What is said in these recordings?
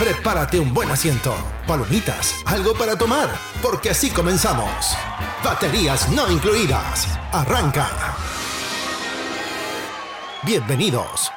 Prepárate un buen asiento, palomitas, algo para tomar, porque así comenzamos. Baterías no incluidas. Arranca. Bienvenidos.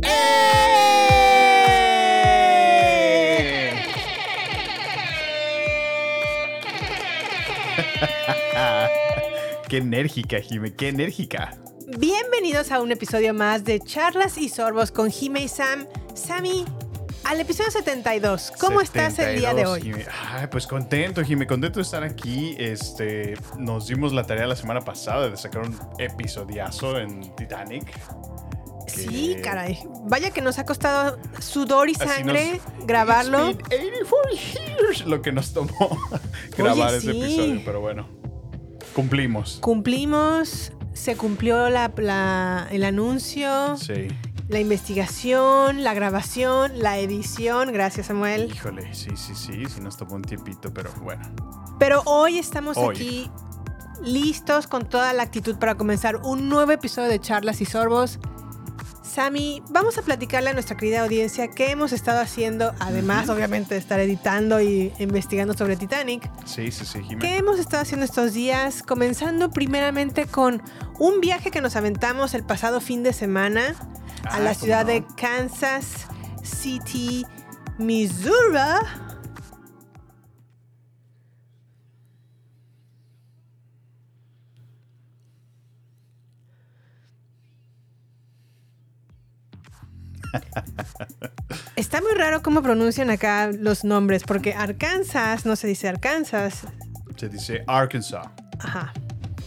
Qué enérgica, Jime, qué enérgica. Bienvenidos a un episodio más de Charlas y Sorbos con Jime y Sam. Sammy, al episodio 72. ¿Cómo estás el día de 72, hoy? Jime. Ay, pues contento, Jime, contento de estar aquí. Este, nos dimos la tarea la semana pasada de sacar un episodiazo en Titanic. Sí, caray. Vaya que nos ha costado sudor y sangre nos- grabarlo. It's been 84 years lo que nos tomó grabar ese sí. episodio, pero bueno, cumplimos. Cumplimos, se cumplió la- la- el anuncio, Sí, la investigación, la grabación, la edición. Gracias, Samuel. híjole, sí, sí, sí, sí nos tomó un tiempito, pero bueno. Pero hoy estamos Hoy. aquí listos con toda la actitud para comenzar un nuevo episodio de Charlas y Sorbos. Sammy, vamos a platicarle a nuestra querida audiencia qué hemos estado haciendo, además obviamente de estar editando y investigando sobre Titanic. Sí, sí, sí, Jime. ¿Qué hemos estado haciendo estos días? Comenzando primeramente con un viaje que nos aventamos el pasado fin de semana a Ah, la ¿cómo ciudad no? de Kansas City, Missouri. Está muy raro cómo pronuncian acá los nombres, porque Arkansas no se dice Arkansas. Se dice Arkansas. Ajá.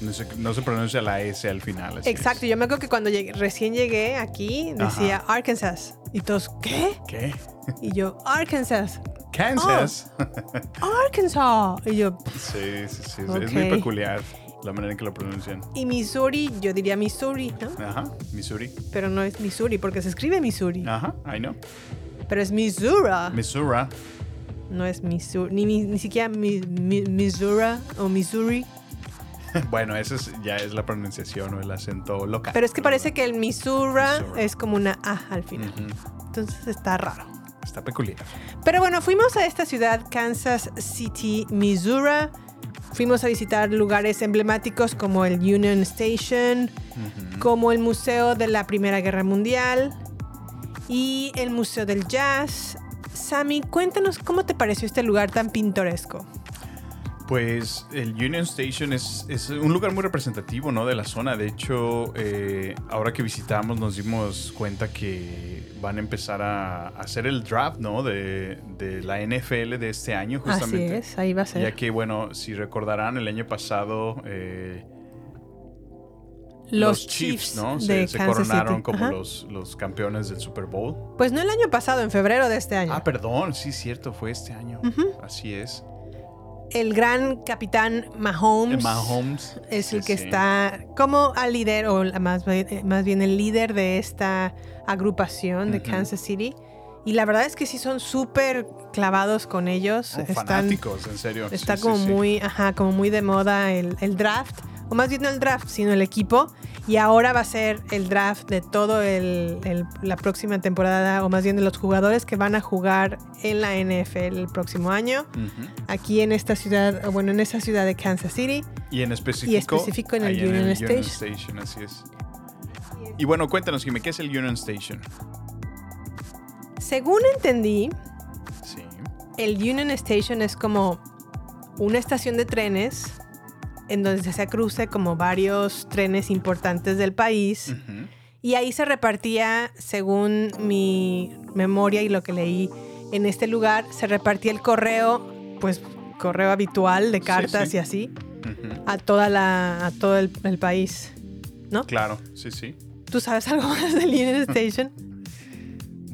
No se, no se pronuncia la S al final. Exacto, es. yo me acuerdo que cuando llegué- recién llegué aquí decía Arkansas. Y todos, ¿qué? ¿Qué? Y yo, Arkansas. Kansas. Arkansas. Y yo, Sí, sí, sí. Es muy peculiar la manera en que lo pronuncian. y Missouri, yo diría Missouri, ¿no? Ajá, Missouri. Pero no es Missouri porque se escribe Missouri. Ajá, I know. Pero es Missouri. Missouri. no es Missouri, ni, ni siquiera mi, mi- Missouri o Missouri. Bueno, esa es, ya es la pronunciación o el acento local. Pero es que parece que el Missouri Missouri. es como una A al final. Entonces está raro. Está peculiar. Pero bueno, fuimos a esta ciudad, Kansas City, Missouri. Fuimos a visitar lugares emblemáticos como el Union Station, como el Museo de la Primera Guerra Mundial y el Museo del Jazz. Sammy, cuéntanos cómo te pareció este lugar tan pintoresco. Pues el Union Station es, es un lugar muy representativo, ¿no? De la zona. De hecho, eh, ahora que visitamos nos dimos cuenta que van a empezar a hacer el draft, ¿no? De, de la NFL de este año, justamente. Así es, ahí va a ser. Ya que, bueno, si recordarán, el año pasado eh, los, Chiefs, ¿no? Se, coronaron City. como Ajá. los, los campeones del Super Bowl. Pues no el año pasado, en febrero de este año. Ah, perdón, sí, cierto, fue este año. Así es. El gran capitán Mahomes. Mahomes. es el que sí. está como al líder, o más, bien- eh, más bien el líder de esta agrupación de. Kansas City. Y la verdad es que sí son súper clavados con ellos. Oh, Están, fanáticos, en serio. está Sí, como sí. muy, ajá, como muy de moda el, el draft. O más bien no el draft, sino el equipo. Y ahora va a ser el draft de todo el, el- la próxima temporada, o más bien de los jugadores que van a jugar en la NFL el próximo año. Aquí en esta ciudad, o bueno, en esa ciudad de Kansas City. Y en específico. específico en el Union Station. Station, así es. Y bueno, cuéntanos, Jimmy, ¿qué es el Union Station? Según entendí, Sí. el Union Station es como una estación de trenes en donde se cruce como varios trenes importantes del país. Y ahí se repartía, según mi memoria y lo que leí en este lugar, se repartía el correo, pues correo habitual de cartas sí. y así, a toda la, a todo el, el país. ¿No? Claro, sí, sí. ¿Tú sabes algo más del Union Station?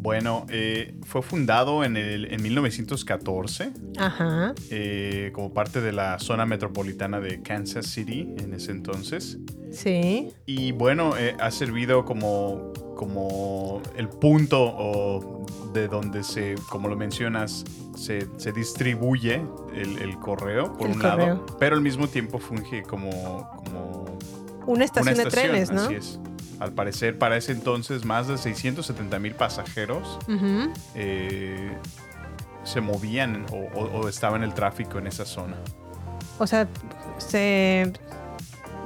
Bueno, eh, fue fundado en, el, en 1914 Ajá. eh, como parte de la zona metropolitana de Kansas City en ese entonces. Sí. Y bueno, eh, ha servido como, como el punto o de donde se, como lo mencionas, se, se distribuye el, el correo, por El un correo. lado, pero al mismo tiempo funge como, como Una estación, una de trenes, ¿no? Así es. Al parecer, para ese entonces, más de 670 mil pasajeros eh, se movían o, o- o estaban en el tráfico en esa zona. O sea, se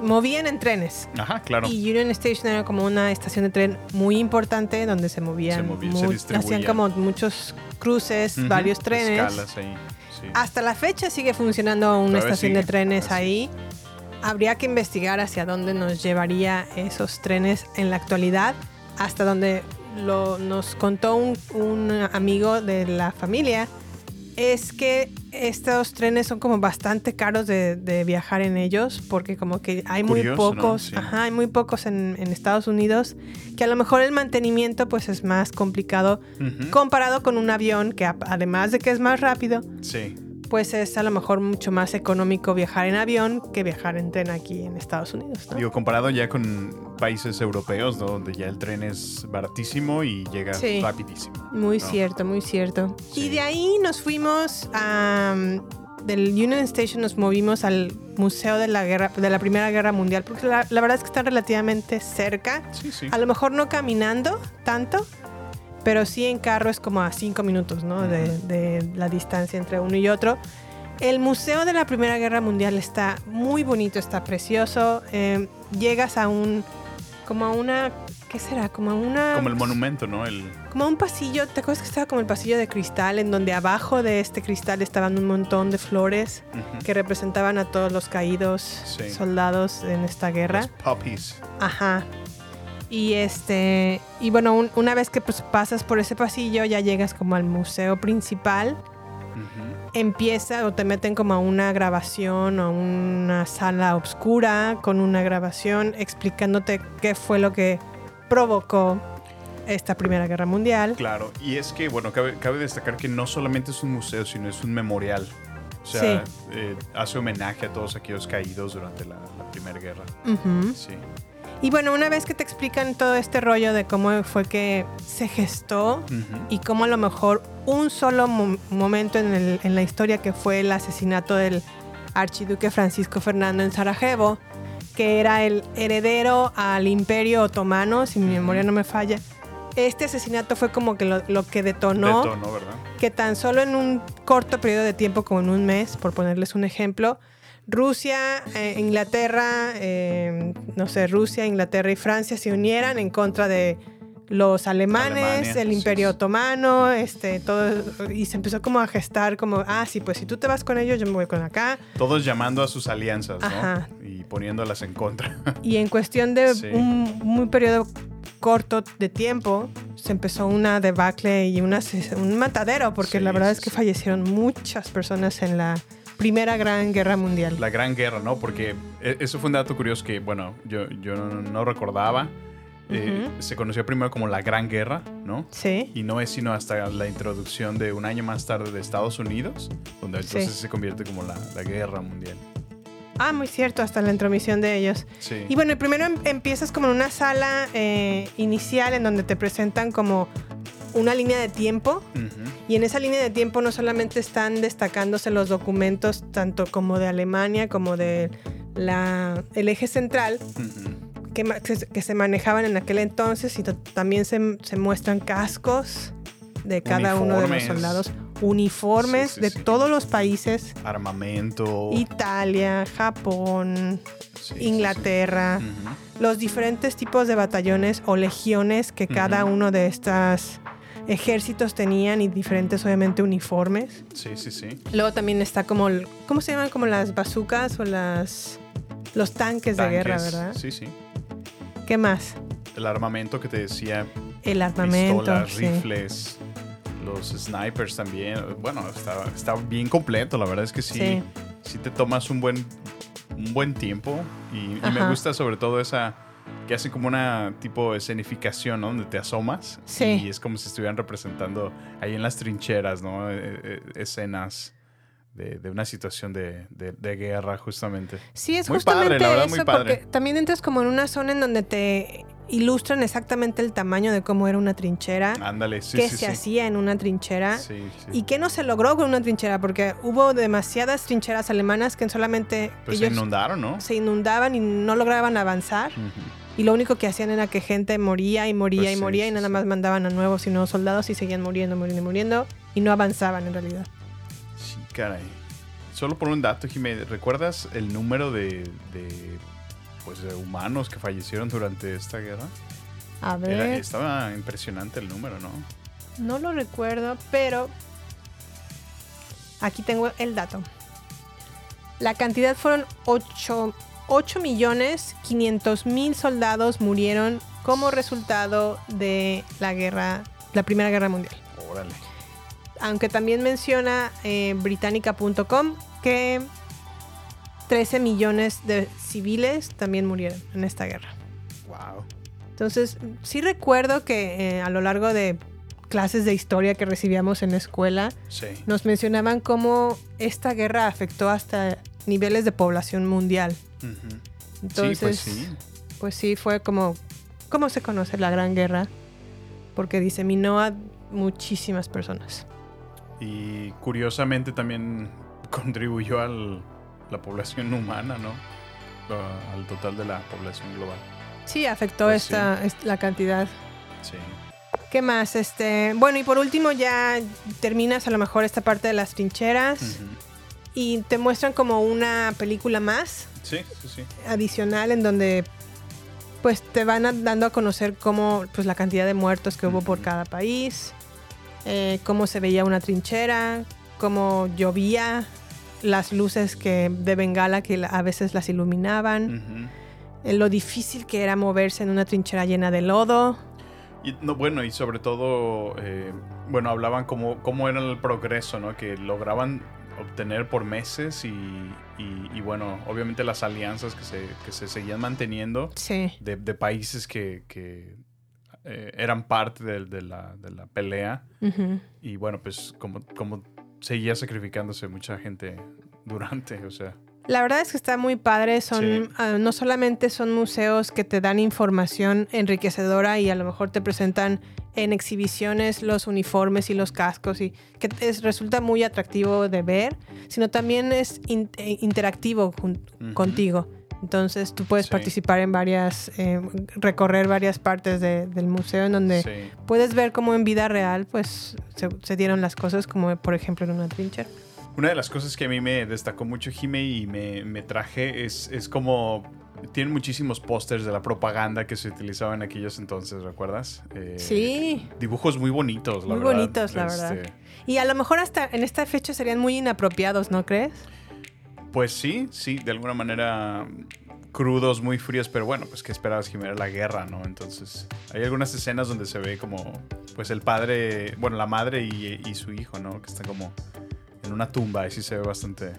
movían en trenes. Ajá, claro. Y Union Station era como una estación de tren muy importante donde se movían, Se movían, se mu- distribuían. hacían como muchos cruces, varios trenes. Escalas ahí. sí. Hasta la fecha sigue funcionando una estación de trenes ahí. Habría que investigar hacia dónde nos llevaría esos trenes en la actualidad, hasta donde lo, nos contó un, un amigo de la familia, es que estos trenes son como bastante caros de, de viajar en ellos, porque como que hay muy pocos, Sí. ajá, hay muy pocos en, en Estados Unidos, que a lo mejor el mantenimiento pues es más complicado comparado con un avión que además de que es más rápido, Sí. Pues es a lo mejor mucho más económico viajar en avión que viajar en tren aquí en Estados Unidos. ¿no? Digo, comparado ya con países europeos, ¿no? donde ya el tren es baratísimo y llega Sí. rapidísimo. Muy ¿no? cierto, muy cierto. Sí. Y de ahí nos fuimos a... Del Union Station nos movimos al Museo de la, guerra, de la Primera Guerra Mundial, porque la, la verdad es que están relativamente cerca. Sí, sí. A lo mejor no caminando tanto, pero sí en carro es como a cinco minutos, ¿no? De, de la distancia entre uno y otro. El Museo de la Primera Guerra Mundial está muy bonito, está precioso. Eh, llegas a un, como a una, ¿qué será? Como a una... Como el monumento, ¿no? El, Como a un pasillo, ¿te acuerdas que estaba como el pasillo de cristal, en donde abajo de este cristal estaban un montón de flores Ujú. que representaban a todos los caídos Sí. soldados en esta guerra? los puppies. Ajá. Y este, y bueno, un- una vez que pues, pasas por ese pasillo, ya llegas como al museo principal. Empieza o te meten como a una grabación o una sala oscura con una grabación explicándote qué fue lo que provocó esta Primera Guerra Mundial. Claro, y es que, bueno, cabe, cabe destacar que no solamente es un museo, sino es un memorial. O sea, eh, hace homenaje a todos aquellos caídos durante la, la Primera Guerra. Sí. Y bueno, una vez que te explican todo este rollo de cómo fue que se gestó y cómo a lo mejor un solo mo- momento en, el- en la historia que fue el asesinato del archiduque Francisco Fernando en Sarajevo, que era el heredero al imperio otomano, si mi memoria no me falla. Este asesinato fue como que lo, lo que detonó, Detonó, ¿verdad? que tan solo en un corto periodo de tiempo, como en un mes, por ponerles un ejemplo, Rusia, eh, Inglaterra, eh, no sé, Rusia, Inglaterra y Francia se unieran en contra de los alemanes, Alemania, el imperio sí. otomano, este, todo, y se empezó como a gestar como, ah, sí, pues si tú te vas con ellos, yo me voy con acá. Todos llamando a sus alianzas. Y poniéndolas en contra. Y en cuestión de Sí. un muy periodo corto de tiempo, se empezó una debacle y una, un matadero, porque Sí, la verdad es que fallecieron muchas personas en la Primera Gran Guerra Mundial. La Gran Guerra, ¿no? Porque e- eso fue un dato curioso que, bueno, yo, yo no, recordaba. Eh. Se conoció primero como la Gran Guerra, ¿no? Sí, Y no es sino hasta la introducción de un año más tarde de Estados Unidos, donde entonces Sí. se convierte como la, la Guerra Mundial. ah, muy cierto, hasta la intromisión de ellos. Sí. Y bueno, primero em- empiezas como en una sala eh, inicial en donde te presentan como una línea de tiempo y en esa línea de tiempo no solamente están destacándose los documentos tanto como de Alemania como de la, el eje central que, que se- que se manejaban en aquel entonces y también se, se muestran cascos de cada uno de los soldados, uniformes Sí, sí, de sí. todos los países, Armamento. Italia, Japón. Inglaterra, los diferentes tipos de batallones o legiones que cada uno de estas ejércitos tenían y diferentes, obviamente, uniformes. Sí, sí, sí. Luego también está como, el- ¿cómo se llaman? Como las bazucas o las... Los tanques, de guerra, ¿verdad? Sí, sí. ¿Qué más? El armamento que te decía, El armamento. pistolas, sí. rifles, los snipers también. Bueno, está, está bien completo, la verdad es que sí, Sí. sí, te tomas un buen, un buen tiempo y, y me gusta sobre todo esa que hacen como una tipo de escenificación, ¿no? Donde te asomas Sí. y es como si estuvieran representando ahí en las trincheras, ¿no? Eh, eh, escenas de, de una situación de, de- de guerra justamente. Sí, es Muy justamente padre, la verdad, eso, muy padre. porque también entras como en una zona en donde te ilustran exactamente el tamaño de cómo era una trinchera, Ándale, sí, qué sí, se sí. hacía en una trinchera y qué no se logró con una trinchera, porque hubo demasiadas trincheras alemanas que solamente Pues se ellos inundaron, ¿no? se inundaban y no lograban avanzar. Ujú. Y lo único que hacían era que gente moría y moría Pues y sí, moría y nada más mandaban a nuevos y nuevos soldados y seguían muriendo, muriendo y muriendo y no avanzaban en realidad. Sí, caray. Solo por un dato, Jiménez, ¿recuerdas el número de, de, pues, de humanos que fallecieron durante esta guerra? A ver, Era- estaba impresionante el número, ¿no? no lo recuerdo, pero aquí tengo el dato. La cantidad fueron 8, 8 millones 500 mil soldados murieron como resultado de la guerra, la Primera Guerra Mundial. Órale. aunque también menciona eh, británica.com que 13 millones de civiles también murieron en esta guerra. Wow. Entonces, sí recuerdo que eh, a lo largo de clases de historia que recibíamos en la escuela, Sí. nos mencionaban cómo esta guerra afectó hasta niveles de población mundial. Ujú. Entonces, sí, pues sí. pues sí, fue como, ¿cómo se conoce la Gran Guerra? Porque diseminó a muchísimas personas. Y curiosamente también contribuyó a la población humana, ¿no? Al total de la población global. Sí, afectó Pues esta, est- la cantidad. Sí. ¿Qué más? Este, bueno, y por último ya terminas a lo mejor esta parte de las trincheras y te muestran como una película más Sí, sí, sí. adicional en donde pues te van dando a conocer cómo pues la cantidad de muertos que hubo por cada país, eh, cómo se veía una trinchera, cómo llovía, las luces que de bengala que a veces las iluminaban, eh, lo difícil que era moverse en una trinchera llena de lodo. Y, no, bueno, y sobre todo, eh, bueno, hablaban como cómo era el progreso, ¿no? Que lograban obtener por meses y, y- y, bueno, obviamente las alianzas que se, que se seguían manteniendo Sí. de, de países que, que, eh, eran parte de, de la, de la pelea y bueno, pues como, como seguía sacrificándose mucha gente durante, o sea, La verdad es que está muy padre. Son Sí. ah, no solamente son museos que te dan información enriquecedora y a lo mejor te presentan en exhibiciones los uniformes y los cascos y que es- resulta muy atractivo de ver, sino también es in- eh, interactivo Ujú. contigo. Entonces tú puedes Sí. participar en varias, eh, recorrer varias partes de- del museo en donde sí. puedes ver cómo en vida real pues se, se dieron las cosas como por ejemplo en una trinchera. Una de las cosas que a mí me destacó mucho Jime y me, me traje es, es como... Tienen muchísimos pósters de la propaganda que se utilizaba en aquellos entonces, ¿recuerdas? Eh, Sí. Dibujos muy bonitos, la Muy verdad. bonitos, la verdad. Este, Y a lo mejor hasta en esta fecha serían muy inapropiados, ¿no crees? Pues sí, sí, de alguna manera crudos, muy fríos, pero bueno, pues que esperabas Jimena la guerra, ¿no? Entonces, hay algunas escenas donde se ve como, pues el padre, bueno, la madre y, y su hijo, ¿no? Que están como en una tumba y sí se ve bastante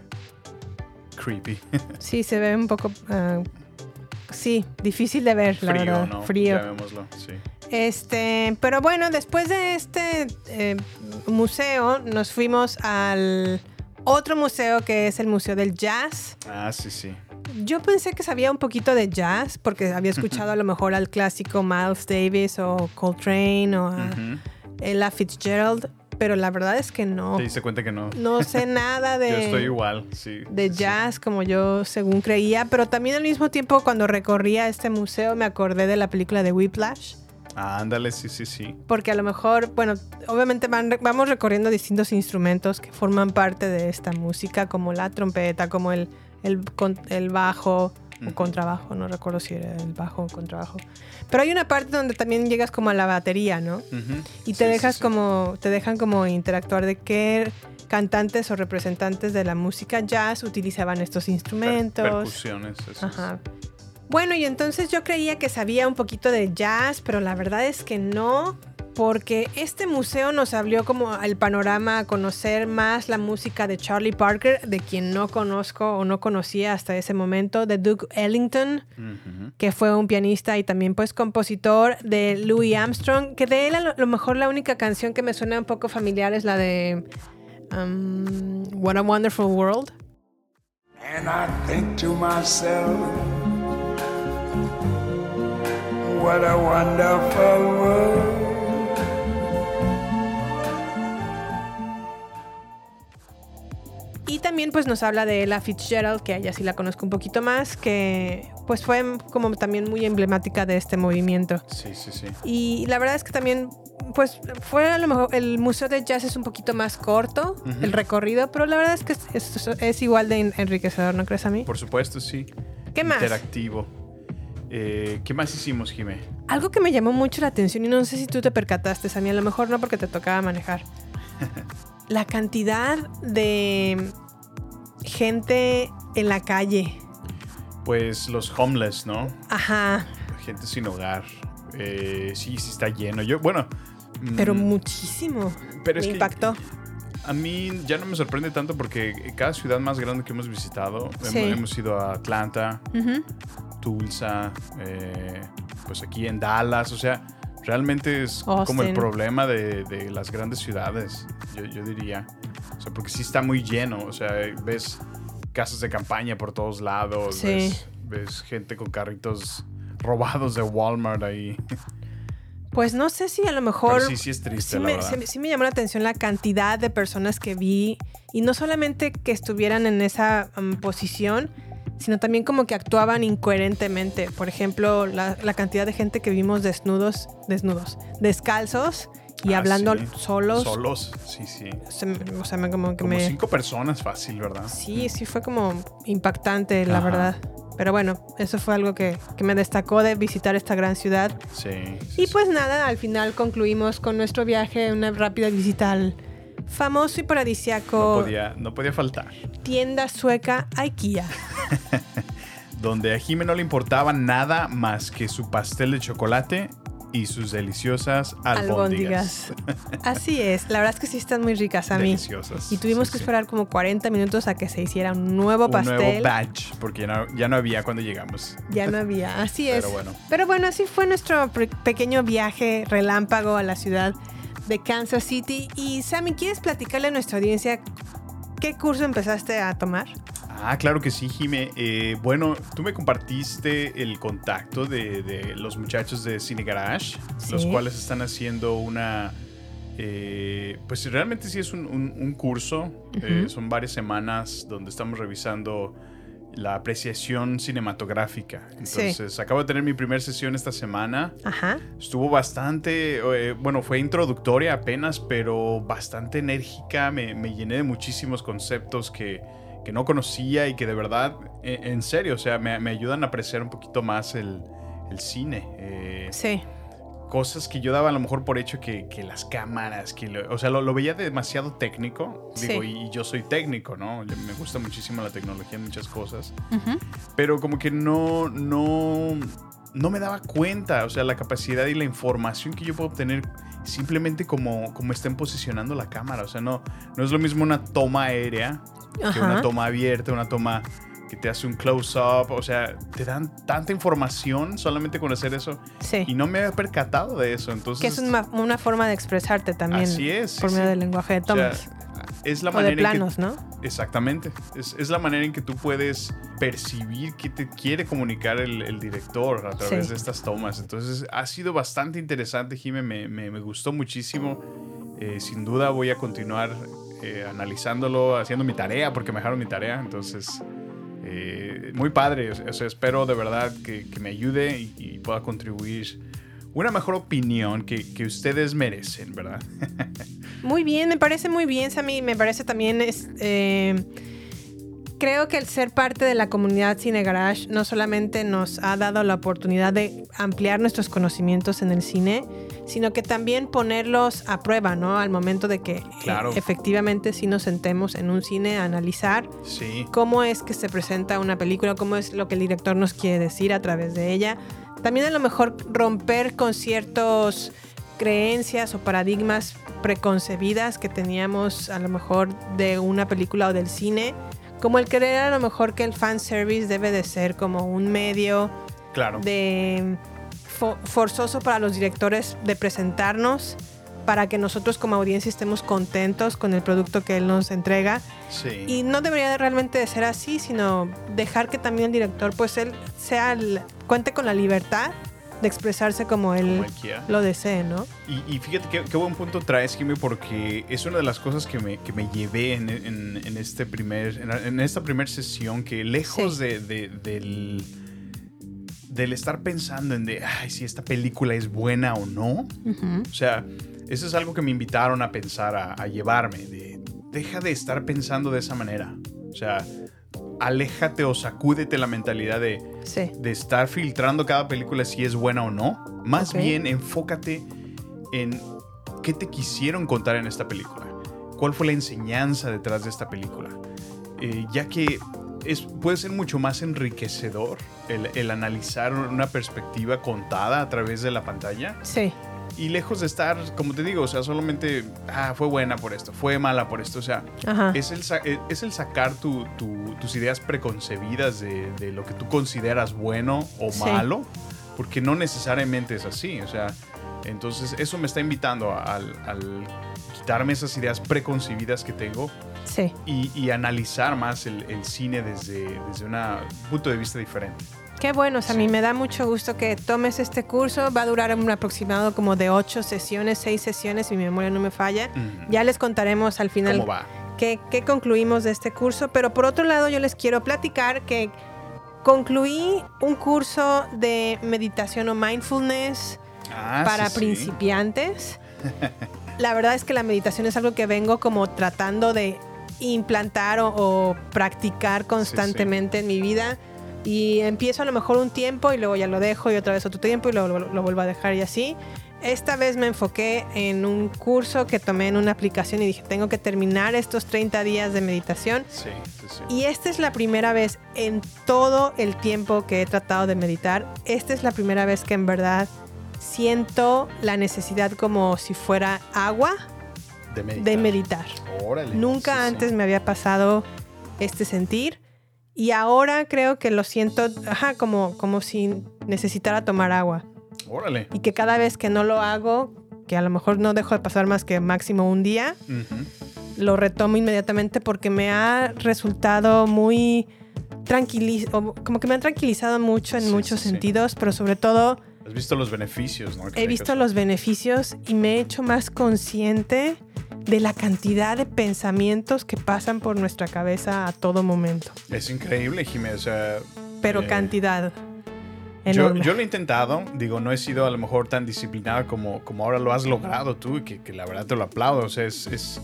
creepy. Sí, se ve un poco... ah, sí, difícil de ver, la Frío, verdad. ¿no? Frío. Sí. Este, pero bueno, después de este eh, museo, nos fuimos al otro museo que es el Museo del Jazz. Ah, sí, sí. Yo pensé que sabía un poquito de jazz porque había escuchado a lo mejor al clásico Miles Davis o Coltrane o a. Ella Fitzgerald, pero la verdad es que no. Te diste cuenta que no. No sé nada de... Yo estoy igual, sí. de sí, sí. jazz como yo según creía, pero también al mismo tiempo cuando recorría este museo me acordé de la película de Whiplash, Ah, ándale, sí, sí, sí. porque a lo mejor, bueno, obviamente van, vamos recorriendo distintos instrumentos que forman parte de esta música, como la trompeta, como el, el, el bajo, o contrabajo, no recuerdo si era el bajo o contrabajo. Pero hay una parte donde también llegas como a la batería, ¿no? Ujú. Y te Sí, dejas sí. como, te dejan como interactuar de qué cantantes o representantes de la música jazz utilizaban estos Per- instrumentos. percusiones. eso es. Ajá. Bueno, y entonces yo creía que sabía un poquito de jazz, pero la verdad es que no, porque este museo nos abrió como al panorama a conocer más la música de Charlie Parker, de quien no conozco o no conocía hasta ese momento, de Duke Ellington, que fue un pianista y también pues compositor de Louis Armstrong, que de él a lo, lo mejor la única canción que me suena un poco familiar es la de um, What a Wonderful World. And I think to myself, what a wonderful world. Y también pues nos habla de Ella Fitzgerald, que a ella sí la conozco un poquito más, que pues fue como también muy emblemática de este movimiento. Sí, sí, sí. Y la verdad es que también pues fue a lo mejor el museo de jazz es un poquito más corto, el recorrido, pero la verdad es que es, es- es igual de en- enriquecedor, ¿no crees a mí? Por supuesto, sí. ¿Qué más? Interactivo. Eh, ¿Qué más hicimos, Jimé? Algo que me llamó mucho la atención y no sé si tú te percataste, Sammy, a lo mejor no porque te tocaba manejar. la cantidad de gente en la calle. Pues los homeless, ¿no? Ajá, Gente sin hogar. Eh, sí, sí está lleno. Yo, bueno. mm, pero muchísimo. pero es me que- impactó. A mí ya no me sorprende tanto porque cada ciudad más grande que hemos visitado, Sí. hemos ido a Atlanta, Ujú. Tulsa, eh, pues aquí en Dallas, o sea, realmente es como el problema de, de las grandes ciudades, yo, yo diría. O sea, porque sí está muy lleno, o sea, ves casas de campaña por todos lados, Sí. ves, ves gente con carritos robados de Walmart ahí. Pues no sé si a lo mejor. Pero sí, sí es triste, sí la me, verdad. sí- sí me llamó la atención la cantidad de personas que vi. Y no solamente que estuvieran en esa um, posición, sino también como que actuaban incoherentemente. Por ejemplo, la, la cantidad de gente que vimos desnudos, desnudos, descalzos y Ah, hablando sí. solos. Solos, sí, sí. Se o sea, me- como que Como me. cinco personas fácil, ¿verdad? Sí, sí fue como impactante, la Ajá. verdad. Pero bueno, eso fue algo que, que me destacó de visitar esta gran ciudad. Sí. sí, Y sí. pues nada, al final concluimos con nuestro viaje, una rápida visita al famoso y no paradisiaco podía, no podía faltar. tienda sueca IKEA. Donde a Jimé no le importaba nada más que su pastel de chocolate y sus deliciosas albóndigas. Albóndigas. Así es, la verdad es que sí están muy ricas a mí. Deliciosas. Y tuvimos sí, que sí. esperar como 40 minutos a que se hiciera un nuevo un pastel. nuevo batch, porque ya no, ya no había cuando llegamos. Ya no había, así es. Pero bueno. Pero bueno, así fue nuestro pe- pequeño viaje relámpago a la ciudad de Kansas City. Y Sammy, ¿quieres platicarle a nuestra audiencia qué curso empezaste a tomar? Ah, claro que sí, Jime. Eh, bueno, tú me compartiste el contacto de, de los muchachos de Cine Garage, Sí. los cuales están haciendo una... eh, pues realmente sí es un, un- un curso, eh, son varias semanas donde estamos revisando la apreciación cinematográfica. Sí. Entonces, acabo de tener mi primera sesión esta semana. Ajá. Estuvo bastante, eh, bueno, fue introductoria apenas, pero bastante enérgica. Me, me llené de muchísimos conceptos que, que no conocía y que de verdad, en, en serio, o sea, me, me ayudan a apreciar un poquito más el, el cine. Eh, Sí. Cosas que yo daba a lo mejor por hecho que, que las cámaras, que lo- o sea, lo, lo veía demasiado técnico. Digo, Sí. y, y yo soy técnico, ¿no? Me gusta muchísimo la tecnología en muchas cosas pero como que no, no, no me daba cuenta, o sea, la capacidad y la información que yo puedo obtener simplemente como, como estén posicionando la cámara, o sea, no, no es lo mismo una toma aérea que una toma abierta, una toma que te hace un close-up, o sea, te dan tanta información solamente con hacer eso Sí. y no me había percatado de eso, entonces... que es una, una forma de expresarte también. Así es, sí, Por medio sí. del lenguaje de o sea, tomas. es la o manera de en que- planos, ¿no? Exactamente. Es, es la manera en que tú puedes percibir qué te quiere comunicar el, el director a través Sí. de estas tomas. Entonces ha sido bastante interesante. Me, me- me gustó muchísimo. Eh, sin duda voy a continuar eh, analizándolo, haciendo mi tarea, porque me dejaron mi tarea. Entonces, eh, muy padre. O sea, espero de verdad que, me ayude y, pueda contribuir una mejor opinión que, que ustedes merecen, ¿verdad? Muy bien, me parece muy bien, Sammy. Me parece también es, eh, creo que el ser parte de la comunidad Cine Garage no solamente nos ha dado la oportunidad de ampliar nuestros conocimientos en el cine, sino que también ponerlos a prueba, ¿no? Al momento de que eh, Claro. efectivamente sí nos sentemos en un cine a analizar Sí. cómo es que se presenta una película, cómo es lo que el director nos quiere decir a través de ella. También a lo mejor romper con ciertos creencias o paradigmas preconcebidas que teníamos a lo mejor de una película o del cine, como el creer a lo mejor que el fanservice debe de ser como un medio Claro. de fo- forzoso para los directores de presentarnos para que nosotros como audiencia estemos contentos con el producto que él nos entrega Sí. y no debería de realmente de ser así, sino dejar que también el director, pues él sea el- cuente con la libertad de expresarse como él Como lo desee, ¿no? Y, y fíjate qué, qué buen punto traes, Jimmy, porque es una de las cosas que me, que me llevé en, en- en este primer, en, en esta primera sesión, que lejos Sí. de, de- del, del estar pensando en de, ay, si esta película es buena o no, o sea, eso es algo que me invitaron a pensar, a, a llevarme, de, deja de estar pensando de esa manera, o sea, aléjate o sacúdete la mentalidad de, Sí. de estar filtrando cada película si es buena o no. Más bien enfócate en qué te quisieron contar en esta película. ¿Cuál fue la enseñanza detrás de esta película? Eh, ya que es, puede ser mucho más enriquecedor el, el analizar una perspectiva contada a través de la pantalla Sí. y lejos de estar, como te digo, o sea, solamente, ah, fue buena por esto, fue mala por esto, o sea, Ajá. es el, eh, es el sacar tu- tu- tus ideas preconcebidas de, de lo que tú consideras bueno o Sí. malo, porque no necesariamente es así, o sea, entonces eso me está invitando al quitarme esas ideas preconcebidas que tengo Sí. y, y analizar más el, el cine desde, desde un punto de vista diferente. Qué bueno, o sea, a mí me da mucho gusto que tomes este curso. Va a durar un aproximado como de ocho sesiones, seis sesiones, si mi memoria no me falla. Ya les contaremos al final ¿Cómo va? qué, qué concluimos de este curso. Pero por otro lado, yo les quiero platicar que concluí un curso de meditación o mindfulness Ah, para sí, sí. La verdad es que la meditación es algo que vengo como tratando de implantar o, o practicar constantemente en mi vida. Y empiezo a lo mejor un tiempo y luego ya lo dejo y otra vez otro tiempo y luego lo, lo vuelvo a dejar y así. Esta vez me enfoqué en un curso que tomé en una aplicación y dije, tengo que terminar estos 30 días de meditación. Sí, sí, sí. Y esta es la primera vez en todo el tiempo que he tratado de meditar, esta es la primera vez que en verdad siento la necesidad como si fuera agua de meditar. de meditar. Órale. Nunca Sí, sí. antes me había pasado este sentir y ahora creo que lo siento ajá, como, como si necesitara tomar agua. Órale. Y que cada vez que no lo hago, que a lo mejor no dejo de pasar más que máximo un día, lo retomo inmediatamente porque me ha resultado muy tranquilizado, como que me han tranquilizado mucho en Sí, muchos sentidos, pero sobre todo Has visto los beneficios, ¿no? He visto los beneficios y me he hecho más consciente de la cantidad de pensamientos que pasan por nuestra cabeza a todo momento, Es increíble, Jiménez. O sea, pero Eh, cantidad yo, yo lo he intentado. Digo, no he sido a lo mejor tan disciplinado como, como ahora lo has logrado tú, y que, que la verdad te lo aplaudo. O sea, es, es,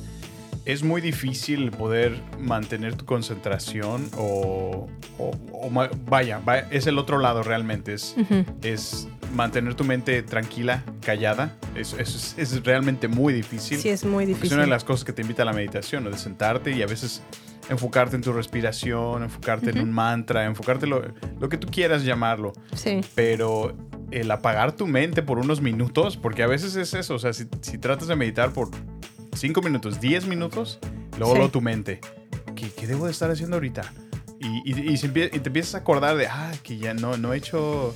es muy difícil poder mantener tu concentración o, o- o ma- vaya, va- es el otro lado realmente. Es, es mantener tu mente tranquila, callada. Es, es, es realmente muy difícil. Sí, es muy difícil. Es una de las cosas que te invita a la meditación, ¿no? de sentarte y a veces enfocarte en tu respiración, enfocarte en un mantra, enfocarte lo, lo que tú quieras llamarlo. Sí, Pero el apagar tu mente por unos minutos, porque a veces es eso, o sea, si, si tratas de meditar por 5 minutos, 10 minutos, luego, Sí. luego tu mente, ¿qué, qué debo de estar haciendo ahorita? Y, y- y se empie- y te empiezas a acordar de, ah, que ya no, no he hecho,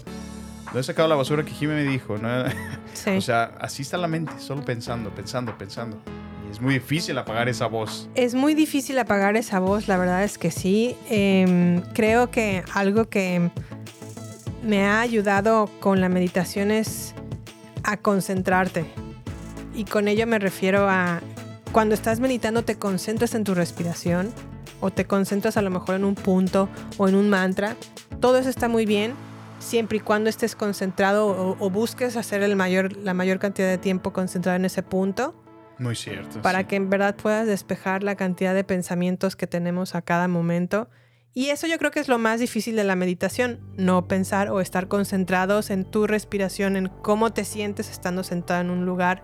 no he sacado la basura que Jimmy me dijo, ¿no? sí. O sea, así está la mente, solo pensando, pensando, pensando. Y es muy difícil apagar esa voz. Es muy difícil apagar esa voz, la verdad es que sí. Em, creo que algo que me ha ayudado con la meditación es a concentrarte. Y con ello me refiero a cuando estás meditando te concentras en tu respiración o te concentras a lo mejor en un punto o en un mantra. Todo eso está muy bien siempre y cuando estés concentrado o, o busques hacer el mayor, la mayor cantidad de tiempo concentrado en ese punto Muy cierto. para sí. que en verdad puedas despejar la cantidad de pensamientos que tenemos a cada momento Y eso yo creo que es lo más difícil de la meditación, no pensar o estar concentrados en tu respiración, en cómo te sientes estando sentado en un lugar,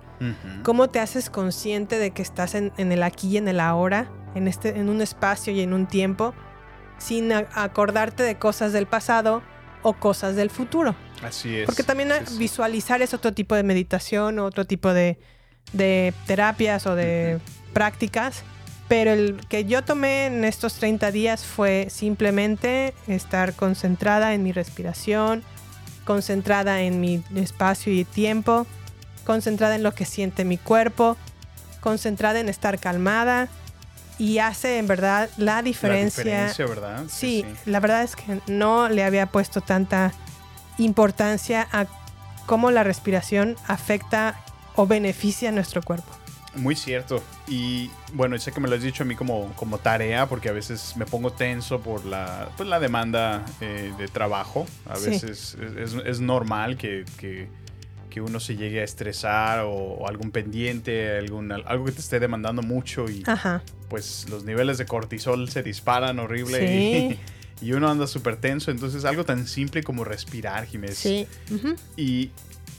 cómo te haces consciente de que estás en, en el aquí y en el ahora, en, este, en un espacio y en un tiempo, sin acordarte de cosas del pasado o cosas del futuro. Así es. Porque también visualizar es otro tipo de meditación, otro tipo de, de terapias o de prácticas. Pero el que yo tomé en estos 30 días fue simplemente estar concentrada en mi respiración, concentrada en mi espacio y tiempo, concentrada en lo que siente mi cuerpo, concentrada en estar calmada y hace en verdad la La diferencia. diferencia, ¿verdad? Sí, la verdad es que no le había puesto tanta importancia a cómo la respiración afecta o beneficia a nuestro cuerpo. Muy cierto. Y bueno, sé que me lo has dicho a mí como, como tarea, porque a veces me pongo tenso por la, pues, la demanda eh, de trabajo. A Sí. veces es, es- es normal que, que- que uno se llegue a estresar o, o algún pendiente, algún, algo que te esté demandando mucho y Ajá. pues los niveles de cortisol se disparan horrible Sí. y, y uno anda súper tenso. Entonces algo tan simple como respirar, Jiménez. Sí. Ujú. Y,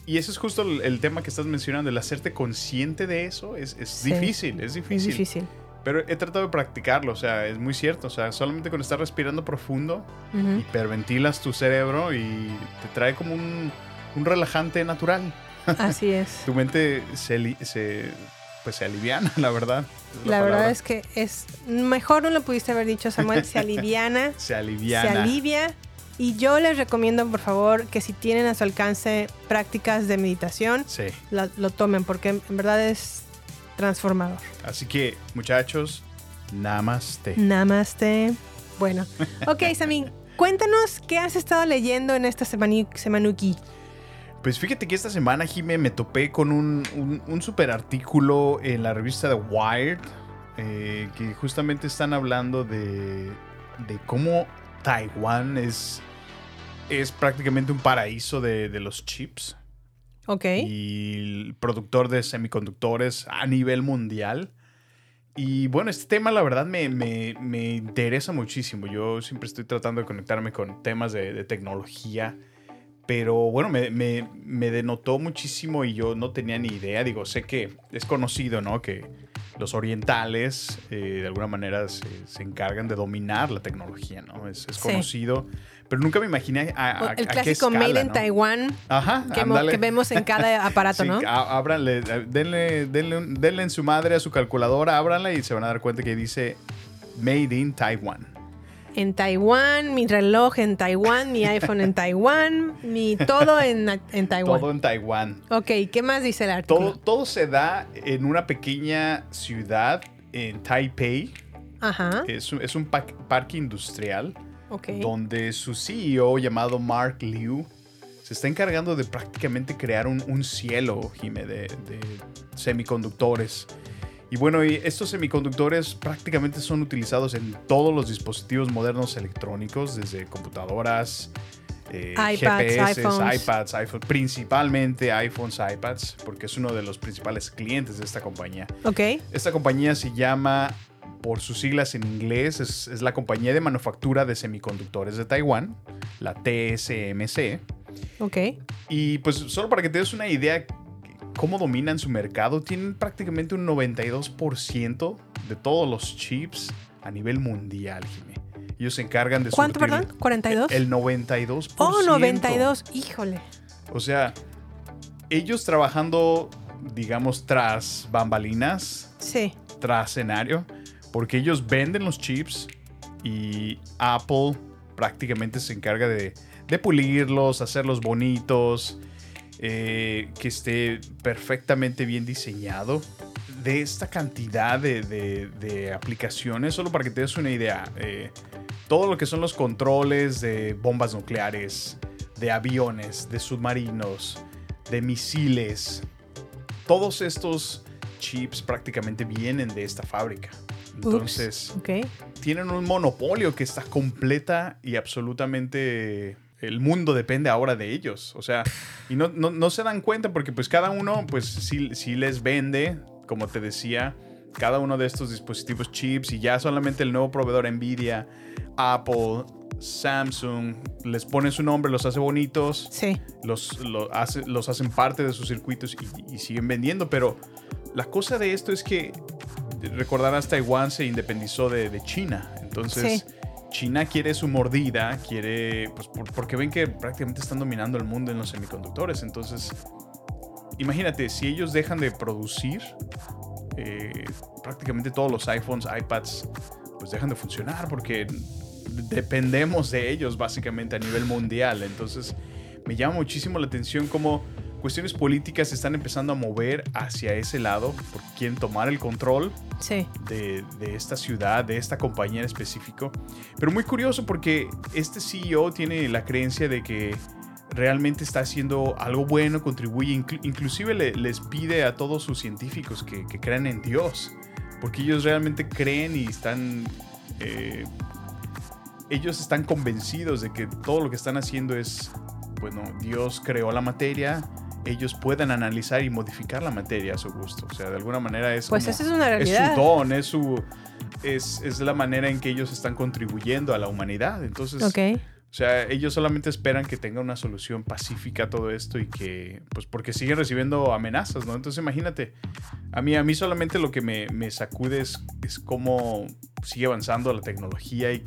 y ese es justo el, el tema que estás mencionando, el hacerte consciente de eso es, es Sí. difícil, es Es difícil. Pero he tratado de practicarlo, o sea, es muy cierto, o sea, solamente con estar respirando profundo, Ujú. hiperventilas tu cerebro y te trae como un, un relajante natural. Así es. Tu mente se, se, pues se aliviana, la verdad. La verdad es que es mejor no lo pudiste haber dicho, Samuel. Se aliviana, Se se aliviana. alivia. Y yo les recomiendo, por favor, que si tienen a su alcance prácticas de meditación, Sí. lo tomen, porque en verdad es transformador. Así que, muchachos, namaste. Namaste. Bueno, ok, Sammy, cuéntanos qué has estado leyendo en esta semani- semanuki. Pues fíjate que esta semana, Jime, me topé con un, un, un super artículo en la revista The Wired eh, que justamente están hablando de, de cómo Taiwán es, es prácticamente un paraíso de, de los chips Ok. y el productor de semiconductores a nivel mundial. Y bueno, este tema la verdad me, me- me interesa muchísimo. Yo siempre estoy tratando de conectarme con temas de, de tecnología. Pero bueno, me, me- me denotó muchísimo y yo no tenía ni idea. Digo, sé que es conocido, ¿no? Que los orientales eh, de alguna manera se, se encargan de dominar la tecnología, ¿no? Es, es Sí. Pero nunca me imaginé a, a- a el qué clásico escala, Made in ¿no? Taiwan Ajá, que, vemos en cada aparato, Sí, ¿no? ábranle, eh, denle, denle, en su madre a su calculadora, ábranla y se van a dar cuenta que dice Made in Taiwan. En Taiwán, mi reloj en Taiwán, mi iPhone en Taiwán, mi todo en, en Taiwán. Todo en Taiwán. Ok, ¿qué más dice el artículo? Todo, todo se da en una pequeña ciudad en Taipei. Ajá, Es un, es un pa- parque industrial donde su CEO llamado Mark Liu se está encargando de prácticamente crear un, un cielo, Jime, de, de semiconductores. Y bueno, estos semiconductores prácticamente son utilizados en todos los dispositivos modernos electrónicos, desde computadoras, eh, iPads, GPS, iPhones. iPads, iPhone, principalmente iPhones, iPads, porque es uno de los principales clientes de esta compañía. Ok, Esta compañía se llama, por sus siglas en inglés, es, es la compañía de manufactura de semiconductores de Taiwán, la TSMC. ok. Y pues solo para que te des una idea cómo dominan su mercado, tienen prácticamente un 92% de todos los chips a nivel mundial, Jimmy. Ellos se encargan de ¿Cuánto, perdón? ¿42? El 92%. oh, 92, híjole. O sea, ellos trabajando, digamos, tras bambalinas, Sí, tras escenario, porque ellos venden los chips y Apple prácticamente se encarga de, pulirlos, hacerlos bonitos, eh, que esté perfectamente bien diseñado. De esta cantidad de aplicaciones, solo para que te des una idea, eh, todo lo que son los controles de bombas nucleares, de aviones, de submarinos, de misiles, todos estos chips prácticamente vienen de esta fábrica. Entonces, tienen un monopolio que está completa y absolutamente... El mundo depende ahora de ellos. O sea, y no, no, no se dan cuenta porque pues cada uno pues sí, sí les vende, como te decía, cada uno de estos dispositivos chips y ya solamente el nuevo proveedor Nvidia, Apple, Samsung, les pone su nombre, los hace bonitos, Sí. los, lo hace- los hacen parte de sus circuitos y, y siguen vendiendo. Pero la cosa de esto es que, recordarás, Taiwán se independizó de, de China. Entonces, Sí. China quiere su mordida, quiere, pues por- porque ven que prácticamente están dominando el mundo en los semiconductores. Entonces, imagínate, si ellos dejan de producir, eh, prácticamente todos los iPhones, iPads, pues dejan de funcionar porque dependemos de ellos básicamente a nivel mundial. Entonces me llama muchísimo la atención cómo cuestiones políticas se están empezando a mover hacia ese lado porque quieren tomar el control Sí. de, de esta ciudad, de esta compañía en específico. Pero muy curioso porque este CEO tiene la creencia de que realmente está haciendo algo bueno, contribuye, inclu- inclusive le- les pide a todos sus científicos que, que crean en Dios, porque ellos realmente creen y están... eh, ellos están convencidos de que todo lo que están haciendo es, bueno, Dios creó la materia, ellos pueden analizar y modificar la materia a su gusto. O sea, de alguna manera es... Pues como- esa es una es realidad. su don, es su. Es, es la manera en que ellos están contribuyendo a la humanidad. Entonces, o sea, ellos solamente esperan que tenga una solución pacífica a todo esto y que, pues porque siguen recibiendo amenazas, ¿no? Entonces, imagínate, a mí, a mí solamente lo que me, me sacude es, es cómo sigue avanzando la tecnología y...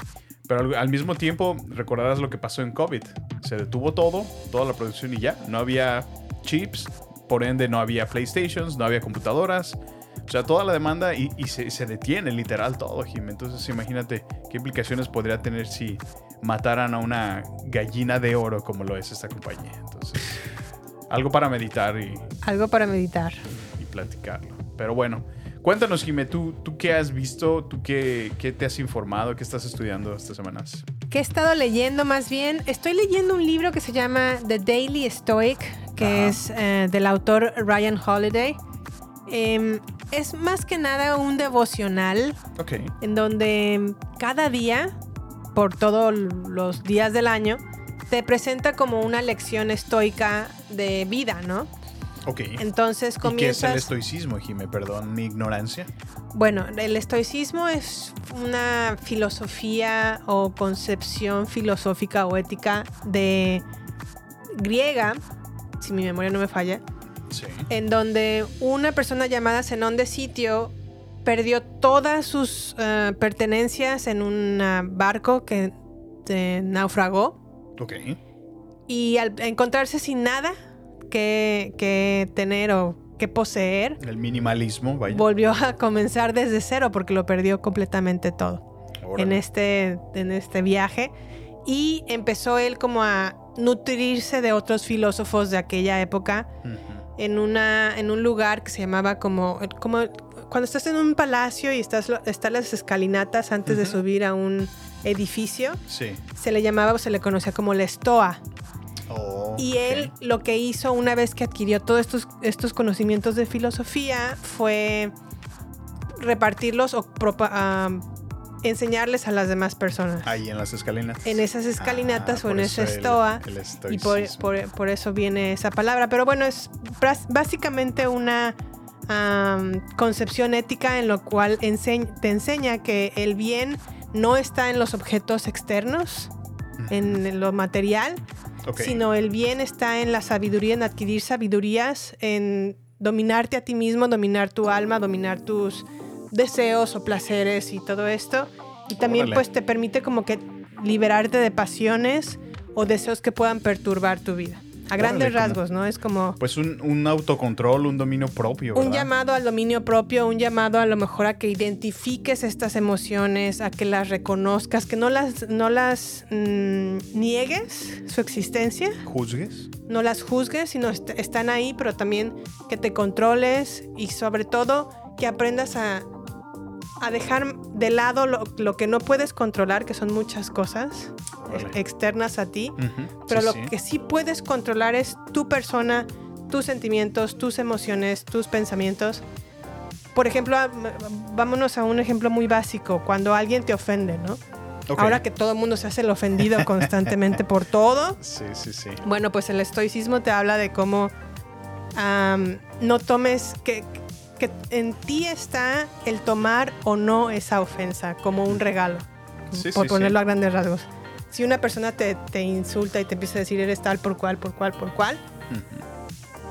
Pero al mismo tiempo, recordarás lo que pasó en COVID. Se detuvo todo, toda la producción y ya. No había chips, por ende no había PlayStations, no había computadoras. O sea, toda la demanda y, y se, se detiene literal todo, Jim. Entonces imagínate qué implicaciones podría tener si mataran a una gallina de oro como lo es esta compañía. Entonces, algo para meditar y, Algo para meditar. y platicarlo. Pero bueno, cuéntanos, Jimé, ¿tú, tú qué has visto? ¿Tú qué, qué te has informado? ¿Qué estás estudiando estas semanas? ¿Qué he estado leyendo más bien? Estoy leyendo un libro que se llama The Daily Stoic, que Ajá. es eh, del autor Ryan Holiday. Em, es más que nada un devocional en donde cada día, por todos los días del año, te presenta como una lección estoica de vida, ¿no? Ok. Entonces ¿Y qué es el comienzas... estoicismo, Jimé? Perdón mi ignorancia. Bueno, el estoicismo es una filosofía o concepción filosófica o ética de griega, si mi memoria no me falla, Sí. en donde una persona llamada Zenón de Sitio perdió todas sus eh, pertenencias en un ah, barco que eh, naufragó Ok. y al encontrarse sin nada que, que tener o que poseer, El minimalismo, vaya. volvió a comenzar desde cero porque lo perdió completamente todo Órale. en este, en este viaje. Y empezó él como a nutrirse de otros filósofos de aquella época Ujú. en, una, en un lugar que se llamaba como, como cuando estás en un palacio y estás, están las escalinatas antes de Ujú. subir a un edificio, Sí. se le llamaba o se le conocía como la estoa. Oh, Y él lo que hizo una vez que adquirió todos estos, estos conocimientos de filosofía fue repartirlos o am, enseñarles a las demás personas. Ahí en las escalinatas. En esas escalinatas o Ah, por en eso esa estoa. el Y por, por- por eso viene esa palabra. Pero bueno, es básicamente una concepción ética en lo cual enseñ- te enseña que el bien no está en los objetos externos, en lo material, Sino el bien está en la sabiduría, en adquirir sabidurías, en dominarte a ti mismo, dominar tu alma, dominar tus deseos o placeres y todo esto. Y también Órale. pues te permite como que liberarte de pasiones o deseos que puedan perturbar tu vida. A grandes rasgos, ¿no? Es como Pues un, un autocontrol, un dominio propio. un llamado al dominio propio, un llamado a lo mejor a que identifiques estas emociones, a que las reconozcas, que no las, no las mm, niegues su existencia, ¿Juzgues? no las juzgues, sino est- están ahí, pero también que te controles y sobre todo que aprendas a, a dejar de lado lo, lo que no puedes controlar, que son muchas cosas externas a ti, pero sí, lo sí. que sí puedes controlar es tu persona, tus sentimientos, tus emociones, tus pensamientos. Por ejemplo, a- vámonos a un ejemplo muy básico, cuando alguien te ofende, ¿no? Ahora que todo el mundo se hace el ofendido constantemente por todo, Sí, sí, sí. bueno, pues el estoicismo te habla de cómo no tomes, que que en ti está el tomar o no esa ofensa como un regalo, Sí, por sí, ponerlo sí. a grandes rasgos. Si una persona te, te insulta y te empieza a decir eres tal por cual, por cual, por cual,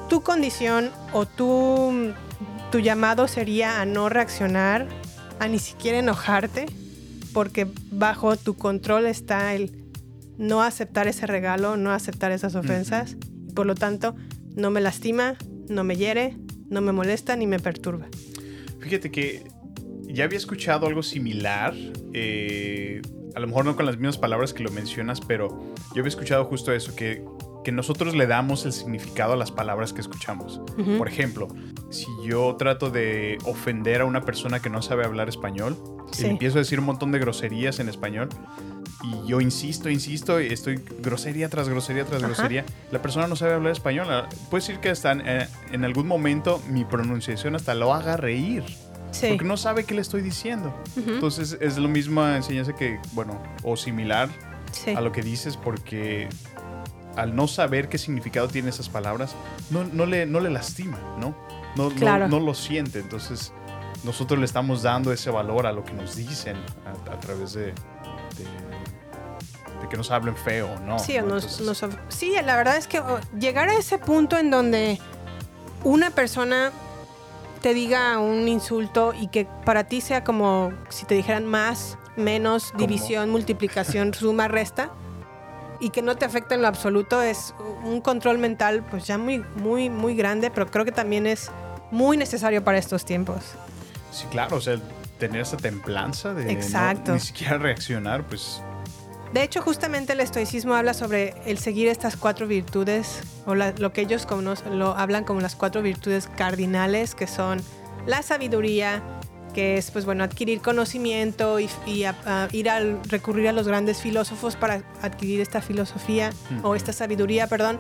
tu condición o tu, tu llamado sería a no reaccionar, a ni siquiera enojarte, porque bajo tu control está el no aceptar ese regalo, no aceptar esas ofensas, y por lo tanto no me lastima, no me hiere, no me molesta ni me perturba. Fíjate que ya había escuchado algo similar. eh, a lo mejor no con las mismas palabras que lo mencionas, pero yo había escuchado justo eso, que, que nosotros le damos el significado a las palabras que escuchamos. Ujú. Por ejemplo, si yo trato de ofender a una persona que no sabe hablar español, Sí. y le empiezo a decir un montón de groserías en español, y yo insisto, insisto, y estoy grosería tras grosería tras Ajá. grosería, la persona no sabe hablar español. Ah, Puede decir que hasta en, eh, en algún momento mi pronunciación hasta lo haga reír. Sí. Porque no sabe qué le estoy diciendo. Entonces es la misma enseñanza que, bueno, o similar Sí. a lo que dices porque al no saber qué significado tienen esas palabras, no, no, le, no le lastima, ¿no? No, no- Claro. no lo siente. Entonces nosotros le estamos dando ese valor a lo que nos dicen a, a través de, de, de que nos hablen feo, ¿no? Sí, sí, la verdad es que oh, llegar a ese punto en donde una persona te diga un insulto y que para ti sea como si te dijeran más, menos, división, multiplicación, suma, resta, y que no te afecta en lo absoluto, es un control mental pues ya muy, muy, muy grande, pero creo que también es muy necesario para estos tiempos. Sí, claro, o sea, tener esa templanza de no- Exacto. ni siquiera reaccionar, pues De hecho, justamente el estoicismo habla sobre el seguir estas cuatro virtudes, o la- lo que ellos conocen, lo hablan como las cuatro virtudes cardinales, que son la sabiduría, que es, pues bueno, adquirir conocimiento y, y a- a ir al recurrir a los grandes filósofos para adquirir esta filosofía, o esta sabiduría, perdón.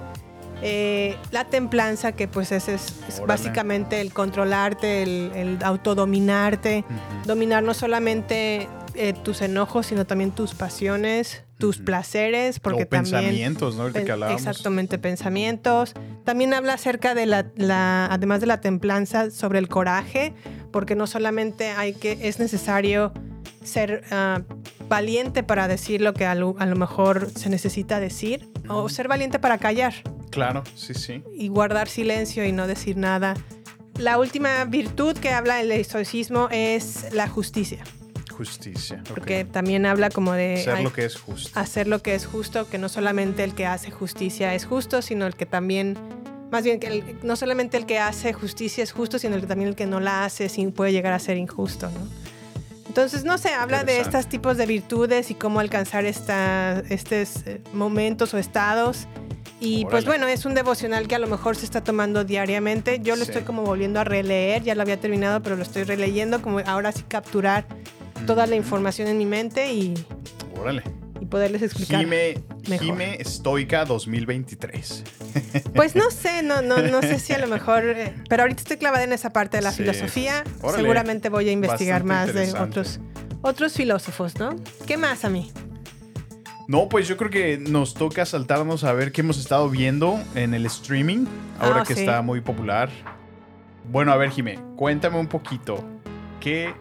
Eh, la templanza, que pues es, es básicamente el controlarte, el, el autodominarte, dominar no solamente eh, tus enojos, sino también tus pasiones, tus placeres, porque o también... pensamientos, ¿no? Que hablábamos. Exactamente, pensamientos. También habla acerca de la, la- además de la templanza, sobre el coraje, porque no solamente hay que, es necesario ser ah, valiente para decir lo que a lo, a lo mejor se necesita decir, o ser valiente para callar Claro, sí, sí. y guardar silencio y no decir nada. La última virtud que habla el estoicismo es la justicia, Justicia. porque también habla como de... Hay- lo que es justo. hacer lo que es justo, que no solamente el que hace justicia es justo, sino el que también, más bien que el- no solamente el que hace justicia es justo, sino el que también el que no la hace puede llegar a ser injusto, ¿no? Entonces, no sé, habla de estos tipos de virtudes y cómo alcanzar estos eh, momentos o estados. Y pues Órale. bueno, es un devocional que a lo mejor se está tomando diariamente. Yo lo Sí. estoy como volviendo a releer, ya lo había terminado, pero lo estoy releyendo, como ahora sí capturar toda la información en mi mente y, Órale. y poderles explicar. Jime, mejor. Jime Estoica 2023. Pues no sé, no, no, no sé si a lo mejor, eh, pero ahorita estoy clavada en esa parte de la Sí. filosofía. Órale. Seguramente voy a investigar Bastante más de otros, otros filósofos, ¿no? ¿Qué más a mí? No, pues yo creo que nos toca saltarnos a ver qué hemos estado viendo en el streaming, ahora Ah, que sí. está muy popular. Bueno, a ver, Jime, cuéntame un poquito. ¿Qué,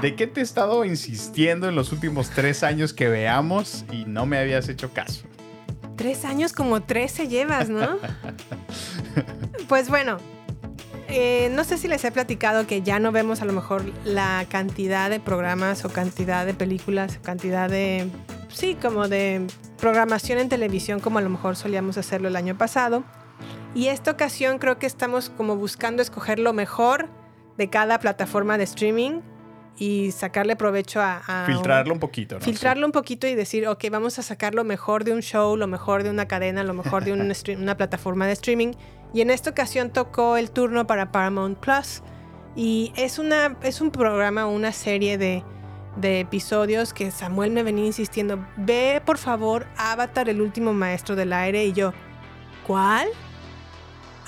¿De qué te he estado insistiendo en los últimos tres años que veamos y no me habías hecho caso? Tres años como trece llevas, ¿no? pues bueno, eh, no sé si les he platicado que ya no vemos a lo mejor la cantidad de programas o cantidad de películas o cantidad de, sí, como de programación en televisión como a lo mejor solíamos hacerlo el año pasado. Y esta ocasión creo que estamos como buscando escoger lo mejor de cada plataforma de streaming y sacarle provecho a... a Filtrarlo un poquito, ¿no? filtrarlo un poquito y decir, ok, vamos a sacar lo mejor de un show, lo mejor de una cadena, lo mejor de un una plataforma de streaming. Y en esta ocasión tocó el turno para Paramount Plus. Y es, una, es un programa, una serie de, de episodios que Samuel me venía insistiendo, ve por favor Avatar, el último maestro del aire. Y yo, ¿cuál?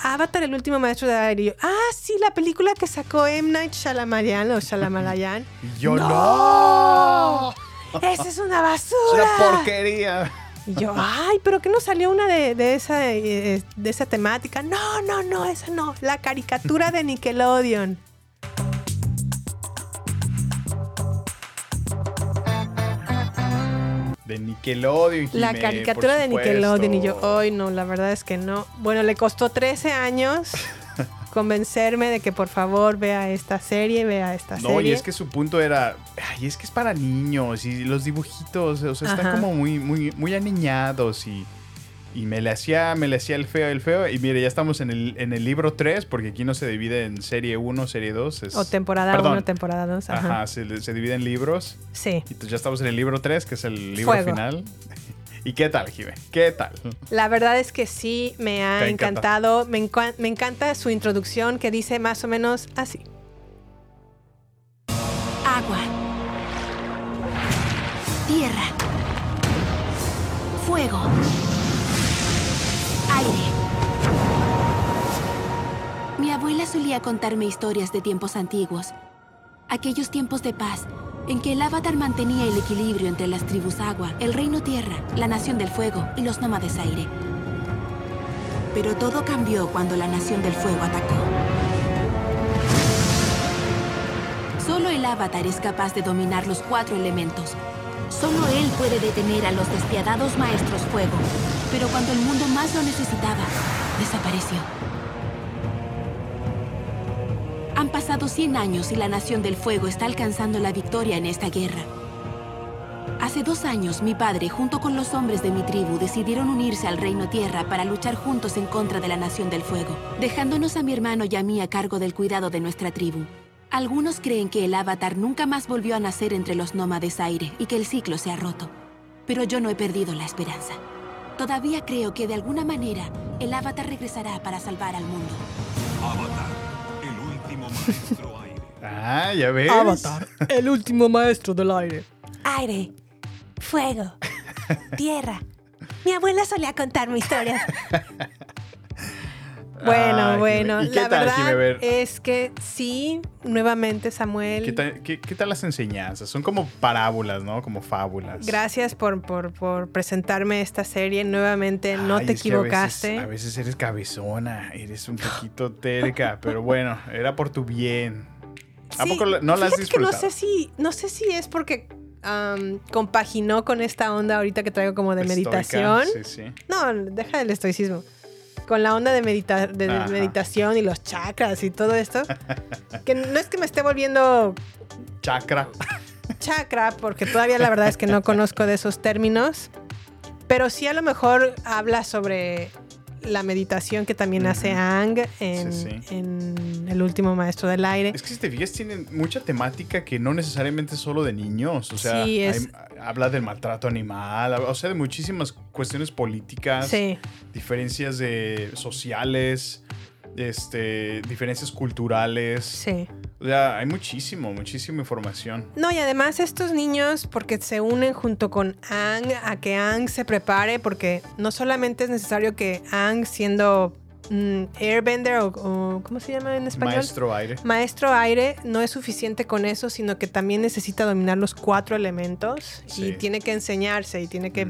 Avatar, el último maestro del aire. Y yo, ah, sí, la película que sacó M. Night Shyamalan o Shyamalan. Y yo ¡No! ¡Esa es una Es basura! una porquería. Y yo, ay, pero que no salió una de, de esa, eh, de esa temática. No, no, no, esa no. La caricatura de Nickelodeon. De Nickelodeon. La Jimé, caricatura por de Nickelodeon. Y yo, hoy no, la verdad es que no. Bueno, le costó 13 años convencerme de que por favor vea esta serie, vea esta No, serie. y es que su punto era, ay, es que es para niños y los dibujitos, o sea, están como muy, muy, muy aniñados y, y me le hacía, me le hacía el feo, el feo. Y mire, ya estamos en el, en el libro 3, porque aquí no se divide en serie 1, serie 2. es- O temporada Perdón. 1, temporada 2. Ajá. Ajá, se, se divide en libros. Sí. Entonces ya estamos en el libro 3, que es el libro Fuego. final. ¿Y qué tal, Jimé? ¿Qué tal? La verdad es que sí, me ha Te encanta. encantado. Me, encu- me encanta su introducción que dice más o menos así. Agua. Tierra. Fuego. Aire. Mi abuela solía contarme historias de tiempos antiguos. Aquellos tiempos de paz en que el avatar mantenía el equilibrio entre las tribus agua, el reino tierra, la nación del fuego y los nómades aire. Pero todo cambió cuando la nación del fuego atacó. Solo el avatar es capaz de dominar los cuatro elementos. Solo él puede detener a los despiadados maestros fuego. Pero cuando el mundo más lo necesitaba, desapareció. Han pasado 100 años y la Nación del Fuego está alcanzando la victoria en esta guerra. Hace dos años, mi padre, junto con los hombres de mi tribu, decidieron unirse al Reino Tierra para luchar juntos en contra de la Nación del Fuego, dejándonos a mi hermano y a mí a cargo del cuidado de nuestra tribu. Algunos creen que el avatar nunca más volvió a nacer entre los nómades aire y que el ciclo se ha roto. Pero yo no he perdido la esperanza. Todavía creo que de alguna manera el avatar regresará para salvar al mundo. Avatar, el último maestro aire. Ah, ya ves. el último maestro del aire. Aire, fuego, tierra. Mi abuela solía contarme historias. Bueno, Ay, bueno, Jimé. ¿Y qué la tal, verdad es que sí, nuevamente Samuel. ¿Qué tal, qué- qué tal las enseñanzas? Son como parábolas, ¿no? Como fábulas. Gracias por, por, por presentarme esta serie. Nuevamente, no Ay, te a veces- equivocaste. A veces, eres cabezona, eres un poquito terca, pero bueno, era por tu bien. ¿A Sí, poco la- no la has que no sé si, no sé si es porque am, compaginó con esta onda ahorita que traigo como de Estoica, meditación. Sí, sí. No, deja el estoicismo. Con la onda de, medita- de meditación y los chakras y todo esto. que no es que me esté volviendo Chakra. chakra, porque todavía la verdad es que no conozco de esos términos. Pero sí a lo mejor habla sobre la meditación que también hace. Ang en, Sí, sí. en El último maestro del aire. Es que si te fijas, tienen mucha temática que no necesariamente es solo de niños. O sea, Sí, es- hay- habla del maltrato animal, o sea, de muchísimas cuestiones políticas, diferencias de sociales, este, diferencias culturales. Sí. O sea, hay muchísimo, muchísima información. No, y además estos niños, porque se unen junto con Ang a que Ang se prepare, porque no solamente es necesario que Ang, siendo mm, Airbender o, o- ¿cómo se llama en español? Maestro aire. Maestro aire, no es suficiente con eso, sino que también necesita dominar los cuatro elementos Sí. y tiene que enseñarse y tiene que.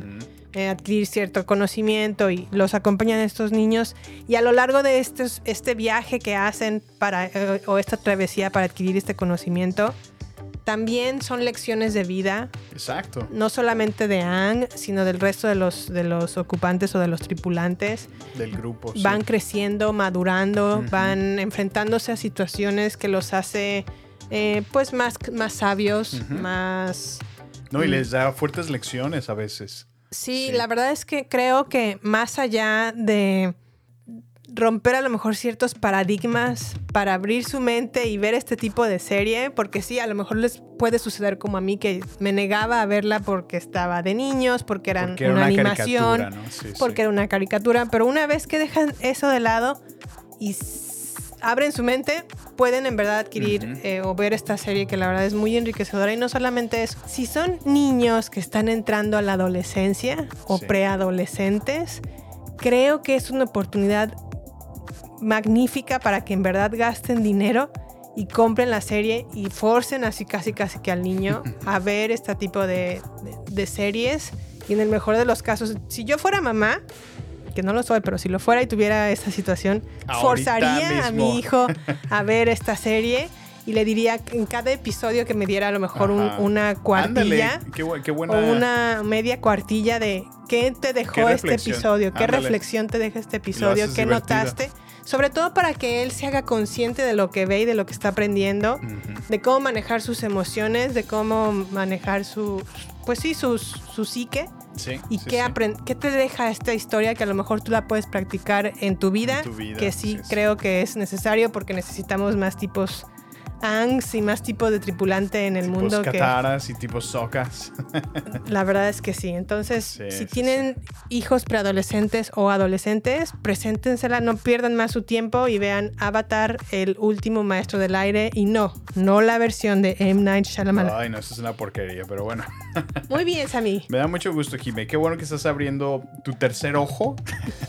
Eh, adquirir cierto conocimiento y los acompañan estos niños y a lo largo de estos, este viaje que hacen para eh, o esta travesía para adquirir este conocimiento también son lecciones de vida Exacto. no solamente de Ang sino del resto de los de los ocupantes o de los tripulantes Del grupo. sí. van creciendo madurando van enfrentándose a situaciones que los hace eh, pues más más sabios más No, y les da fuertes lecciones a veces. Sí, Sí. la verdad es que creo que más allá de romper a lo mejor ciertos paradigmas para abrir su mente y ver este tipo de serie, porque sí, a lo mejor les puede suceder como a mí que me negaba a verla porque estaba de niños, porque eran Porque era una, una animación, caricatura, ¿no? Sí, porque sí. era una caricatura, pero una vez que dejan eso de lado y abren su mente, pueden en verdad adquirir eh, o ver esta serie que la verdad es muy enriquecedora y no solamente eso, si son niños que están entrando a la adolescencia o Sí. preadolescentes, creo que es una oportunidad magnífica para que en verdad gasten dinero y compren la serie y forcen así casi casi que al niño a ver este tipo de, de- de series. Y en el mejor de los casos, si yo fuera mamá, que no lo soy, pero si lo fuera y tuviera esa situación, Ahorita forzaría a mi hijo a ver esta serie y le diría en cada episodio que me diera a lo mejor un- una cuartilla Ándale, qué, bu- qué buena. o una media cuartilla de qué te dejó Qué este episodio, qué reflexión te deja este episodio, qué divertido. notaste. Sobre todo para que él se haga consciente de lo que ve y de lo que está aprendiendo, de cómo manejar sus emociones, de cómo manejar su, pues sí, su, su psique Sí, y sí, qué, sí. qué te deja esta historia que a lo mejor tú la puedes practicar en tu vida, En tu vida, que sí. creo que es necesario porque necesitamos más tipos ANGs y más tipos de tripulante en el Tipos mundo que cataras y tipos socas. la verdad es que sí. Entonces, Sí, si sí, tienen hijos preadolescentes o adolescentes, preséntensela, no pierdan más su tiempo y vean Avatar, el último maestro del aire. Y no, no la versión de M. Night Shyamalan. Ay, no, eso es una porquería, pero bueno. Muy bien, Sammy. Me da mucho gusto, Jimé. Qué bueno que estás abriendo tu tercer ojo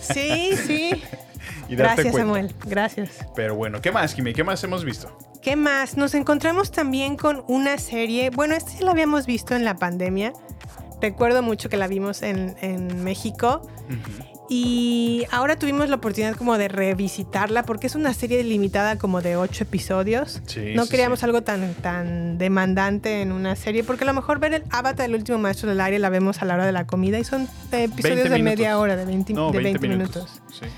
Sí, sí. y darte Gracias, cuenta. Samuel. Gracias. Pero bueno, ¿qué más, Jimé? ¿Qué más hemos visto? ¿Qué más? Nos encontramos también con una serie. Bueno, esta ya la habíamos visto en la pandemia. Recuerdo mucho que la vimos en, en México. Y ahora tuvimos la oportunidad como de revisitarla porque es una serie limitada como de ocho episodios. Sí, no sí, queríamos sí. algo tan, tan demandante en una serie porque a lo mejor ver el Avatar, el último maestro del aire, la vemos a la hora de la comida y son eh, episodios 20 de media hora, de 20, No, de 20, 20 minutos. minutos.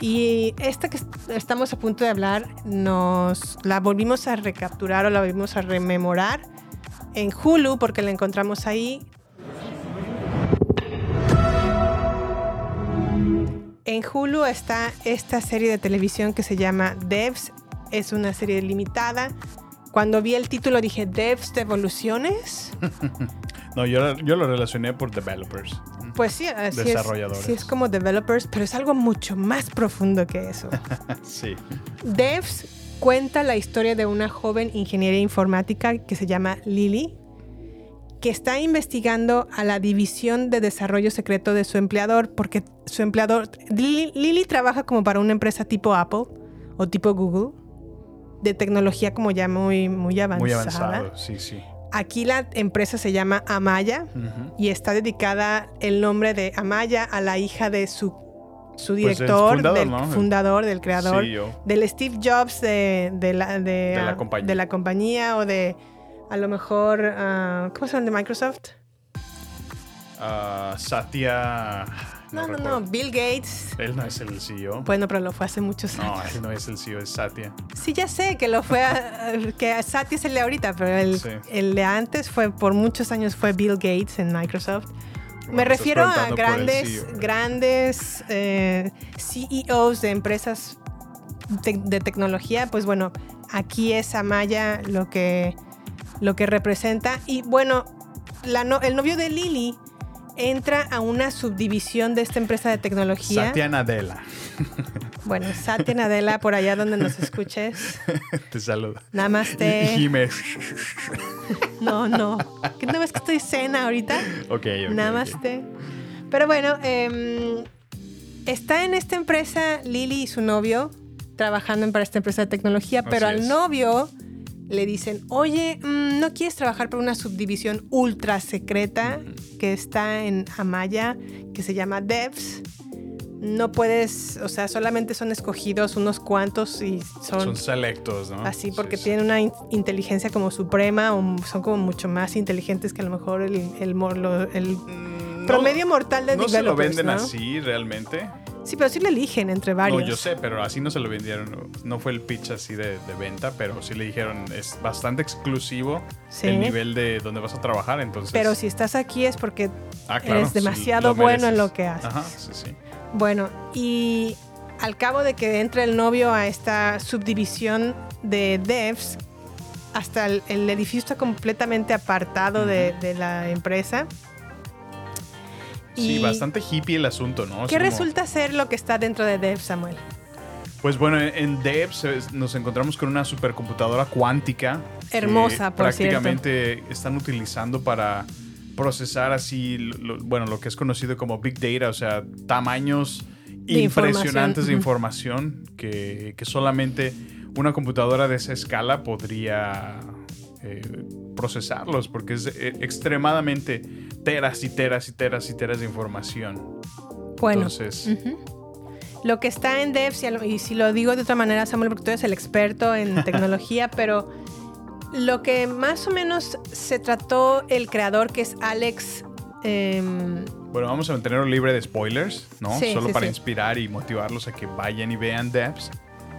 Y esta que est- estamos a punto de hablar, nos la volvimos a recapturar o la volvimos a rememorar en Hulu porque la encontramos ahí. En Hulu está esta serie de televisión que se llama Devs. Es una serie limitada. Cuando vi el título dije, ¿Devs de evoluciones? No, yo, yo lo relacioné por developers. Pues sí, así es. Sí, es como developers, pero es algo mucho más profundo que eso. Sí. Devs cuenta la historia de una joven ingeniera informática que se llama Lily, que está investigando a la división de desarrollo secreto de su empleador, porque su empleador, Lily, Lily trabaja como para una empresa tipo Apple o tipo Google, de tecnología como ya muy, muy avanzada. Muy avanzado, sí, sí. Aquí la empresa se llama Amaya y está dedicada el nombre de Amaya a la hija de su, su Pues, director, fundador, del fundador, del creador, CEO. del Steve Jobs de, de la, de, la compañía. de la compañía o de a lo mejor, ah, ¿cómo se llama? De Microsoft. Ah, Satya. No, no, no. Bill Gates. Él no es el CEO. Bueno, pero lo fue hace muchos no, años. él no es el CEO, es Satya. Sí, ya sé que lo fue, a- que a Satya es el de ahorita, pero el, Sí. el de antes fue, por muchos años fue Bill Gates en Microsoft. Me Bueno, refiero a grandes, CEO. grandes eh, CEOs de empresas de tecnología. Pues bueno, aquí es Amaya lo que, lo que representa. Y bueno, la no- el novio de Lily entra a una subdivisión de esta empresa de tecnología. Satya Nadella. Bueno, Satya Nadella, por allá donde nos escuches. Te saludo. Namaste. Jiménez. No, no. ¿Qué no ves que estoy cena ahorita? Ok, ok. Namaste. Pero bueno, em, está en esta empresa Lily y su novio trabajando para esta empresa de tecnología, pero Así al es. novio le dicen, oye, mm, ¿no quieres trabajar para una subdivisión ultra secreta que está en Amaya, que se llama Devs? No puedes, o sea, solamente son escogidos unos cuantos y Son, son, selectos, ¿no? así porque Sí, sí. tienen una in- inteligencia como suprema o son como mucho más inteligentes que a lo mejor el, el, el Promedio mortal de No se lo venden ¿no? así realmente. Sí, pero sí lo eligen entre varios. No, yo sé, pero así no se lo vendieron. No, fue el pitch así de, de venta, pero sí le dijeron es bastante exclusivo Sí. el nivel de donde vas a trabajar. Entonces, Pero si estás aquí es porque Ah, claro, eres demasiado bueno en lo que haces. Ajá, sí, sí. Bueno, y al cabo de que entra el novio a esta subdivisión de devs, hasta el, el edificio está completamente apartado de, de la empresa. Sí, Y- bastante hippie el asunto, ¿no? ¿Qué como- resulta ser lo que está dentro de devs, Samuel? Pues bueno, en- eh, nos encontramos con una supercomputadora cuántica. que Hermosa, por Prácticamente están utilizando para procesar así, lo- bueno, lo que es conocido como Big Data, o sea, tamaños De impresionantes de información, información que, que solamente una computadora de esa escala podría eh, procesarlos, porque es eh, extremadamente teras y teras y teras y teras de información. Bueno, Entonces, lo que está en Devs, y, si lo digo de otra manera, Samuel, porque tú eres el experto en tecnología, pero lo que más o menos se trató el creador, que es Alex. em, bueno, vamos a mantenerlo libre de spoilers, ¿no? Sí, Solo sí, para sí. inspirar y motivarlos a que vayan y vean Devs.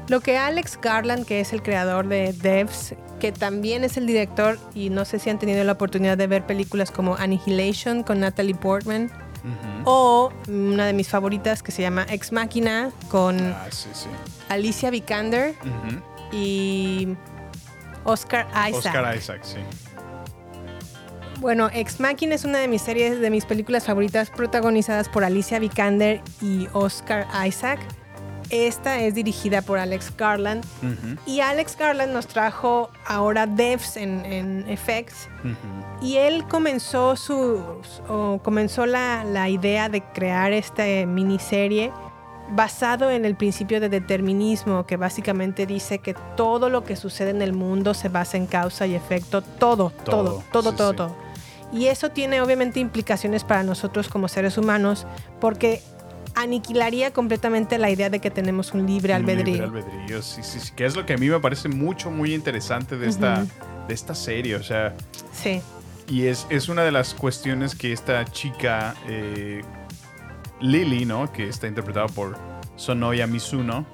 Lo que Alex Garland, que es el creador de Devs, que también es el director, y no sé si han tenido la oportunidad de ver películas como Annihilation con Natalie Portman, o una de mis favoritas que se llama Ex Machina con Ah, sí, sí. Alicia Vikander y Oscar Isaac. Oscar Isaac, sí. Bueno, Ex Machina es una de mis series, de mis películas favoritas, protagonizadas por Alicia Vikander y Oscar Isaac. Esta es dirigida por Alex Garland. Y Alex Garland nos trajo ahora Devs en, en FX. Y él comenzó su o comenzó la, la idea de crear esta miniserie basado en el principio de determinismo, que básicamente dice que todo lo que sucede en el mundo se basa en causa y efecto, todo, todo, Todo, todo, sí, todo, sí. todo. Y eso tiene obviamente implicaciones para nosotros como seres humanos, porque aniquilaría completamente la idea de que tenemos un libre Un albedrío. Libre albedrío, sí, sí, sí. Que es lo que a mí me parece mucho, muy interesante de esta, de esta serie. O sea, Sí. y es, es una de las cuestiones que esta chica, eh, Lily, ¿no? Que está interpretada por Sonoya Mizuno,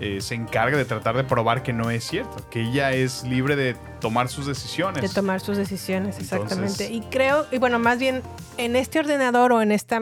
eh, se encarga de tratar de probar que no es cierto. Que ella es libre de tomar sus decisiones. De tomar sus decisiones, exactamente. Entonces- y creo, y bueno, más bien en este ordenador o en esta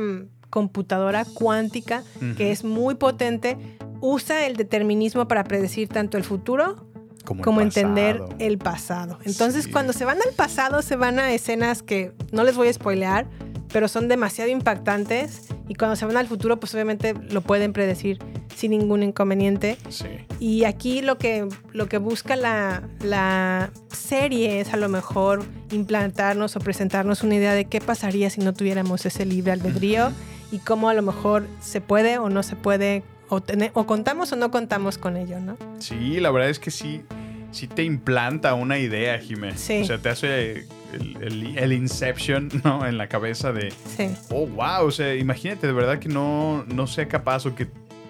computadora cuántica, Ujú. que es muy potente, usa el determinismo para predecir tanto el futuro Como como, el entender el pasado. Entonces, Sí. cuando se van al pasado, se van a escenas que no les voy a spoilear, pero son demasiado impactantes. Y cuando se van al futuro, pues obviamente lo pueden predecir sin ningún inconveniente. Sí. Y aquí lo que, lo que busca la, la serie es a lo mejor implantarnos o presentarnos una idea de qué pasaría si no tuviéramos ese libre albedrío y cómo a lo mejor se puede o no se puede, o, contamos o no contamos con ello, ¿no? Sí, la verdad es que sí, sí te implanta una idea, Jiménez. Sí. O sea, te hace el, el- el Inception, ¿no? En la cabeza de, Sí. oh, wow, o sea, imagínate de verdad que no, no sea capaz o que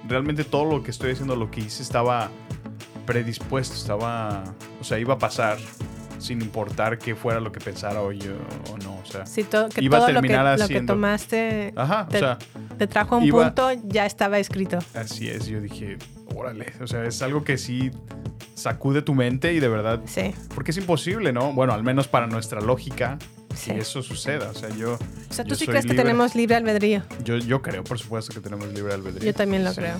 realmente todo lo que estoy haciendo, lo que hice estaba predispuesto, estaba, o sea, iba a pasar sin importar qué fuera lo que pensara o yo o no, o sea. Todo, que Iba a todo lo que, terminar lo que haciendo- tomaste Ajá, te, o sea, te trajo a un iba- punto, ya estaba escrito. así es, yo dije, órale, o sea, es algo que sí sacude tu mente y de verdad Sí. Porque es imposible, ¿no? Bueno, al menos para nuestra lógica, Sí. que eso suceda. O sea, yo. O sea, ¿tú sí crees que tenemos libre albedrío? Yo, yo creo, por supuesto, que tenemos libre albedrío. Yo también lo Sí. creo.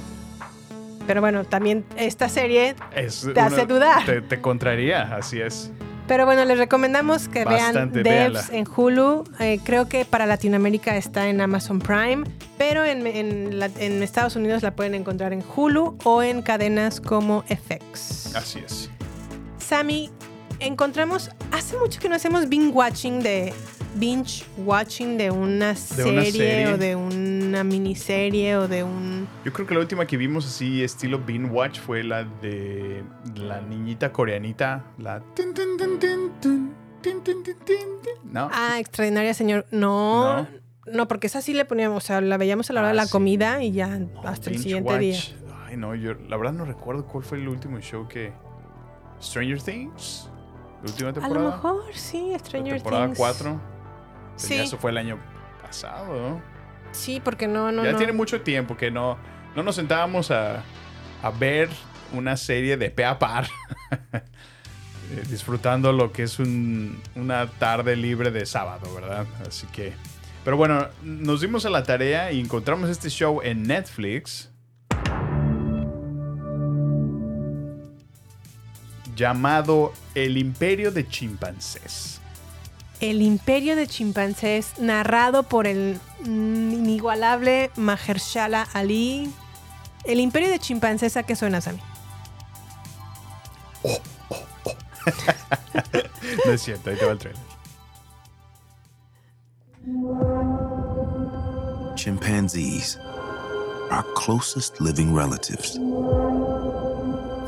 Pero bueno, también esta serie Es Te hace dudar. Te, te contraría, así es. Pero bueno, les recomendamos que Bastante, vean véanla. Devs en Hulu. Eh, creo que para Latinoamérica está en Amazon Prime, pero en, en la- en Estados Unidos la pueden encontrar en Hulu o en cadenas como FX. Así es. Sammy, encontramos hace mucho que no hacemos binge watching de binge watching de una, serie, o de una miniserie o de un... Yo creo que la última que vimos así estilo binge watch fue la de la niñita coreanita, la... No. Ah, extraordinaria señor. No, no. porque esa sí le poníamos, o sea, la veíamos a la hora de la comida y ya hasta el siguiente día. Ay, no, yo la verdad no recuerdo cuál fue el último show que... Stranger Things. La última temporada. A lo mejor, sí, Stranger Things. Temporada 4. Sí, Eso fue el año pasado, ¿no? sí, porque no, no, ya no. tiene mucho tiempo que no, no nos sentábamos a, a ver una serie de pe a par. Eh, disfrutando lo que es un- una tarde libre de sábado, ¿verdad? Así que... Pero bueno, nos dimos a la tarea y encontramos este show en Netflix. Llamado El Imperio de Chimpancés. El Imperio de Chimpancés, narrado por el mm, inigualable Mahershala Ali. El Imperio de Chimpancés, ¿a qué suena, Sammy? No es cierto, ahí te va el trailer. Chimpanzees, our closest living relatives.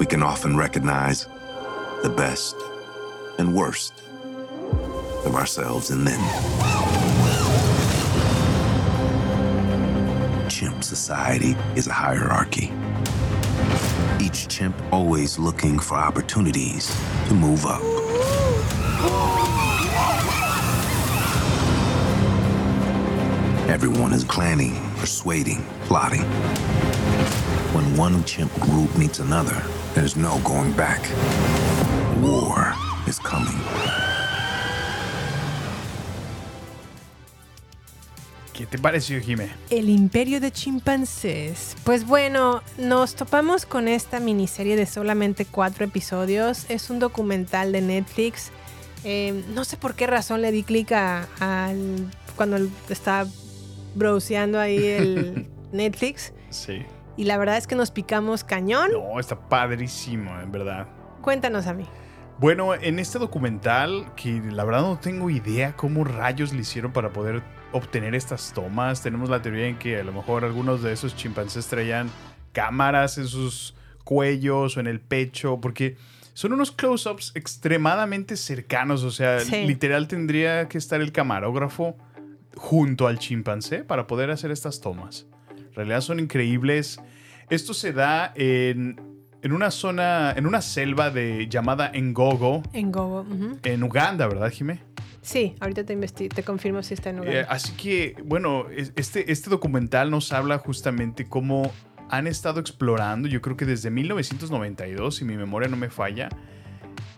We can often recognize the best and worst of ourselves in them. Chimp society is a hierarchy. Each chimp always looking for opportunities to move up. Everyone is planning, persuading, plotting. When one chimp group meets another, there's no going back. War is coming. ¿Qué te pareció, Jime? El imperio de chimpancés. Pues bueno, nos topamos con esta miniserie de solamente cuatro episodios. Es un documental de Netflix. Eh, no sé por qué razón le di clic a- al cuando estaba browseando ahí el Netflix. Sí. Y la verdad es que nos picamos cañón. No, está padrísimo, en verdad. Cuéntanos a mí. Bueno, en este documental, que la verdad no tengo idea cómo rayos le hicieron para poder obtener estas tomas. Tenemos la teoría en que a lo mejor algunos de esos chimpancés traían cámaras en sus cuellos o en el pecho, porque son unos close-ups extremadamente cercanos. O sea, Sí. literal tendría que estar el camarógrafo junto al chimpancé para poder hacer estas tomas. En realidad son increíbles. Esto se da en, en una zona, en una selva de, llamada Ngogo, En Gogo. ujú. en Uganda, ¿verdad, Jimé? Sí, ahorita te, te confirmo si está en Uganda. Eh, así que, bueno, es- este, este documental nos habla justamente cómo han estado explorando, yo creo que desde 1992, si mi memoria no me falla,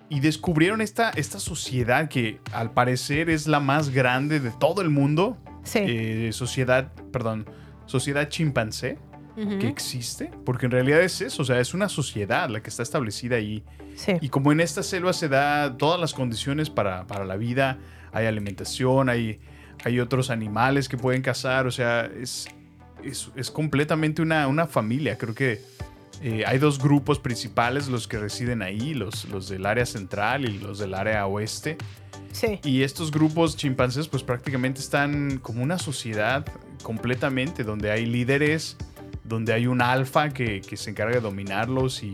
y descubrieron esta, esta sociedad que al parecer es la más grande de todo el mundo. Sí. Eh, sociedad, perdón, sociedad chimpancé Ujú. que existe, porque en realidad es eso, o sea, es una sociedad la que está establecida ahí. Sí. Y como en esta selva se da todas las condiciones para, para la vida, hay alimentación, hay, hay otros animales que pueden cazar, o sea, es, es, es completamente una, una familia. Creo que eh, hay dos grupos principales, los que residen ahí, los, los del área central y los del área oeste. Sí. Y estos grupos chimpancés pues prácticamente están como una sociedad completamente, donde hay líderes, donde hay un alfa que, que se encarga de dominarlos y,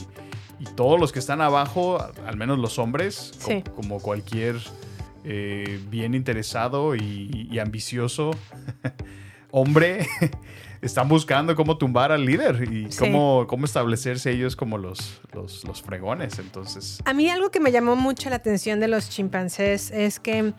y todos los que están abajo, al menos los hombres, co- como cualquier eh, bien interesado y, y ambicioso hombre, están buscando cómo tumbar al líder y Sí. cómo, cómo establecerse ellos como los, los, los fregones. Entonces, A mí algo que me llamó mucho la atención de los chimpancés es que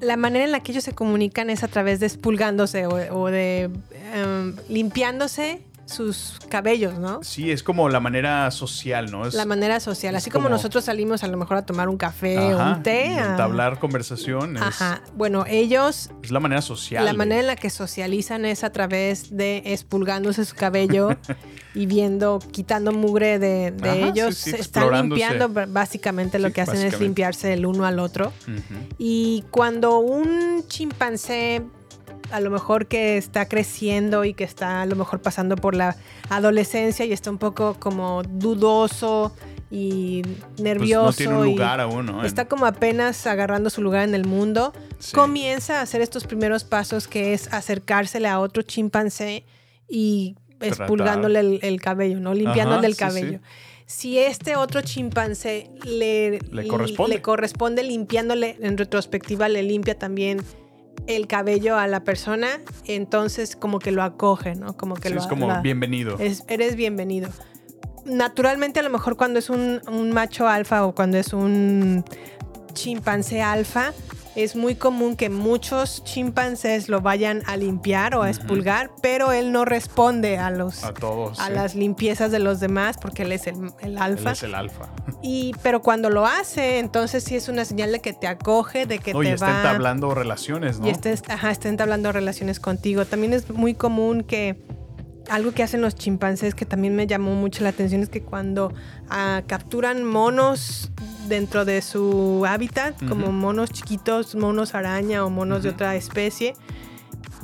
la manera en la que ellos se comunican es a través de expulgándose o, o de em, limpiándose sus cabellos, ¿no? sí, es como la manera social, ¿no? Es, La manera social. Así como, como- nosotros salimos a lo mejor a tomar un café o un té. a- entablar conversación es, Ajá. Bueno, ellos es la manera social. La manera en la que socializan es a través de expulgándose su cabello y viendo, quitando mugre de, de Ajá, ellos. sí, sí, Están limpiando, básicamente lo Sí, que hacen es limpiarse el uno al otro. Y cuando un chimpancé, a lo mejor que está creciendo y que está a lo mejor pasando por la adolescencia y está un poco como dudoso y nervioso. Pues no tiene un lugar aún, ¿no? En- Está como apenas agarrando su lugar en el mundo. Sí. Comienza a hacer estos primeros pasos que es acercársele a otro chimpancé y expulgándole el, el cabello, ¿no? Limpiándole Ajá, el sí, cabello. sí. Si este otro chimpancé le, Le corresponde. le corresponde limpiándole, en retrospectiva le limpia también el cabello a la persona, entonces como que lo acoge, ¿no? Como que Sí, lo es como la- bienvenido. es- eres bienvenido. Naturalmente, a lo mejor cuando es un, un macho alfa o cuando es un chimpancé alfa, es muy común que muchos chimpancés lo vayan a limpiar o a expulgar, pero él no responde a los a todos. a sí. las limpiezas de los demás porque él es el, el Él alfa. es el alfa. Y, pero cuando lo hace, entonces sí es una señal de que te acoge, de que No, y te está va entablando relaciones, ¿no? y ajá, está entablando relaciones contigo. También es muy común que algo que hacen los chimpancés que también me llamó mucho la atención es que cuando ah, capturan monos dentro de su hábitat, como monos chiquitos, monos araña o monos de otra especie,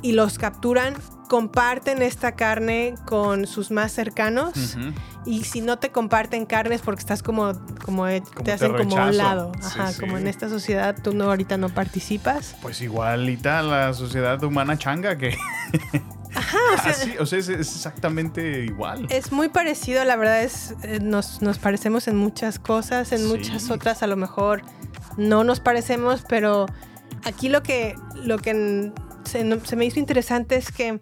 y los capturan, comparten esta carne con sus más cercanos. Y si no te comparten carnes porque estás como, como, Como te hacen te como a un lado. Ajá, sí. como en esta sociedad tú no ahorita no participas. Pues igualita la sociedad humana changa que. Ajá, o sea, Así, o sea, es, es exactamente igual. es muy parecido, la verdad es, eh, nos, nos parecemos en muchas cosas, en Sí. muchas otras a lo mejor no nos parecemos, pero aquí lo que, lo que se, se me hizo interesante es que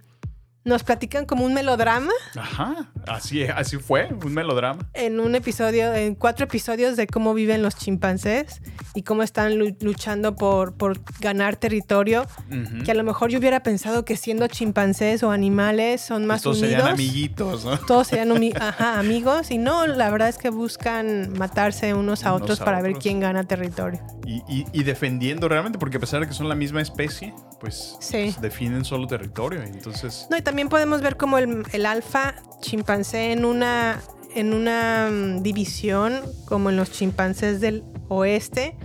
nos platican como un melodrama Ajá, así, así fue, un melodrama. en un episodio, en cuatro episodios de cómo viven los chimpancés y cómo están lu- luchando por, por ganar territorio. Ujú. Que a lo mejor yo hubiera pensado que siendo chimpancés o animales son más Estos unidos. serían amiguitos, ¿no? Todos serían ajá, amigos y no, la verdad es que buscan matarse unos a Unos otros a para ver quién gana territorio. Y, y- y defendiendo realmente, porque a pesar de que son la misma especie, pues Sí. defienden solo territorio. Entonces, No, y también podemos ver como el, el alfa chimpancé en una, en una mm, división, como en los chimpancés del oeste,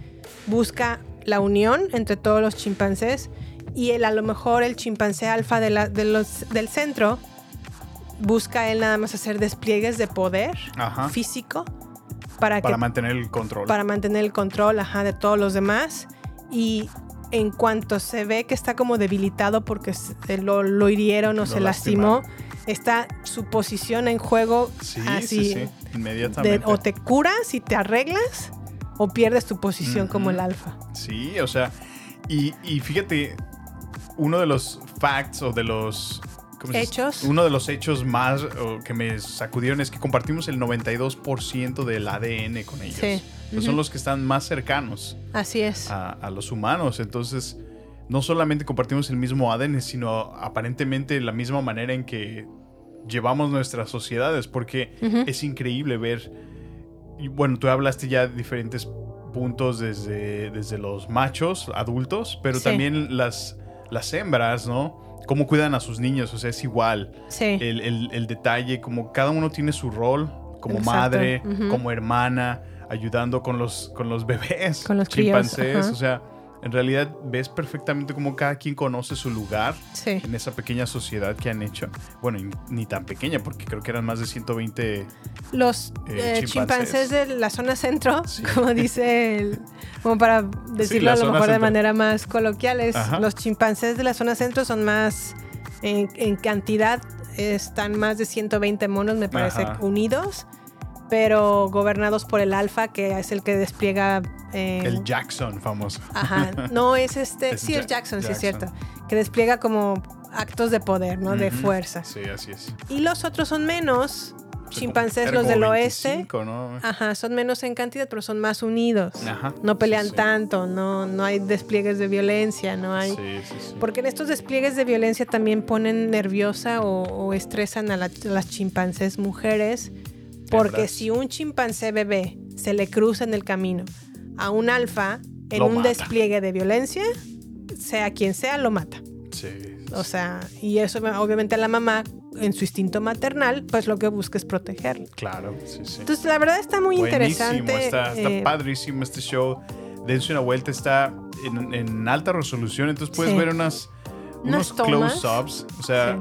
busca la unión entre todos los chimpancés y el, a lo mejor el chimpancé alfa de la- de los, del centro busca él nada más hacer despliegues de poder Ajá. físico para, para que mantener el control. para mantener el control ajá, de todos los demás. Y en cuanto se ve que está como debilitado porque se lo, lo hirieron o Lo se lastimó, lastimaron. está su posición en juego Sí, así. sí, sí, de- inmediatamente. o te curas y te arreglas o pierdes tu posición como el alfa. Sí, o sea, y, y fíjate, uno de los facts o de los. Hechos. Uno de los hechos más que me sacudieron es que compartimos el 92% del ADN con ellos. Sí. Son los que están más cercanos Así es. a, a los humanos. Entonces, no solamente compartimos el mismo ADN, sino aparentemente la misma manera en que llevamos nuestras sociedades, porque es increíble ver, y bueno, tú hablaste ya de diferentes puntos desde, desde los machos adultos, pero Sí. también las, las hembras, ¿no? Cómo cuidan a sus niños, o sea, es igual. Sí. El, el- el detalle, como cada uno tiene su rol, como Exacto. madre, como hermana, ayudando con los, con los bebés, Con los chimpancés, o sea, en realidad ves perfectamente cómo cada quien conoce su lugar Sí. en esa pequeña sociedad que han hecho. Bueno, ni tan pequeña, porque creo que eran más de 120. Los Eh, eh, chimpancés. chimpancés de la zona centro, Sí. como dice el, como para decirlo a lo mejor de manera más coloquial, es los chimpancés de la zona centro son más en, en cantidad, están más de 120 monos, me parece, Ajá. unidos, pero gobernados por el alfa, que es el que despliega... eh, El Jackson famoso. Ajá, no es este, Es sí es Ja- Jackson, sí es cierto, que despliega como actos de poder, ¿no? De fuerza. Sí, así es. Y los otros son menos, chimpancés los del oeste. 25, ¿no? Ajá, son menos en cantidad, pero son más unidos. Ajá, No pelean sí, sí. tanto, no, no hay despliegues de violencia, no hay... Sí, sí. Porque en estos despliegues de violencia también ponen nerviosa o, o estresan a, la- a las chimpancés mujeres. Porque si un chimpancé bebé se le cruza en el camino a un alfa en Lo un mata. despliegue de violencia, sea quien sea, lo mata. Sí, O sea, y eso obviamente la mamá, en su instinto maternal, pues lo que busca es protegerlo. claro, sí, sí. Entonces, la verdad está muy Buenísimo, interesante. Está, está eh, padrísimo este show. Dense una vuelta, está en, en alta resolución, entonces puedes Sí. ver unas, unos close-ups. O sea,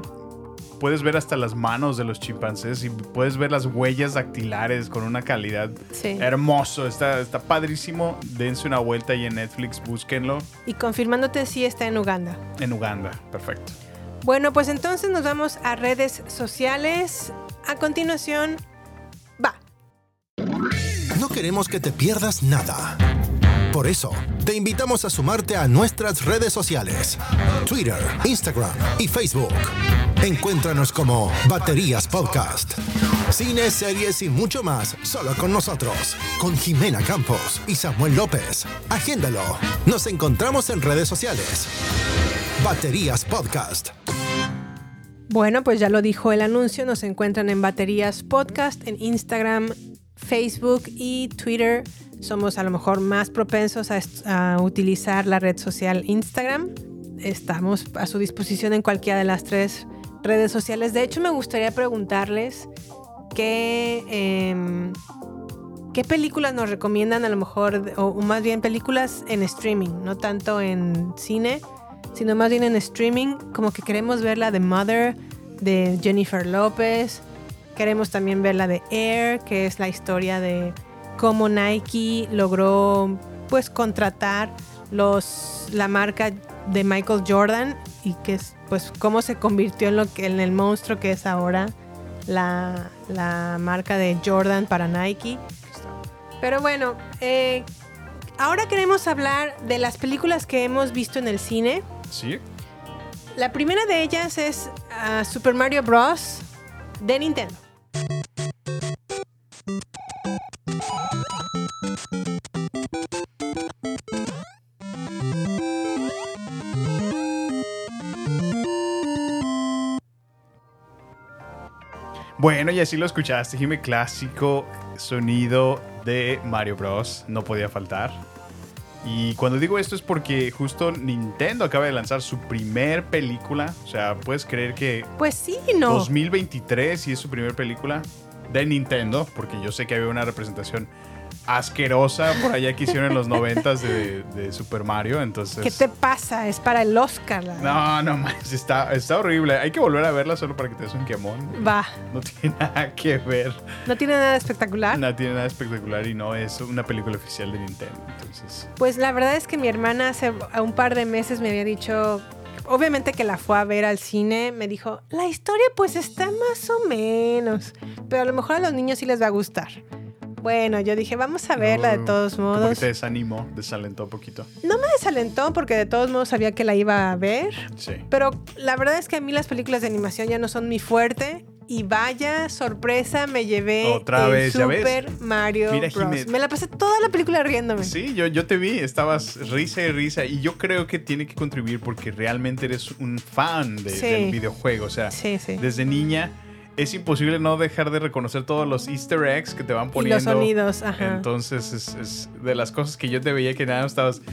puedes ver hasta las manos de los chimpancés y puedes ver las huellas dactilares con una calidad Sí. hermoso. Está, está padrísimo. Dense una vuelta ahí en Netflix, búsquenlo. Y confirmándote si está en Uganda. En Uganda, perfecto. Bueno, pues entonces nos vamos a redes sociales. A continuación, va. No queremos que te pierdas nada. Por eso, te invitamos a sumarte a nuestras redes sociales. Twitter, Instagram y Facebook. Encuéntranos como Baterías Podcast. Cine, series y mucho más solo con nosotros. Con Jimena Campos y Samuel López. Agéndalo. Nos encontramos en redes sociales. Baterías Podcast. Bueno, pues ya lo dijo el anuncio. Nos encuentran en Baterías Podcast, en Instagram, Facebook y Twitter. Somos a lo mejor más propensos a, utilizar la red social Instagram. Estamos a su disposición en cualquiera de las tres redes sociales. De hecho, me gustaría preguntarles qué, em, qué películas nos recomiendan a lo mejor, o más bien películas en streaming, no tanto en cine, sino más bien en streaming, como que queremos ver la de Mother de Jennifer López. Queremos también ver la de Air, que es la historia de cómo Nike logró pues contratar los la marca de Michael Jordan y que es pues cómo se convirtió en lo que en el monstruo que es ahora la, la marca de Jordan para Nike. Pero bueno, eh, ahora queremos hablar de las películas que hemos visto en el cine. ¿Sí? La primera de ellas es ah, Super Mario Bros. de Nintendo. Bueno, y así lo escuchaste, Jimmy. Clásico sonido de Mario Bros. No podía faltar. Y cuando digo esto es porque justo Nintendo acaba de lanzar su primer película. O sea, puedes creer que Pues sí, no. 2023 y es su primer película de Nintendo, porque yo sé que había una representación asquerosa por allá que hicieron en los 90 de, de Super Mario. Entonces. ¿Qué te pasa? Es para el Oscar. la- No, no más, está, está horrible. Hay que volver a verla solo para que te des un quemón. Va. No tiene nada que ver. No tiene nada espectacular. No tiene nada espectacular y no es una película oficial de Nintendo. Entonces, Pues la verdad es que mi hermana hace un par de meses me había dicho, obviamente que la fue a ver al cine, me dijo, la historia pues está más o menos, pero a lo mejor a los niños sí les va a gustar. Bueno, yo dije, vamos a verla de todos como que modos. te desanimó, desalentó un poquito. No me desalentó porque de todos modos sabía que la iba a ver, Sí. pero la verdad es que a mí las películas de animación ya no son mi fuerte. Y vaya sorpresa me llevé Otra el vez, ¿ya ves? Super Mario Mira, Bros. Me la pasé toda la película riéndome. Sí, yo, yo te vi, estabas risa y risa y yo creo que tiene que contribuir porque realmente eres un fan de- Sí. del videojuego. O sea, Sí, sí. desde niña es imposible no dejar de reconocer todos los easter eggs que te van Y poniendo. los sonidos, ajá. Entonces es, es de las cosas que yo te veía que nada más estabas...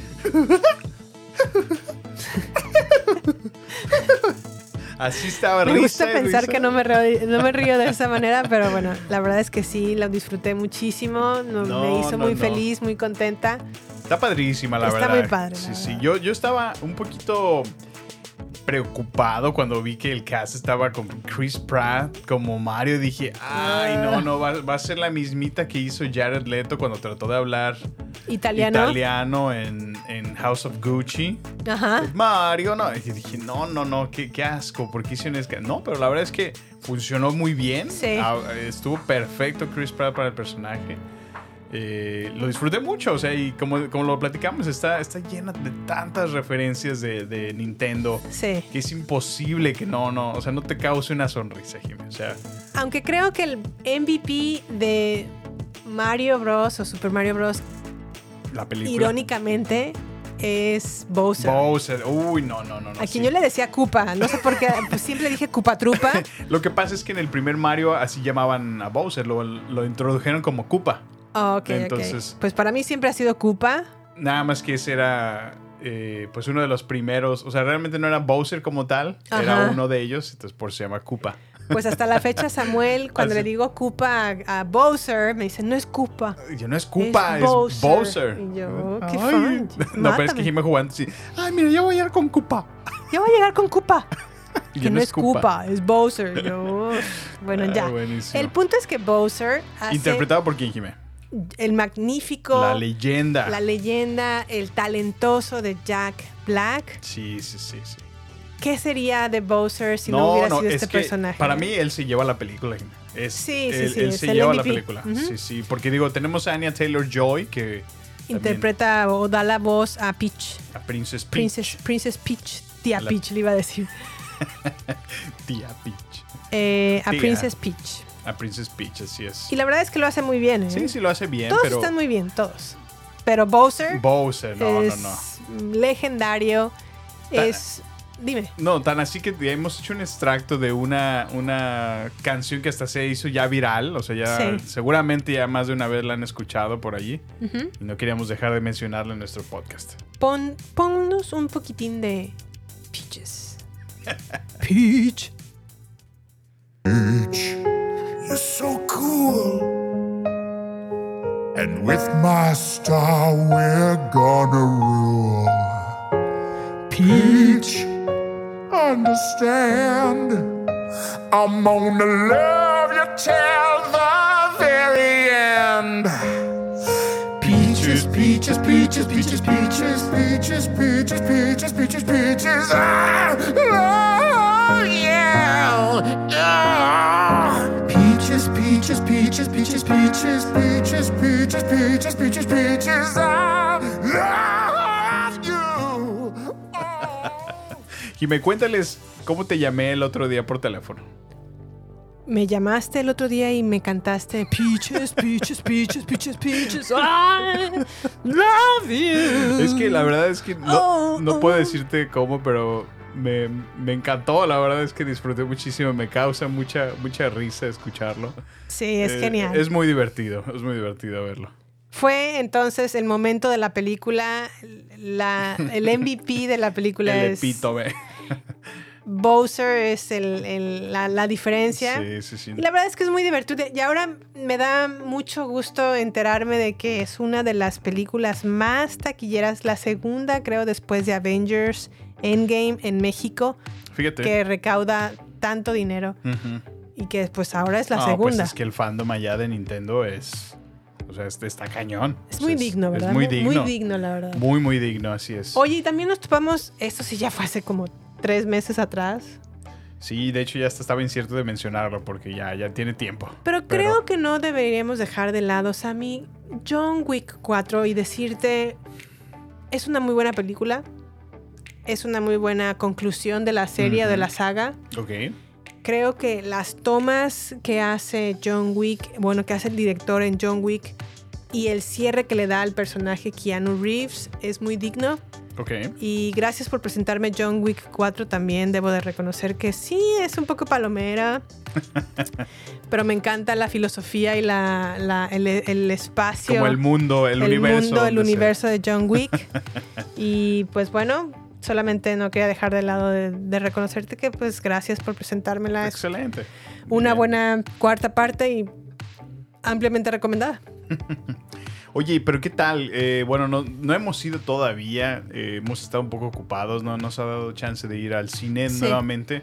Así estaba Me gusta pensar risa. que no me, río, no me río de esa manera, pero bueno, la verdad es que sí, lo disfruté muchísimo, no- No, me hizo muy feliz, muy contenta. Está padrísima, la Está verdad. muy padre, la Sí, verdad. sí. Yo, yo estaba un poquito preocupado cuando vi que el cast estaba con Chris Pratt como Mario. Dije, ay, Ah. no, no, va, va a ser la mismita que hizo Jared Leto cuando trató de hablar Italiano. italiano en, en House of Gucci. Ajá. Mario, no. Y dije, no, no, no, qué, qué asco, ¿por qué hicieron? No, pero la verdad es que funcionó muy bien. Sí. Ah, Estuvo perfecto Chris Pratt para el personaje. Eh, lo disfruté mucho, o sea, y como, como lo platicamos, está, está llena de tantas referencias de, de Nintendo Sí. que es imposible que no, no, o sea, no te cause una sonrisa, Jimmy. O sea, Aunque creo que el MVP de Mario Bros. o Super Mario Bros. la película. irónicamente es Bowser. Bowser, uy, no, no, no. no a sí. quien yo le decía Koopa, no sé por qué, pues siempre dije Koopa Trupa. Lo que pasa es que en el primer Mario así llamaban a Bowser, lo, lo introdujeron como Koopa. Ok, ok. Entonces- Pues para mí siempre ha sido Koopa. Nada más que ese era eh, pues uno de los primeros, o sea, realmente no era Bowser como tal, era uno de ellos, entonces por eso se llama Koopa. Pues hasta la fecha Samuel, cuando Así. le digo Koopa a, a Bowser, me dice, no es Koopa. Yo no es Koopa, es Bowser. Bowser. Y yo, qué Ay. fan. No, pero es que Jimmy jugando así. Ay, mira, ya voy a ir con Koopa. Ya voy a llegar con Koopa. Que no es Koopa, es Bowser. Yo, bueno, Ah, ya. buenísimo. El punto es que Bowser hace Interpretado por quién, Jimmy? El magnífico, La leyenda. la leyenda, el talentoso de Jack Black. Sí, sí, sí, sí. ¿Qué sería de Bowser si no, hubiera sido es este que personaje? Para mí, él se lleva la película. Es, Sí, sí, él, sí, él el lleva la película. Sí, sí. Porque digo, tenemos a Anya Taylor Joy, que. también- Interpreta o da la voz a Peach. A Princess Peach. Princess, Princess Peach. Tía La- Peach le iba a decir. Tía Peach. Eh, a Tía. Princess Peach. A Princess Peach, así es. Y la verdad es que lo hace muy bien. ¿eh? Sí, sí lo hace bien, Todos pero. están muy bien, todos. Pero Bowser Bowser, no, es no, no. legendario. Es. Dime. No, tan así que hemos hecho un extracto de una, una canción que hasta se hizo ya viral. O sea, ya Sí. seguramente ya más de una vez la han escuchado por allí. Y no queríamos dejar de mencionarla en nuestro podcast. Pon, ponnos un poquitín de Peaches. Peach. Peaches, peaches, peaches, peaches, peaches, peaches, peaches, peaches, peaches. I love you. Yeah. Peaches, peaches, peaches, peaches, peaches, peaches, peaches, peaches, peaches, peaches. I love you. Jimé, cuéntales cómo te llamé el otro día por teléfono. Me llamaste el otro día y me cantaste Peaches, Peaches, Peaches, Peaches, Peaches. I love you. Es que la verdad es que no, Oh, no oh. puedo decirte cómo, pero me, me encantó. La verdad es que disfruté muchísimo. Me causa mucha, mucha risa escucharlo. Sí, es Eh, genial. Es muy divertido. Es muy divertido verlo. Fue entonces el momento de la película, la, el MVP de la película El es epítome. Bowser es el- el- la, la diferencia. Sí, sí, sí. Y la verdad es que es muy divertido. Y ahora me da mucho gusto enterarme de que es una de las películas más taquilleras, la segunda creo después de Avengers Endgame en México, Fíjate. que recauda tanto dinero y que pues ahora es la No, pues segunda. es que el fandom allá de Nintendo es. O sea, este está cañón. Es O muy digno, ¿verdad? Es muy digno. Muy digno, la verdad. Muy, muy digno, así es. Oye, y también nos topamos, esto sí ya fue hace como tres meses atrás, Sí, de hecho ya estaba incierto de mencionarlo porque ya, ya tiene tiempo. pero creo que no deberíamos dejar de lado, Sammy, John Wick 4 y decirte, es una muy buena película, es una muy buena conclusión de la serie, de la saga. Ok. Creo que las tomas que hace John Wick, bueno, que hace el director en John Wick y el cierre que le da al personaje Keanu Reeves es muy digno. Y gracias por presentarme John Wick 4 también. Debo de reconocer que sí, es un poco palomera. pero me encanta la filosofía y la, la- el, el espacio. Como el mundo, el, universo. mundo, el universo de John Wick. y pues bueno, solamente no quería dejar de lado de, de reconocerte que pues gracias por presentármela. Es Excelente. una Bien. buena cuarta parte y ampliamente recomendada. Oye, pero ¿qué tal? Eh, bueno, no, no hemos ido todavía. eh, hemos estado un poco ocupados. No nos ha dado chance de ir al cine Sí. nuevamente.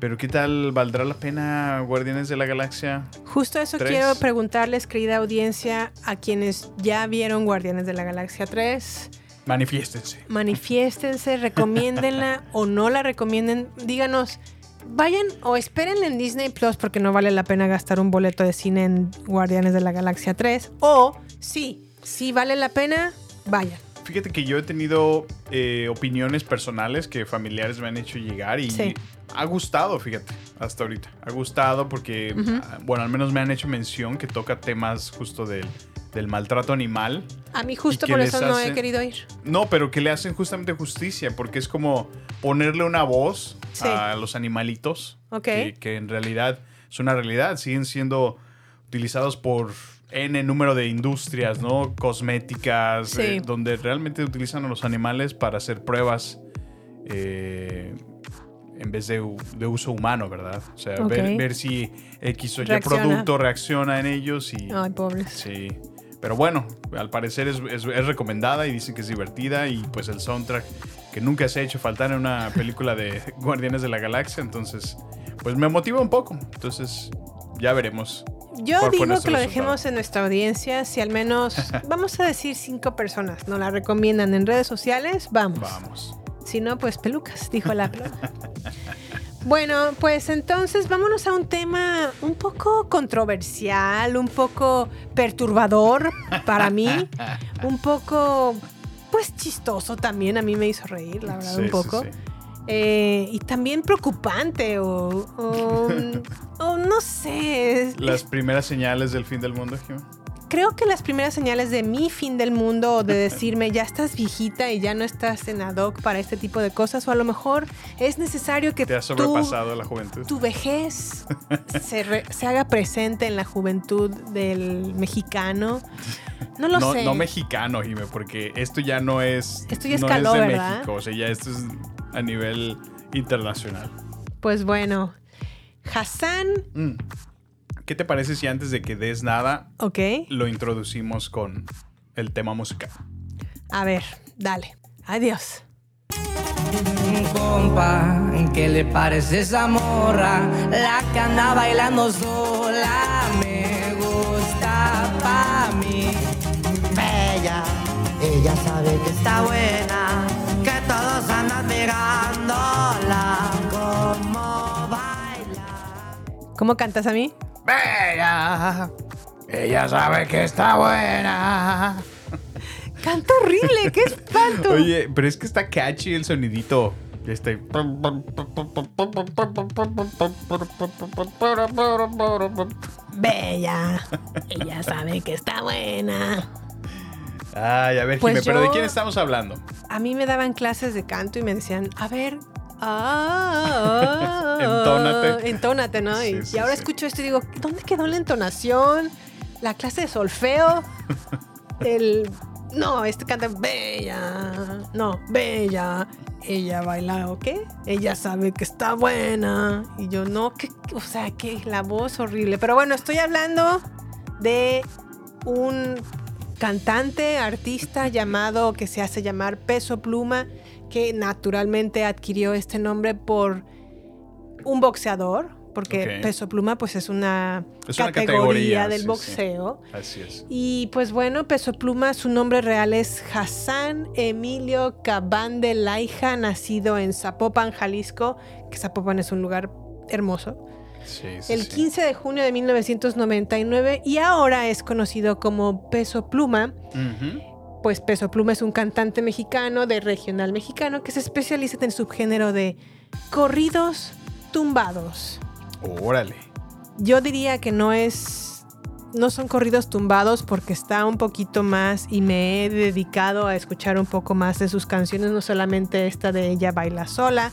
Pero ¿qué tal? ¿Valdrá la pena Guardianes de la Galaxia? Justo eso quiero preguntarles, querida audiencia, a quienes ya vieron Guardianes de la Galaxia 3. Manifiéstense. Manifiéstense, recomiéndenla o no la recomienden. Díganos, vayan o espérenla en Disney Plus porque no vale la pena gastar un boleto de cine en Guardianes de la Galaxia 3. O sí, sí vale la pena, vayan. Fíjate que yo he tenido eh, opiniones personales que familiares me han hecho llegar y Sí. ha gustado, fíjate, hasta ahorita. Ha gustado porque, ah, bueno, al menos me han hecho mención que toca temas justo del, del maltrato animal. A mí justo ¿Y qué por eso no he querido ir. No, pero que le hacen justamente justicia, porque es como ponerle una voz Sí. a los animalitos. Ok. Que, que en realidad es una realidad. Siguen siendo utilizados por N número de industrias, ¿no? Cosméticas, Sí. eh, donde realmente utilizan a los animales para hacer pruebas eh, en vez de, de uso humano, ¿verdad? O sea, ver, ver si X o Y Reacciona. producto reacciona en ellos y... Ay, pobres. Sí. Pero bueno, al parecer es, es- es recomendada y dicen que es divertida y pues el soundtrack que nunca se ha hecho faltar en una película de Guardianes de la Galaxia, entonces pues me motiva un poco. Entonces ya veremos. Yo digo que lo resultado. dejemos en nuestra audiencia. Si al menos, vamos a decir cinco personas nos la recomiendan en redes sociales, vamos. Vamos. Si no, pues pelucas, dijo la pluma. Bueno, pues entonces vámonos a un tema un poco controversial, un poco perturbador para mí, un poco, pues chistoso también, a mí me hizo reír, la verdad, Sí, un poco. sí. Eh, y también preocupante o, o, o no sé. Las primeras señales del fin del mundo, Jim. Creo que las primeras señales de mi fin del mundo o de decirme ya estás viejita y ya no estás en ad hoc para este tipo de cosas o a lo mejor es necesario que Te has sobrepasado la juventud. tu vejez se, re- se haga presente en la juventud del mexicano. No lo no, sé. no mexicano, Jime, porque esto ya no es. Esto ya no es de ¿verdad? México, o sea, ya esto es a nivel internacional. Pues bueno, Hassan, Mm. ¿Qué te parece si antes de que des nada ok. lo introducimos con el tema musical? A ver, dale. Adiós. Compa, ¿qué le parece esa morra? La que anda bailando sola me gusta pa' mí. Bella, ella sabe que está buena, que todos andan mirándola como baila. ¿Cómo cantas a mí? Bella, ella sabe que está buena. Canta horrible, qué espanto. Oye, pero es que está catchy el sonidito. Ahí. Bella. Ella sabe que está buena. Ay, a ver, Pues pero ¿de quién estamos hablando? A mí me daban clases de canto y me decían, a ver, ah, Entónate. Entónate, ¿no? Sí, y, sí, y ahora sí. escucho esto y digo, ¿dónde quedó la entonación? La clase de solfeo. El. No, este canta bella. No, bella. Ella baila o qué? Ella sabe que está buena. Y yo, no, que, o sea, que la voz horrible. Pero bueno, estoy hablando de un cantante, artista llamado, que se hace llamar Peso Pluma, que naturalmente adquirió este nombre por un boxeador, porque. Peso Pluma pues es una, Es una categoría, del sí, boxeo. sí. Así es. Y pues bueno, Peso Pluma, su nombre real es Hassan Emilio Cabán de Laija, nacido en Zapopan, Jalisco, que Zapopan es un lugar hermoso. Sí, sí, El sí. 15 de junio de 1999 y ahora es conocido como Peso Pluma. Ujú. Pues Peso Pluma es un cantante mexicano de regional mexicano que se especializa en el subgénero de corridos tumbados. Órale. Yo diría que no es. No son corridos tumbados porque está un poquito más y me he dedicado a escuchar un poco más de sus canciones, no solamente esta de Ella Baila Sola,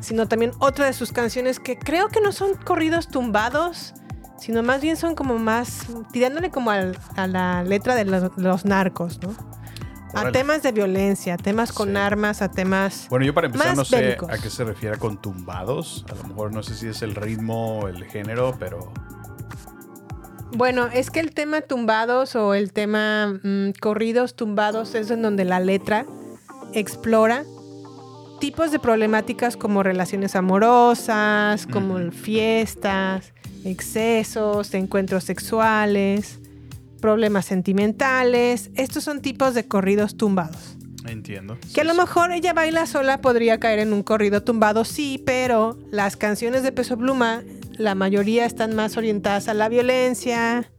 sino también otra de sus canciones que creo que no son corridos tumbados, sino más bien son como más tirándole como al- a la letra de los, los narcos, ¿no? A temas de violencia, a temas con Sí. armas, a temas... Bueno, yo para empezar no sé bélicos. a qué se refiere con tumbados. A lo mejor no sé si es el ritmo o el género, pero Bueno, es que el tema tumbados o el tema mm, corridos tumbados es en donde la letra explora tipos de problemáticas como relaciones amorosas, como fiestas, excesos, encuentros sexuales, problemas sentimentales. Estos son tipos de corridos tumbados. entiendo. Que a lo mejor ella baila sola podría caer en un corrido tumbado, sí, pero las canciones de Peso Pluma, la mayoría están más orientadas a la violencia,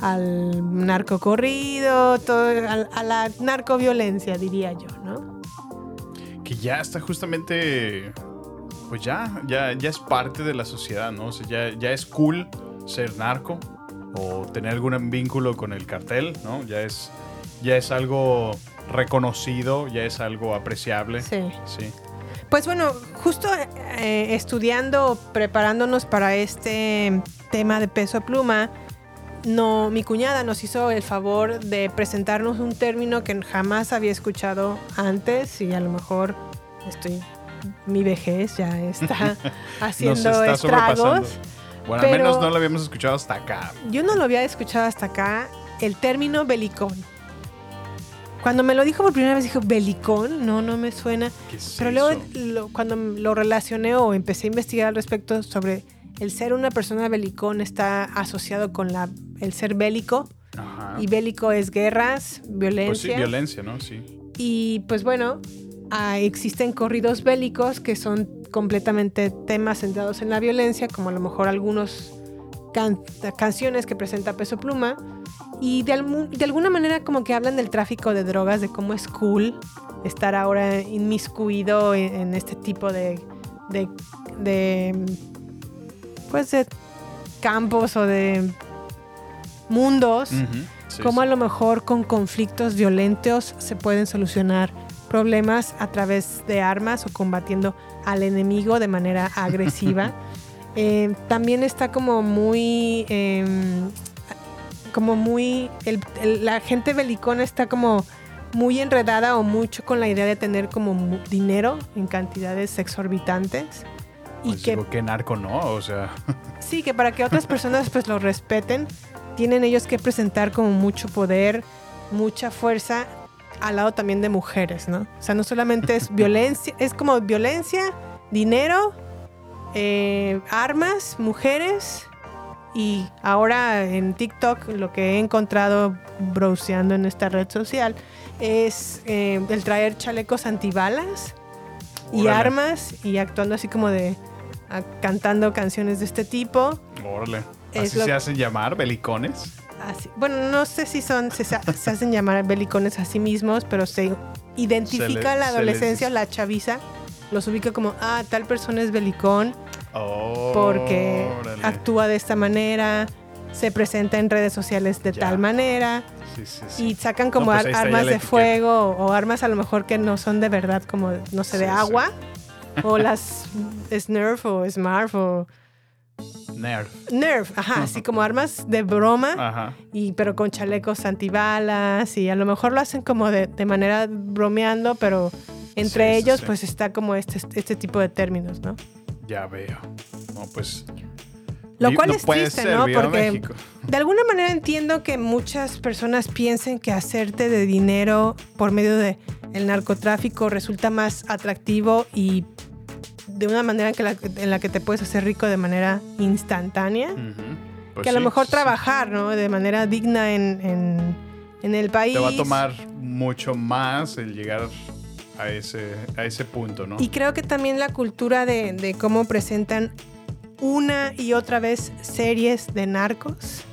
al narcocorrido, todo, al- a, la narcoviolencia, diría yo, ¿no? Que ya está justamente. Pues ya, ya, ya es parte de la sociedad, ¿no? O sea, ya, ya es cool ser narco o tener algún vínculo con el cartel, ¿no? Ya es, ya es algo reconocido, ya es algo apreciable. Sí. Sí. Pues bueno, justo eh, estudiando, preparándonos para este tema de peso pluma, no, mi cuñada nos hizo el favor de presentarnos un término que jamás había escuchado antes y a lo mejor estoy, mi vejez ya está haciendo Nos está estragos. Bueno, al menos no lo habíamos escuchado hasta acá. Yo no lo había escuchado hasta acá, el término belicón. Cuando me lo dijo por primera vez, dijo, belicón, no, no me suena. ¿Qué es Pero luego, eso? lo- cuando lo relacioné o empecé a investigar al respecto sobre el ser una persona belicón está asociado con la, el ser bélico. Ajá. Y bélico es guerras, Pues sí, violencia. violencia, ¿no? Sí. Y pues bueno, ah, existen corridos bélicos que son completamente temas centrados en la violencia, como a lo mejor algunos can- canciones que presenta Peso Pluma. Y de, alguna manera como que hablan del tráfico de drogas, de cómo es cool estar ahora inmiscuido en, en este tipo de, de, de, pues de campos o de mundos sí, sí. a lo mejor con conflictos violentos se pueden solucionar problemas a través de armas o combatiendo al enemigo de manera agresiva. Eh, también está como muy, em, como muy, el- el- la gente belicona está como muy enredada o mucho con la idea de tener como dinero en cantidades exorbitantes. Y Pues que digo, qué narco, ¿no? O sea, Sí, que para que otras personas pues lo respeten, tienen ellos que presentar como mucho poder, mucha fuerza al lado también de mujeres, ¿no? O sea, no solamente es violencia, es como violencia, dinero, eh, armas, mujeres y ahora en TikTok lo que he encontrado browseando en esta red social es eh, el traer chalecos antibalas y Órale. armas y actuando así como de a- cantando canciones de este tipo. órale. Es ¿Así lo- se hacen llamar belicones? Así- bueno, no sé si son se, hacen llamar belicones a sí mismos, pero se identifica Se le- la adolescencia o la chaviza los ubica como, ah, tal persona es belicón Oh, porque órale. actúa de esta manera, se presenta en redes sociales de tal manera Sí, sí, sí. y sacan como No, pues ar- armas de etiqueta. fuego o, armas a lo mejor que no son de verdad, como, no sé, de agua. O las Snurf o Smurf o Nerd. Nerf, ajá, así como armas de broma, Ajá. y, pero con chalecos antibalas y a lo mejor lo hacen como de, de manera bromeando, pero entre Sí, ellos sí. pues está como este, este tipo de términos, ¿no? Ya veo. No, pues. Lo cual no es triste, ser, ¿no? Porque de alguna manera entiendo que muchas personas piensen que hacerte de dinero por medio de el narcotráfico resulta más atractivo y de una manera en, que la, en la que te puedes hacer rico de manera instantánea. Pues que a lo mejor sí. trabajar, ¿no? De manera digna en, en- en el país. Te va a tomar mucho más el llegar a ese, a ese punto, ¿no? Y creo que también la cultura de, de cómo presentan una y otra vez series de narcos,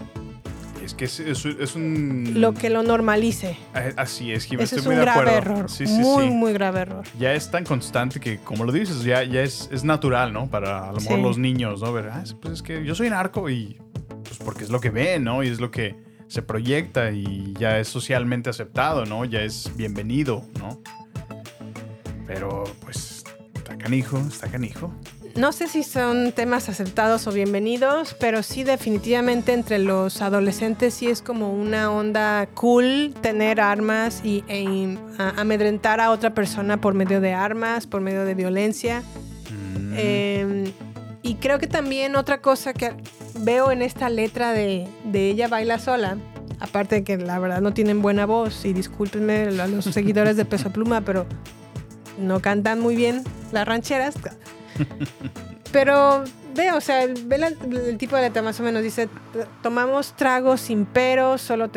Es que es, es- es un. lo que lo normalice. Eh, Así es, Jimmy, estoy es muy un de grave acuerdo. error. Sí, sí, muy, sí. muy grave error. Ya es tan constante que, como lo dices, ya, ya es, es natural, ¿no? Para a lo mejor los niños, ¿no? Ver, ah, pues es que yo soy narco y. Pues porque es lo que ven, ¿no? Y es lo que se proyecta y ya es socialmente aceptado, ¿no? Ya es bienvenido, ¿no? Pero, pues, está canijo, está canijo. No sé si son temas aceptados o bienvenidos, pero sí definitivamente entre los adolescentes sí es como una onda cool tener armas y e- a- amedrentar a otra persona por medio de armas, por medio de violencia. Eh, y creo que también otra cosa que veo en esta letra de, de Ella Baila Sola, aparte de que la verdad no tienen buena voz, y discúlpenme a los seguidores de Peso Pluma, pero no cantan muy bien las rancheras. Pero ve, o sea, ve el tipo de letra más o menos dice, tomamos tragos sin peros, solo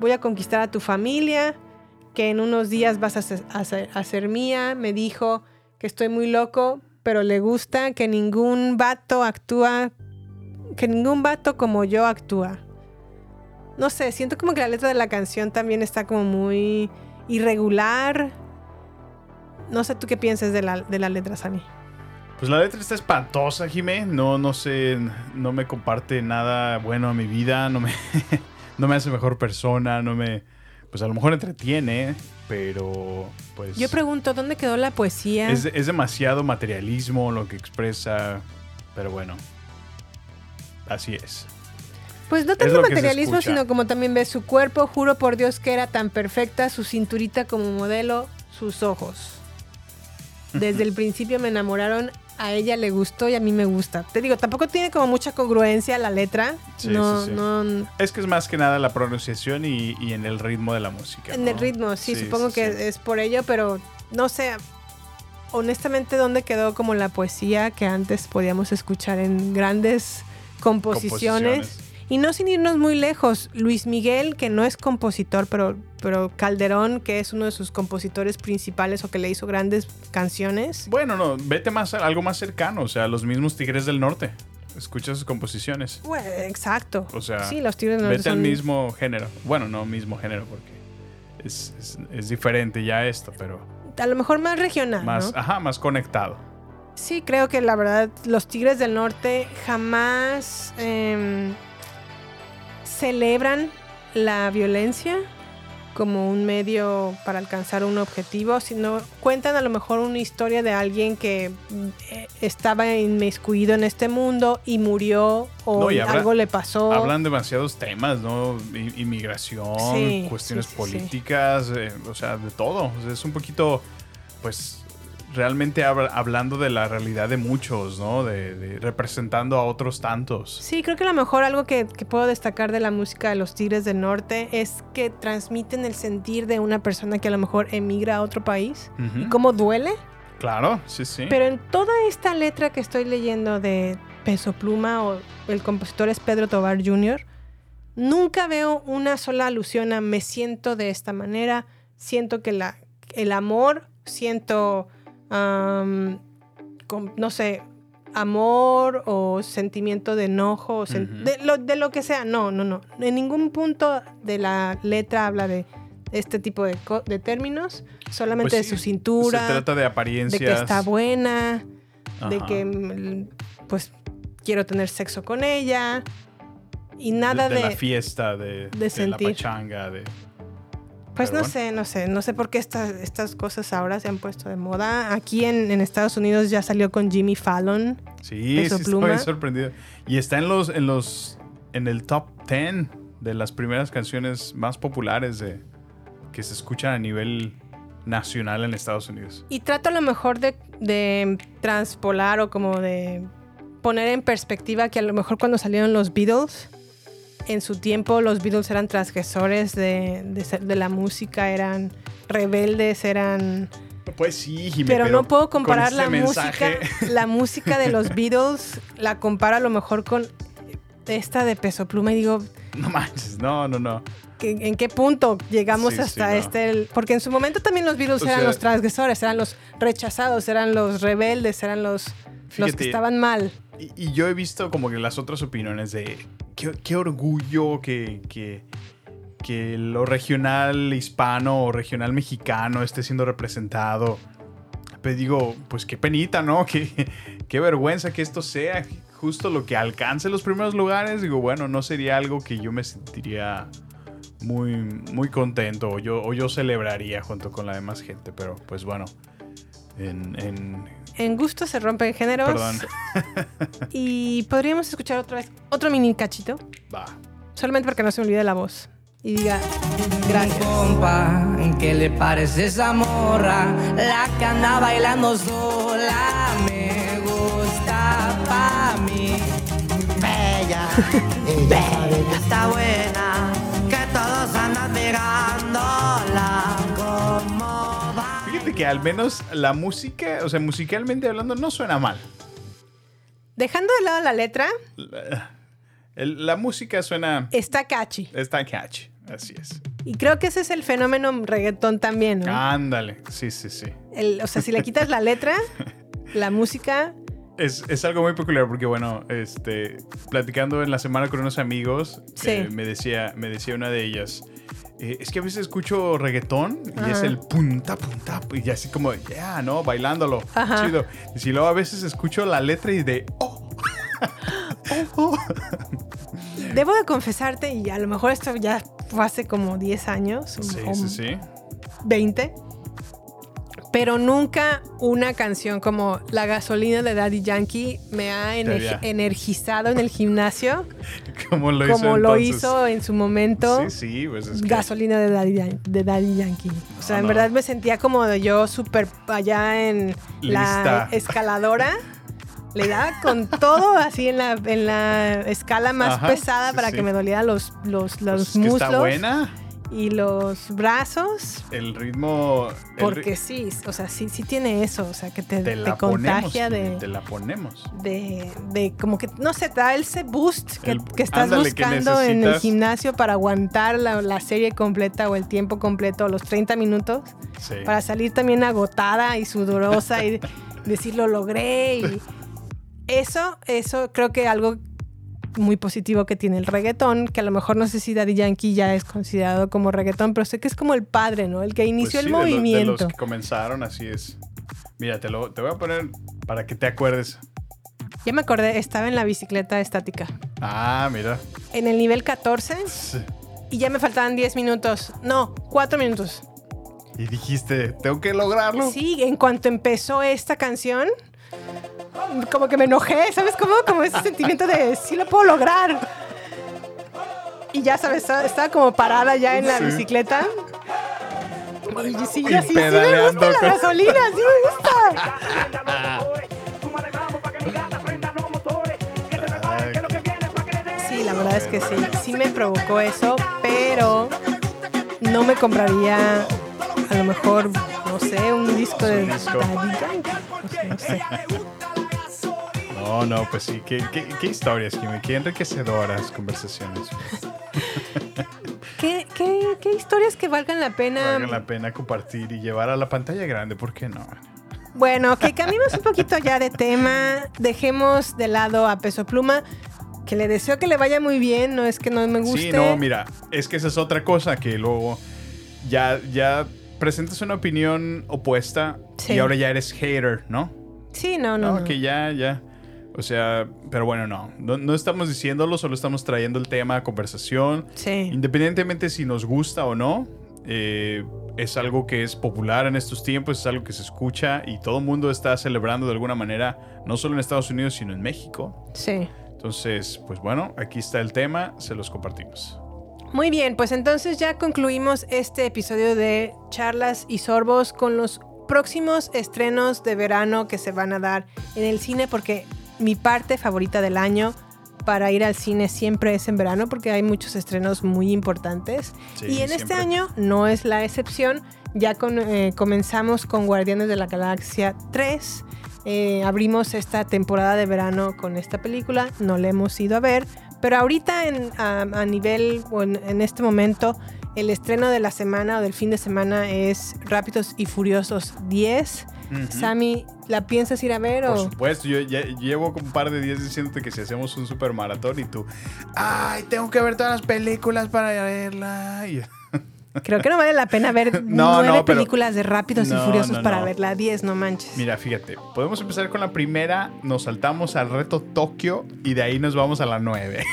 voy a conquistar a tu familia, que en unos días vas a ser, mía, me dijo que estoy muy loco, pero le gusta que ningún vato actúa, que ningún vato como yo actúa. No sé, siento como que la letra de la canción también está como muy irregular. No sé tú qué piensas de la, de la letra. Pues la letra está espantosa, Jimé. No, no sé, no me comparte nada bueno a mi vida, no me, no me hace mejor persona, no me, pues a lo mejor entretiene, pero pues Yo pregunto, ¿dónde quedó la poesía? es, es demasiado materialismo lo que expresa, pero bueno, así es. Pues no tanto materialismo, sino como también ves su cuerpo, juro por Dios que era tan perfecta, su cinturita como modelo, sus ojos. Desde el principio me enamoraron, a ella le gustó y a mí me gusta. Te digo, tampoco tiene como mucha congruencia la letra. Sí, no, sí, sí. no, Es que es más que nada la pronunciación y, y en el ritmo de la música. en ¿no? el ritmo, sí, supongo que es por ello, pero no sé, honestamente, ¿dónde quedó como la poesía que antes podíamos escuchar en grandes composiciones? Composiciones. Y no sin irnos muy lejos, Luis Miguel, que no es compositor, pero, pero Calderón, que es uno de sus compositores principales o que le hizo grandes canciones. Bueno, no, vete más algo más cercano, o sea, los mismos Tigres del Norte. Escucha sus composiciones. Bueno, exacto. O sea, sí, los Tigres del Norte vete al mismo género. Bueno, no mismo género porque es, es- es diferente ya esto, pero A lo mejor más regional, más, ¿no? ajá, más conectado. Sí, creo que la verdad los Tigres del Norte jamás em, celebran la violencia como un medio para alcanzar un objetivo, sino cuentan a lo mejor una historia de alguien que eh, estaba inmiscuido en este mundo y murió o No, y habla- algo le pasó. Hablan demasiados temas, ¿no? Inmigración, Sí, cuestiones sí, sí, políticas, eh, o sea, de todo. O sea, es un poquito, pues, realmente habla- hablando de la realidad de muchos, ¿no? De, de representando a otros tantos. Sí, creo que a lo mejor algo que, que puedo destacar de la música de los Tigres del Norte es que transmiten el sentir de una persona que a lo mejor emigra a otro país y cómo duele. Claro, sí, sí. Pero en toda esta letra que estoy leyendo de Peso Pluma o el compositor es Pedro Tobar Jr., nunca veo una sola alusión a me siento de esta manera, siento que la, el amor, siento, com- no sé, amor o sentimiento de enojo, o sen- de, lo, de lo que sea. No, no, no. En ningún punto de la letra habla de este tipo de, de términos, solamente Pues sí, de su cintura, Se trata de de apariencias. que está buena, de que mm, pues quiero tener sexo con ella y nada de, de, de la fiesta, de, de la pachanga, de... pues pero no bueno. sé, no sé, no sé por qué estas, estas cosas ahora se han puesto de moda. Aquí en, en Estados Unidos ya salió con Jimmy Fallon. Sí, Peso sí, Pluma. estoy sorprendido. Y está en los, en los, en el top 10 de las primeras canciones más populares de, que se escuchan a nivel nacional en Estados Unidos. Y trato a lo mejor de, de transpolar o como de poner en perspectiva que a lo mejor cuando salieron los Beatles, en su tiempo los Beatles eran transgresores de, de la música, eran rebeldes, eran... Pues sí, Jimmy, Pero, no puedo comparar la mensaje- música, la música de los Beatles, la comparo a lo mejor con esta de Peso Pluma y digo, No manches, no, no, no. ¿que- ¿en qué punto llegamos Sí, hasta sí, no. este? el- porque en su momento también los Beatles O eran sea- los transgresores, eran los rechazados, eran los rebeldes, eran los, los que estaban mal. Y, yo he visto como que las otras opiniones de qué, orgullo que, que, que lo regional hispano o regional mexicano esté siendo representado. Pero digo, pues qué penita, ¿no? Qué, qué vergüenza que esto sea justo lo que alcance los primeros lugares. Digo, bueno, no sería algo que yo me sentiría muy, muy contento o yo, o yo celebraría junto con la demás gente. Pero pues bueno, en- en, En gusto se rompen géneros. Perdón. Y podríamos escuchar otra vez otro mini cachito. Va. Solamente porque no se me olvide la voz. Y diga, Gracias. Compa, ¿qué le parece esa morra? La que anda bailando sola me gusta pa' mí. Bella, bella, está buena, que todos andan mirándola que al menos la música, o sea, musicalmente hablando, no suena mal. dejando de lado la letra, La, el- la música suena. está catchy. Está catchy. Así es. Y creo que ese es el fenómeno reggaetón también, ¿no? Ándale. Sí, sí, sí. El- o sea, si le quitas la letra, la música, Es, es algo muy peculiar porque, bueno, este, platicando en la semana con unos amigos, Sí. eh, me, decía, me decía una de ellas, eh, es que a veces escucho reggaetón y es Ajá. el punta, punta, y así como, ya, ¿no? Bailándolo. Ajá. Chido. Y si luego a veces escucho la letra y de, oh, debo de confesarte, y a lo mejor esto ya fue hace como 10 años, sí, o sí, sí. 20, pero nunca una canción como La gasolina de Daddy Yankee me ha ener- energizado en el gimnasio Como lo hizo como lo hizo en su momento. Sí, sí, pues es que- Gasolina de Daddy, Yan- de Daddy Yankee. O sea, en verdad me sentía como yo súper allá en la escaladora. Le daba con todo así en la, en la escala más Ajá, pesada sí, para sí. que me dolieran los, los, los Pues es que muslos está buena. Y los brazos. El ritmo. el Porque ri- sí, o sea, sí, sí tiene eso. O sea, que te, te te la ponemos. contagia de, Te la ponemos. de, de como que, no sé, te da ese boost que, El- que estás ándale, que buscando en el gimnasio para aguantar la, la serie completa o el tiempo completo, los 30 minutos, Sí. para salir también agotada y sudorosa y decir lo logré. Y eso, eso creo que algo muy positivo que tiene el reggaetón, que a lo mejor no sé si Daddy Yankee ya es considerado como reggaetón, pero sé que es como el padre, ¿no? El que Pues inició sí, el de lo- De, movimiento. los que comenzaron, así es. Mira, te, lo, te voy a poner para que te acuerdes. Ya me acordé, estaba en la bicicleta estática. Ah, mira. En el nivel 14 Sí. y ya me faltaban 10 minutos. No, 4 minutos. Y dijiste, tengo que lograrlo. Sí, en cuanto empezó esta canción, como que me enojé, ¿sabes cómo? Como ese sentimiento de sí lo puedo lograr. Y ya sabes, estaba, como parada ya en la Sí. bicicleta. Y sí, Y así, sí me gusta la gasolina, sí me gusta. Sí, la verdad es que sí, sí me provocó eso, pero no me compraría a lo mejor, no sé, un disco de Un disco. Daddy Yankee. Sea, no sé. No, no, pues sí. Qué, qué, qué historias, Jimmy. Qué enriquecedoras conversaciones. ¿Qué, qué, qué historias que valgan la pena? Valga la pena compartir y llevar a la pantalla grande. ¿Por qué no? Bueno, que cambiemos un poquito ya de tema. Dejemos de lado a Peso Pluma, que le deseo que le vaya muy bien. No es que no me guste. Sí, no, mira, es que esa es otra cosa que luego ya, ya presentas una opinión opuesta Sí. y ahora ya eres hater, ¿no? Sí, no, no. No, no. que ya, ya. O sea, pero bueno, no. no. no estamos diciéndolo, solo estamos trayendo el tema a conversación. Sí. Independientemente si nos gusta o no, eh, es algo que es popular en estos tiempos, es algo que se escucha y todo el mundo está celebrando de alguna manera, no solo en Estados Unidos, sino en México. Sí. Entonces, pues bueno, aquí está el tema, se los compartimos. Muy bien, pues entonces ya concluimos este episodio de charlas y sorbos con los próximos estrenos de verano que se van a dar en el cine porque mi parte favorita del año para ir al cine siempre es en verano porque hay muchos estrenos muy importantes Sí, y en este año no es la excepción. Ya con- eh, comenzamos con Guardianes de la Galaxia 3. Eh, abrimos esta temporada de verano con esta película. No la hemos ido a ver. Pero ahorita en- a, a nivel, o en, en este momento, el estreno de la semana o del fin de semana es Rápidos y Furiosos 10. Sammy, ¿la piensas ir a ver Por o...? supuesto, yo ya llevo un par de días diciéndote que si hacemos un super maratón y tú, ay, tengo que ver todas las películas para verla. Y- Creo que no vale la pena ver No, nueve no, pero- películas de Rápidos No, y Furiosos para no. verla. 10, no manches. Mira, fíjate, podemos empezar con la primera, nos saltamos al reto Tokio y de ahí nos vamos a la 9.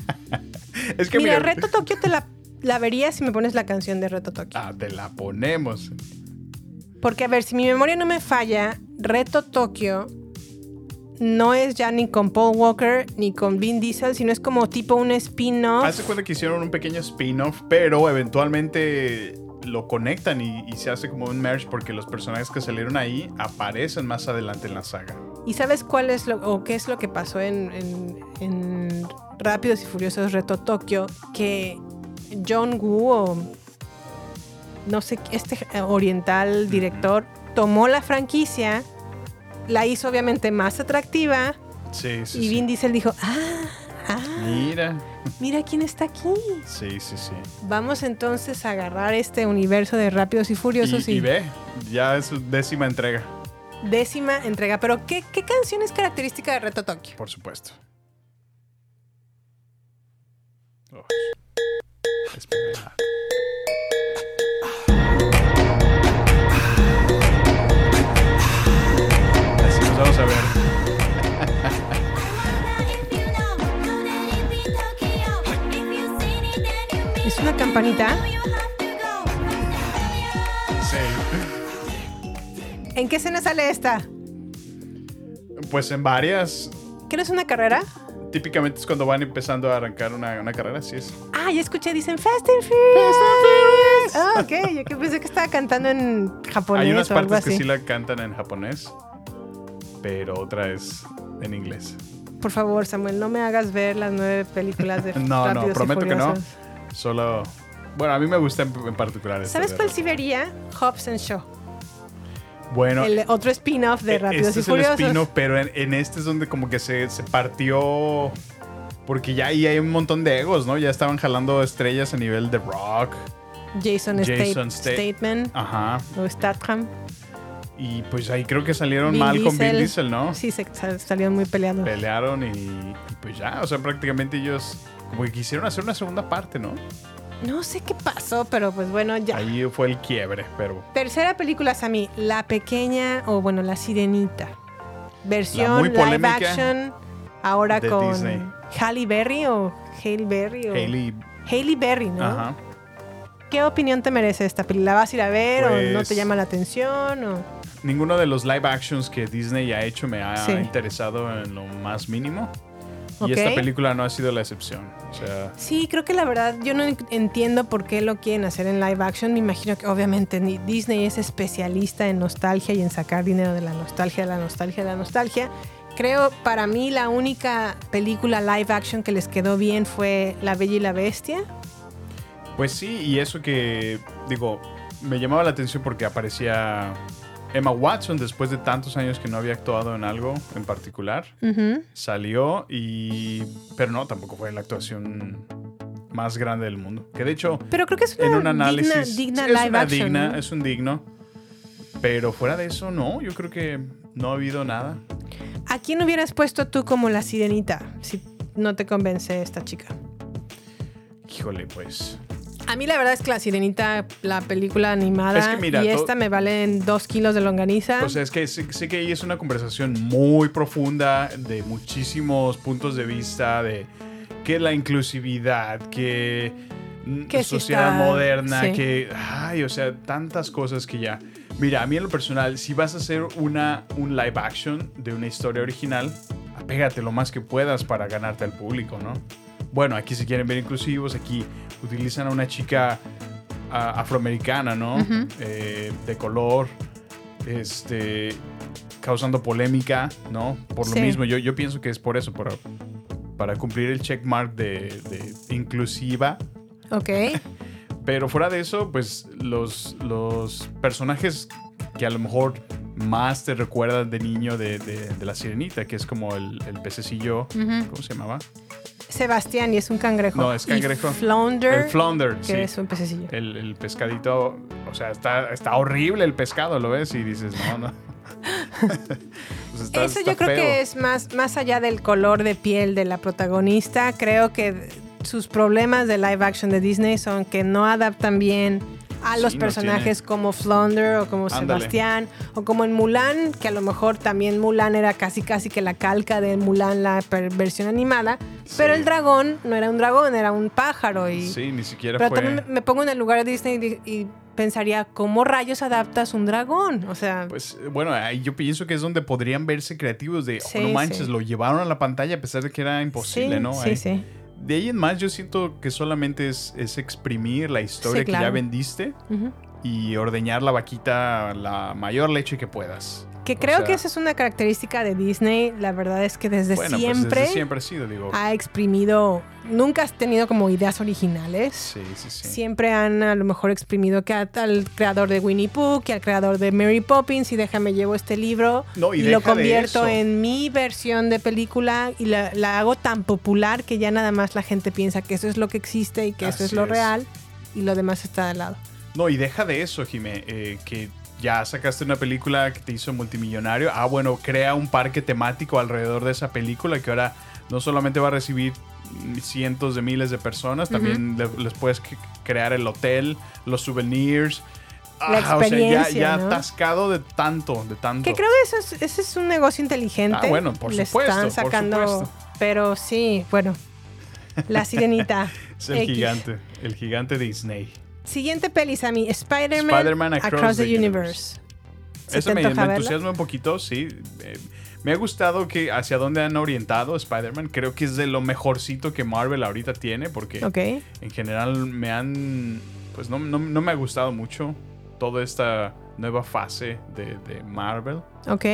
es que Mira, mira, Reto Tokio te la, la vería si me pones la canción de Reto Tokio. Ah, te la ponemos. Porque, a ver, si mi memoria no me falla, Reto Tokio no es ya ni con Paul Walker ni con Vin Diesel, sino es como tipo un spin-off. Hace cuenta que hicieron un pequeño spin-off, pero eventualmente lo conectan y, y se hace como un merge porque los personajes que salieron ahí aparecen más adelante en la saga. ¿Y sabes cuál es lo, o qué es lo que pasó en, en- en Rápidos y Furiosos Reto Tokio? Que John Woo, o no sé, este oriental director, tomó la franquicia, la hizo obviamente más atractiva Sí, sí, y sí. Vin Diesel dijo, ah, ah, Mira. mira quién está aquí. Sí, sí, sí. Vamos entonces a agarrar este universo de Rápidos y Furiosos Y, y, y ve, ya es su décima entrega, décima entrega. Pero ¿qué, ¿qué canción es característica de Reto Tokio? por supuesto. Oh. Espera. Vamos a ver. ¿Es una campanita? Sí. ¿En qué escena sale esta? Pues en varias, ¿Qué no es una carrera? típicamente es cuando van empezando a arrancar una, una carrera, así es. Ah, ya escuché, dicen Fast and Furious. Ah, ok, yo pensé que estaba cantando en japonés Hay unas o algo partes que sí la cantan en japonés, pero otra es en inglés. Por favor, Samuel, no me hagas ver las nueve películas de No, no, prometo que no. Solo. Bueno, a mí me gusta en, en particular. esta ¿Sabes cuál sí vería? Hobbs and Shaw. Bueno, el otro spin-off de e- Rápidos este y es el spin-off, pero en, en este es donde como que se, se partió. Porque ya ahí hay un montón de egos, ¿no? Ya estaban jalando estrellas a nivel de rock. Jason, Jason State- Sta- Statham Ajá. o Statham. Y pues ahí creo que salieron Vin mal con Vin Diesel. ¿no? Sí, se, sal- salieron muy peleados. Pelearon y, y pues ya, o sea, prácticamente ellos como que quisieron hacer una segunda parte, ¿no? No sé qué pasó, pero pues bueno, ya. Ahí fue el quiebre, pero Tercera película, Sammy. La pequeña, o bueno, La Sirenita. Versión muy live action. Ahora con Disney. Halle Berry o Halle Berry. O... Hailey. Hailey Berry, ¿no? Ajá. ¿Qué opinión te merece esta película? ¿La vas a ir a ver o no Pues- te llama la atención? O... Ninguno de los live actions que Disney ha hecho me ha Sí. interesado en lo más mínimo. Y esta película no ha sido la excepción. O sea, Sí, creo que la verdad yo no entiendo por qué lo quieren hacer en live action. Me imagino que obviamente Disney es especialista en nostalgia y en sacar dinero de la nostalgia, de la nostalgia, de la nostalgia. Creo para mí la única película live action que les quedó bien fue La Bella y la Bestia. pues sí, y eso que, digo, me llamaba la atención porque aparecía Emma Watson después de tantos años que no había actuado en algo en particular. Salió y... Pero no, tampoco fue la actuación más grande del mundo. Que de hecho, Pero creo que es una en un digna- análisis... digna, es live una action. digna, ¿no? es un digno. Pero fuera de eso, no, yo creo que no ha habido nada. ¿A quién hubieras puesto tú como la sirenita si no te convence esta chica? Híjole, pues... A mí la verdad es que la sirenita, la película animada Es que mira, y esta me valen dos kilos de longaniza. O sea, es que sé, sé que ahí es una conversación muy profunda de muchísimos puntos de vista de que la inclusividad, que sociedad está- moderna, sí. que ay, o sea, tantas cosas que ya. Mira, a mí en lo personal, si vas a hacer una un live action de una historia original, apégate lo más que puedas para ganarte al público, ¿no? Bueno, aquí se quieren ver inclusivos, aquí utilizan a una chica afroamericana, ¿no? Eh, de color, este, causando polémica, ¿no? Por lo Sí. mismo, yo, yo pienso que es por eso, para, para cumplir el checkmark de, de inclusiva. Ok. Pero fuera de eso, pues los, los personajes que a lo mejor más te recuerdan de niño de, de- de la sirenita, que es como el, el pececillo. ¿cómo se llamaba? Sebastián y es un cangrejo. No, es cangrejo. Y Flounder. El flounder, que sí. es un pececillo. El, el pescadito, o sea, está, está horrible el pescado, lo ves y dices, no, no. Pues está- Eso está yo creo feo. que es más, más allá del color de piel de la protagonista. Creo que sus problemas de live action de Disney son que no adaptan bien a los personajes como Flounder o como Ándale. Sebastián o como en Mulan, que a lo mejor también Mulan era casi casi que la calca de Mulan la versión animada, pero el dragón no era un dragón, era un pájaro y Sí, ni siquiera pero fue... también me- pongo en el lugar de Disney y, pensaría, ¿cómo rayos adaptas un dragón? O sea, Pues bueno, yo pienso que es donde podrían verse creativos de, oh, Sí, no manches, sí. lo llevaron a la pantalla a pesar de que era imposible, sí, ¿no? sí, Ahí- sí. De ahí en más yo siento que solamente es, es exprimir la historia Sí, que ya vendiste y ordeñar la vaquita la mayor leche que puedas. Que O creo sea, que esa es una característica de Disney. La verdad es que desde bueno, pues siempre desde siempre ha sido, digo. ha exprimido, nunca has tenido como ideas originales. Sí, sí, sí. Siempre han a lo mejor exprimido que al creador de Winnie Pooh, que al creador de Mary Poppins y déjame llevo este libro No, y lo deja de convierto en mi versión de película y la, la hago tan popular que ya nada más la gente piensa que eso es lo que existe y que eso es lo es. real y lo demás está de lado. No, y deja de eso, Jimé, eh, que ya sacaste una película que te hizo multimillonario. Ah, bueno, crea un parque temático alrededor de esa película que ahora no solamente va a recibir cientos de miles de personas, también le- les puedes crear el hotel, los souvenirs. La Ah, o sea, ya, ya ¿no? atascado de tanto, de tanto. Que creo que eso es, ese es un negocio inteligente. Ah, bueno, por Le supuesto, están por sacando, supuesto. pero sí, bueno. La sirenita. Es el X. gigante, el gigante Disney. Siguiente peli, Sammy. Spider-Man Spider-Man Across, the, Universe. ¿Se Eso me, me entusiasma un poquito, sí. Eh, me ha gustado que hacia dónde han orientado Spider-Man. Creo que es de lo mejorcito que Marvel ahorita tiene, porque en general me han. Pues no, no- no me ha gustado mucho toda esta nueva fase de, de Marvel. Ok.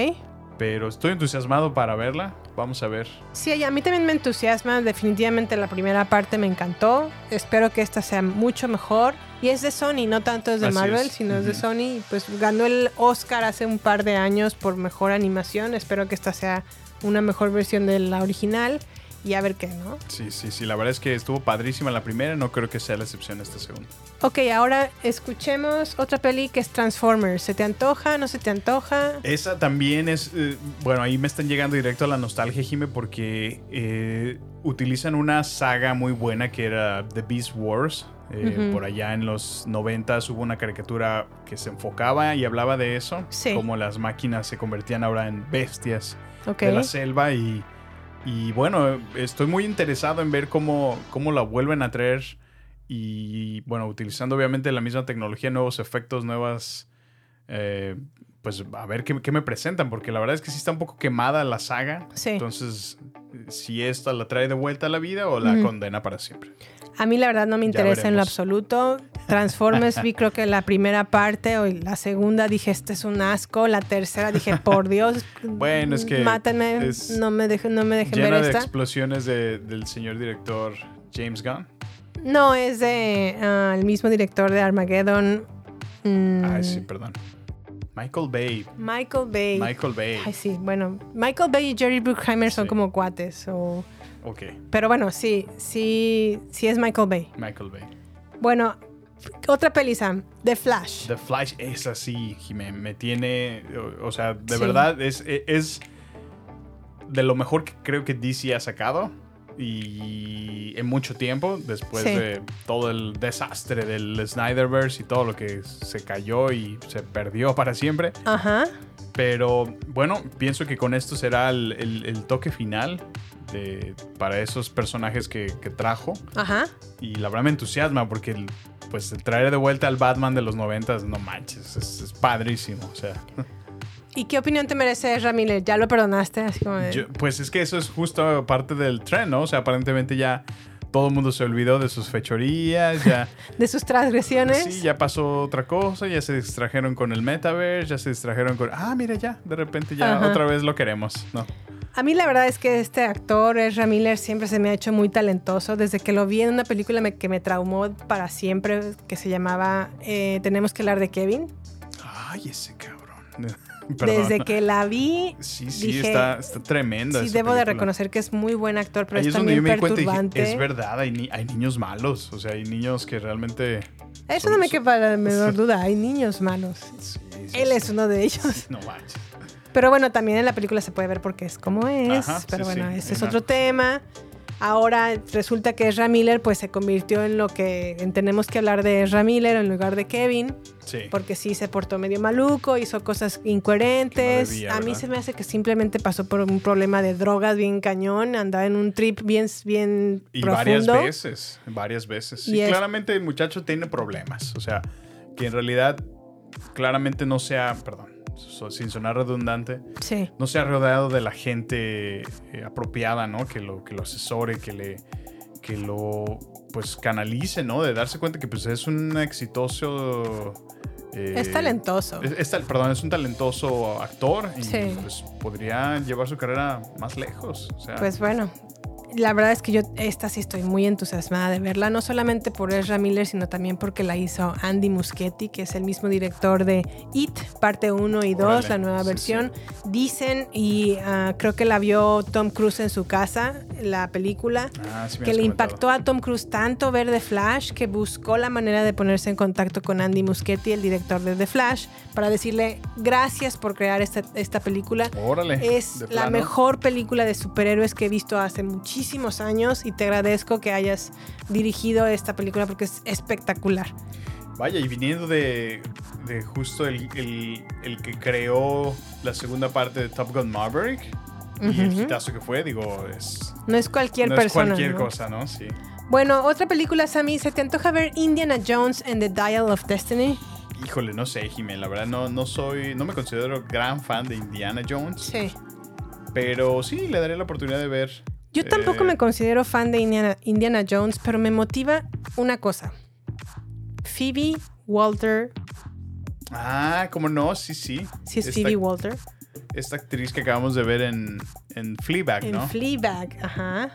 Pero estoy entusiasmado para verla. Vamos a ver. Sí, a mí también me entusiasma. Definitivamente la primera parte me encantó. Espero que esta sea mucho mejor. Y es de Sony, no tanto es de Así Marvel, es. sino es de. Sony. Pues ganó el Oscar hace un par de años por mejor animación. Espero que esta sea una mejor versión de la original. Y a ver qué, ¿no? Sí, sí, sí. La verdad es que estuvo padrísima la primera. No creo que sea la excepción esta segunda. Ok, ahora escuchemos otra peli que es Transformers. ¿Se te antoja? ¿No se te antoja? Esa también es, eh, bueno, ahí me están llegando directo a la nostalgia, Jime, porque eh, utilizan una saga muy buena que era The Beast Wars. Eh. Por allá en los 90 hubo una caricatura que se enfocaba y hablaba de eso, Sí. cómo las máquinas se convertían ahora en bestias Ok. de la selva y, y bueno, estoy muy interesado en ver cómo, cómo la vuelven a traer y bueno, utilizando obviamente la misma tecnología, nuevos efectos, nuevas... eh, pues a ver qué, qué me presentan, porque la verdad es que sí está un poco quemada la saga. Sí. Entonces, si esta la trae de vuelta a la vida o la condena para siempre. A mí la verdad no me interesa en lo absoluto. Transformers vi creo que la primera parte o la segunda dije este es un asco. La tercera dije por Dios. Bueno, es que Mátenme, es no me dejen, no me dejen Llena ver de esta. explosiones de- del señor director James Gunn. No, es de ah, el mismo director de Armageddon. mm, Ay, sí, perdón. Michael Bay. Michael Bay. Michael Bay. Ay, sí, bueno, Michael Bay y Jerry Bruckheimer son Sí. como cuates. o- Ok, Pero bueno, sí, sí, sí es Michael Bay. Michael Bay. Bueno, otra peli, Sam, The Flash. The Flash es así, Jimé. Me tiene. O, o sea, de Sí. verdad es, es de lo mejor que creo que DC ha sacado. Y en mucho tiempo, después Sí. de todo el desastre del Snyderverse y todo lo que se cayó y se perdió para siempre. Ajá. Pero bueno, pienso que con esto será el, el- el toque final de- para esos personajes que, que trajo. Ajá. Y la verdad me entusiasma porque el, pues el traer de vuelta al Batman de los noventas, no manches, es, es padrísimo. O sea, ¿Y qué opinión te merece Ezra Miller? ¿Ya lo perdonaste? Así como de- yo- pues es que eso es justo parte del tren, ¿no? O sea, aparentemente ya todo el mundo se olvidó de sus fechorías, ya... de sus transgresiones. Sí, ya pasó otra cosa, ya se distrajeron con el metaverse, ya se distrajeron con... Ah, mira, ya, de repente ya Ajá. otra vez lo queremos, ¿no? A mí la verdad es que este actor, Ezra Miller, siempre se me ha hecho muy talentoso. Desde que lo vi en una película me- que me traumó para siempre, que se llamaba eh, Tenemos que hablar de Kevin. Ay, ese cabrón. Perdón. Desde que la vi, Sí, sí, dije, está, está tremenda. sí debo de reconocer que es muy buen actor, pero Ahí es es también me perturbante. dije, es verdad, hay, ni- hay niños malos. O sea, hay niños que realmente... Eso no me quepa la menor duda, hay niños malos. Él es uno de ellos. No manches. Pero bueno, también en la película se puede ver porque es como es. Ajá, pero bueno, ese es otro tema. Ahora resulta que Ezra Miller pues se convirtió en lo que en tenemos que hablar de Ezra Miller en lugar de Kevin. Sí. Porque sí se portó medio maluco, hizo cosas incoherentes. debía, a mí se me hace que simplemente pasó por un problema de drogas bien cañón, andaba en un trip bien, bien Y profundo. varias veces, varias veces. Sí, Y es- claramente el muchacho tiene problemas. O sea, que en realidad claramente no sea, perdón, so- sin sonar redundante, Sí. no se ha rodeado de la gente eh, apropiada, ¿no? Que lo, que lo asesore, que le que lo pues canalice, ¿no? De darse cuenta que pues es un exitoso eh, Es talentoso. es- es tal- perdón, es un talentoso actor y Sí. pues podría llevar su carrera más lejos. O sea, Pues bueno, la verdad es que yo esta sí estoy muy entusiasmada de verla, no solamente por Ezra Miller, sino también porque la hizo Andy Muschietti, que es el mismo director de It, parte 1 y 2, Órale, la nueva sí, versión. Dicen, y ah, creo que la vio Tom Cruise en su casa, la película, Ah, sí que le comentado. impactó a Tom Cruise tanto ver The Flash que buscó la manera de ponerse en contacto con Andy Muschietti, el director de The Flash, para decirle gracias por crear esta, esta película. Órale, Es la plano. mejor película de superhéroes que he visto hace muchísimos años y te agradezco que hayas dirigido esta película porque es espectacular. Vaya, y viniendo de, de justo el, el- el que creó la segunda parte de Top Gun Maverick y el hitazo que fue, digo, es. No es cualquier no es persona. cualquier ¿no? cosa, ¿no? Sí. Bueno, otra película, Sammy, ¿se te antoja ver Indiana Jones and the Dial of Destiny? Híjole, no sé, Jimé, la verdad no, no soy, no me considero gran fan de Indiana Jones, Sí. pero sí le daré la oportunidad de ver. Yo tampoco eh, me considero fan de Indiana, Indiana Jones, pero me motiva una cosa. Phoebe Walter, Ah, cómo no, sí, sí. si es Esta- Phoebe Walter, Esta actriz que acabamos de ver en, en Fleabag, en ¿no? Fleabag, ajá.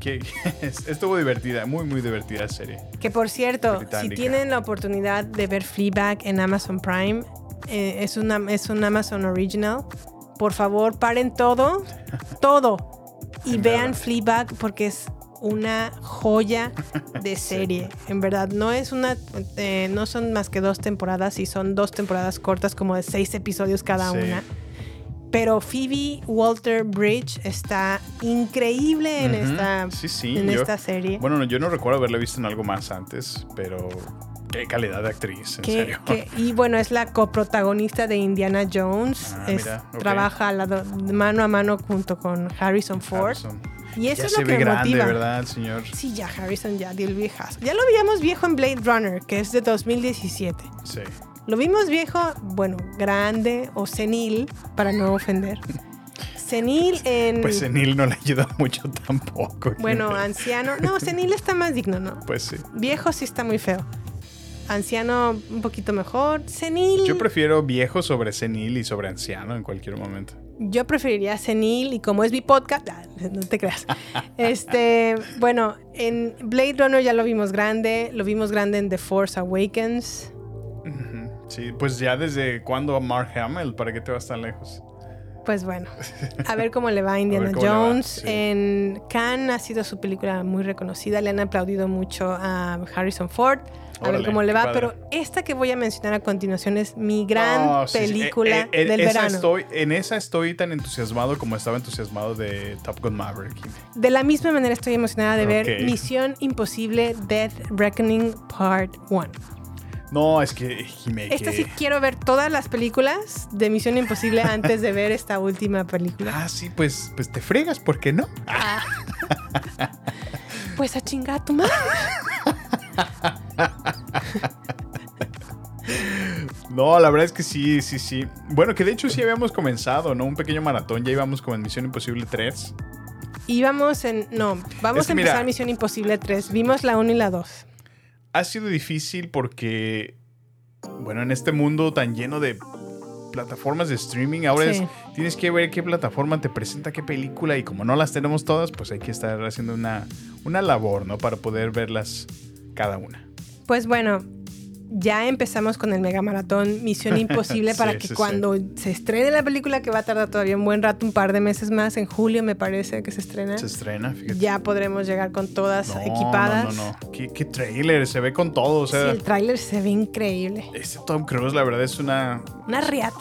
que, que estuvo divertida, muy, muy divertida la serie. Que por cierto, si tienen la oportunidad de ver Fleabag en Amazon Prime, eh, es, una, es un Amazon Original. Por favor, paren todo, todo, y En vean verdad. Fleabag porque es una joya de serie. En verdad, no es una, eh, no son más que dos temporadas y son dos temporadas cortas como de seis episodios cada Sí. una. Pero Phoebe Walter Bridge está increíble en esta, Sí, sí, en yo- esta serie. Bueno, no, yo no recuerdo haberla visto en algo más antes, pero qué calidad de actriz, en Que- serio. que- y bueno, es la coprotagonista de Indiana Jones. Ah, Es- mira, ok. Trabaja mano a mano junto con Harrison Ford. Harrison. Y eso ya es se lo ve que me grande, motiva. ¿verdad, el señor? Sí, ya Harrison ya dio el viejazo. Ya lo veíamos viejo en Blade Runner, que es de 2017. Sí. Lo vimos viejo, bueno, grande o senil, para no ofender. Senil en... Pues senil no le ayuda mucho tampoco. Bueno, anciano. No, senil está más digno, ¿no? Pues sí. Viejo sí está muy feo. Anciano un poquito mejor. Senil. Yo prefiero viejo sobre senil y sobre anciano en cualquier momento. Yo preferiría senil y como es mi podcast, no te creas. Este, bueno, en Blade Runner ya lo vimos grande, lo vimos grande en The Force Awakens. Sí, pues ya desde cuándo Mark Hamill, ¿para qué te vas tan lejos? Pues bueno, a ver cómo le va a Indiana A va, Jones. sí. En Cannes ha sido su película muy reconocida. Le han aplaudido mucho a Harrison Ford. A ver cómo le va. padre. Pero esta que voy a mencionar a continuación es mi gran Oh, sí, sí. película Eh, eh, del esa verano. Estoy, en esa estoy tan entusiasmado como estaba entusiasmado de Top Gun Maverick. De la misma manera estoy emocionada de ver Misión Imposible Death Reckoning Part 1. No, es que, Jimé, Esta sí quiero ver todas las películas de Misión Imposible antes de ver esta última película. Ah, sí, pues, pues te fregas, ¿por qué no? Pues a chingar a tu madre. No, la verdad es que sí, sí, sí. Bueno, que de hecho sí habíamos comenzado, ¿no? Un pequeño maratón, ya íbamos como en Misión Imposible 3. Íbamos en. No, vamos Es que a empezar mira- Misión Imposible 3. Vimos la 1 y la 2. Ha sido difícil porque, bueno, en este mundo tan lleno de plataformas de streaming, ahora Sí. es, tienes que ver qué plataforma te presenta qué película y como no las tenemos todas, pues hay que estar haciendo una, una labor, ¿no? Para poder verlas cada una. Pues bueno, ya empezamos con el mega maratón Misión Imposible para Sí, que sí, sí. cuando se estrene la película, que va a tardar todavía un buen rato, un par de meses más, en julio me parece que se estrena, Se estrena, fíjate. ya podremos llegar con todas No, equipadas. No, no, no. ¿Qué, qué trailer, se ve con todo. O Sí, sea, el tráiler se ve increíble. este Tom Cruise, la verdad, es una, Una riata.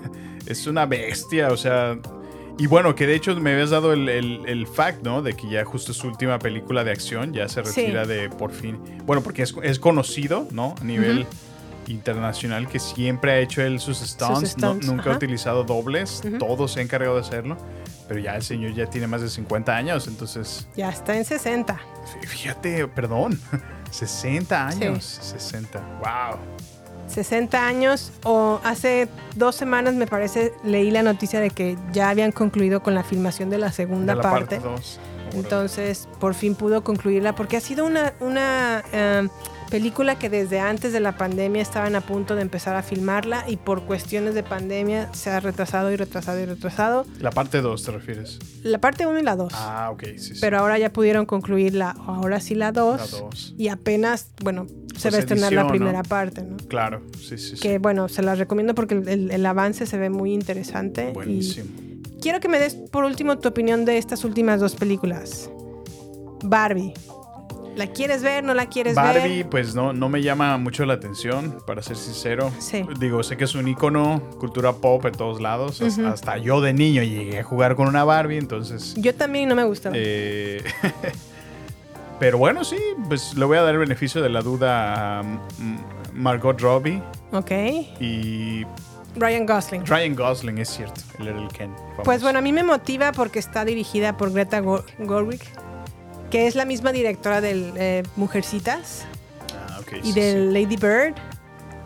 es una bestia, o sea. Y bueno, que de hecho me habías dado el, el- el fact, ¿no? De que ya justo es su última película de acción, ya se Sí. retira de por fin. Bueno, porque es, es conocido, ¿no? A nivel internacional que siempre ha hecho él sus stunts, no- stunts, nunca ha ajá. utilizado dobles, Ujú. todo se ha encargado de hacerlo. Pero ya el señor ya tiene más de 50 años, entonces, Ya está en 60. fí- fíjate, perdón, 60 años, 60, wow. 60 años o hace dos semanas me parece leí la noticia de que ya habían concluido con la filmación de la segunda De la parte. parte 2. Entonces por fin pudo concluirla porque ha sido una, una eh, película que desde antes de la pandemia estaban a punto de empezar a filmarla y por cuestiones de pandemia se ha retrasado y retrasado y retrasado. La parte 2 te refieres. La parte 1 y la 2. Ah, ok, sí, sí. Pero ahora ya pudieron concluir la, ahora sí la 2. La dos. Y apenas, bueno, se Pues va a estrenar la edición, ¿no? primera parte, ¿no? Claro, sí, sí, sí. Que bueno, se las recomiendo porque el, el- el avance se ve muy interesante. Buenísimo. Y quiero que me des por último tu opinión de estas últimas dos películas. Barbie. ¿La quieres ver? ¿No la quieres Barbie, ver? pues no, no me llama mucho la atención, para ser sincero. Sí. Digo, sé que es un icono, cultura pop en todos lados. Hasta- yo de niño llegué a jugar con una Barbie, entonces. Yo también no me gustó. eh, pero bueno, sí, pues le voy a dar el beneficio de la duda a mm, Margot Robbie ok. y Ryan Gosling. Ryan Gosling, es cierto. El Ken. famoso. Pues bueno, a mí me motiva porque está dirigida por Greta Go- Gerwig, que es la misma directora de eh, Mujercitas Ah, y sí, de sí. Lady Bird.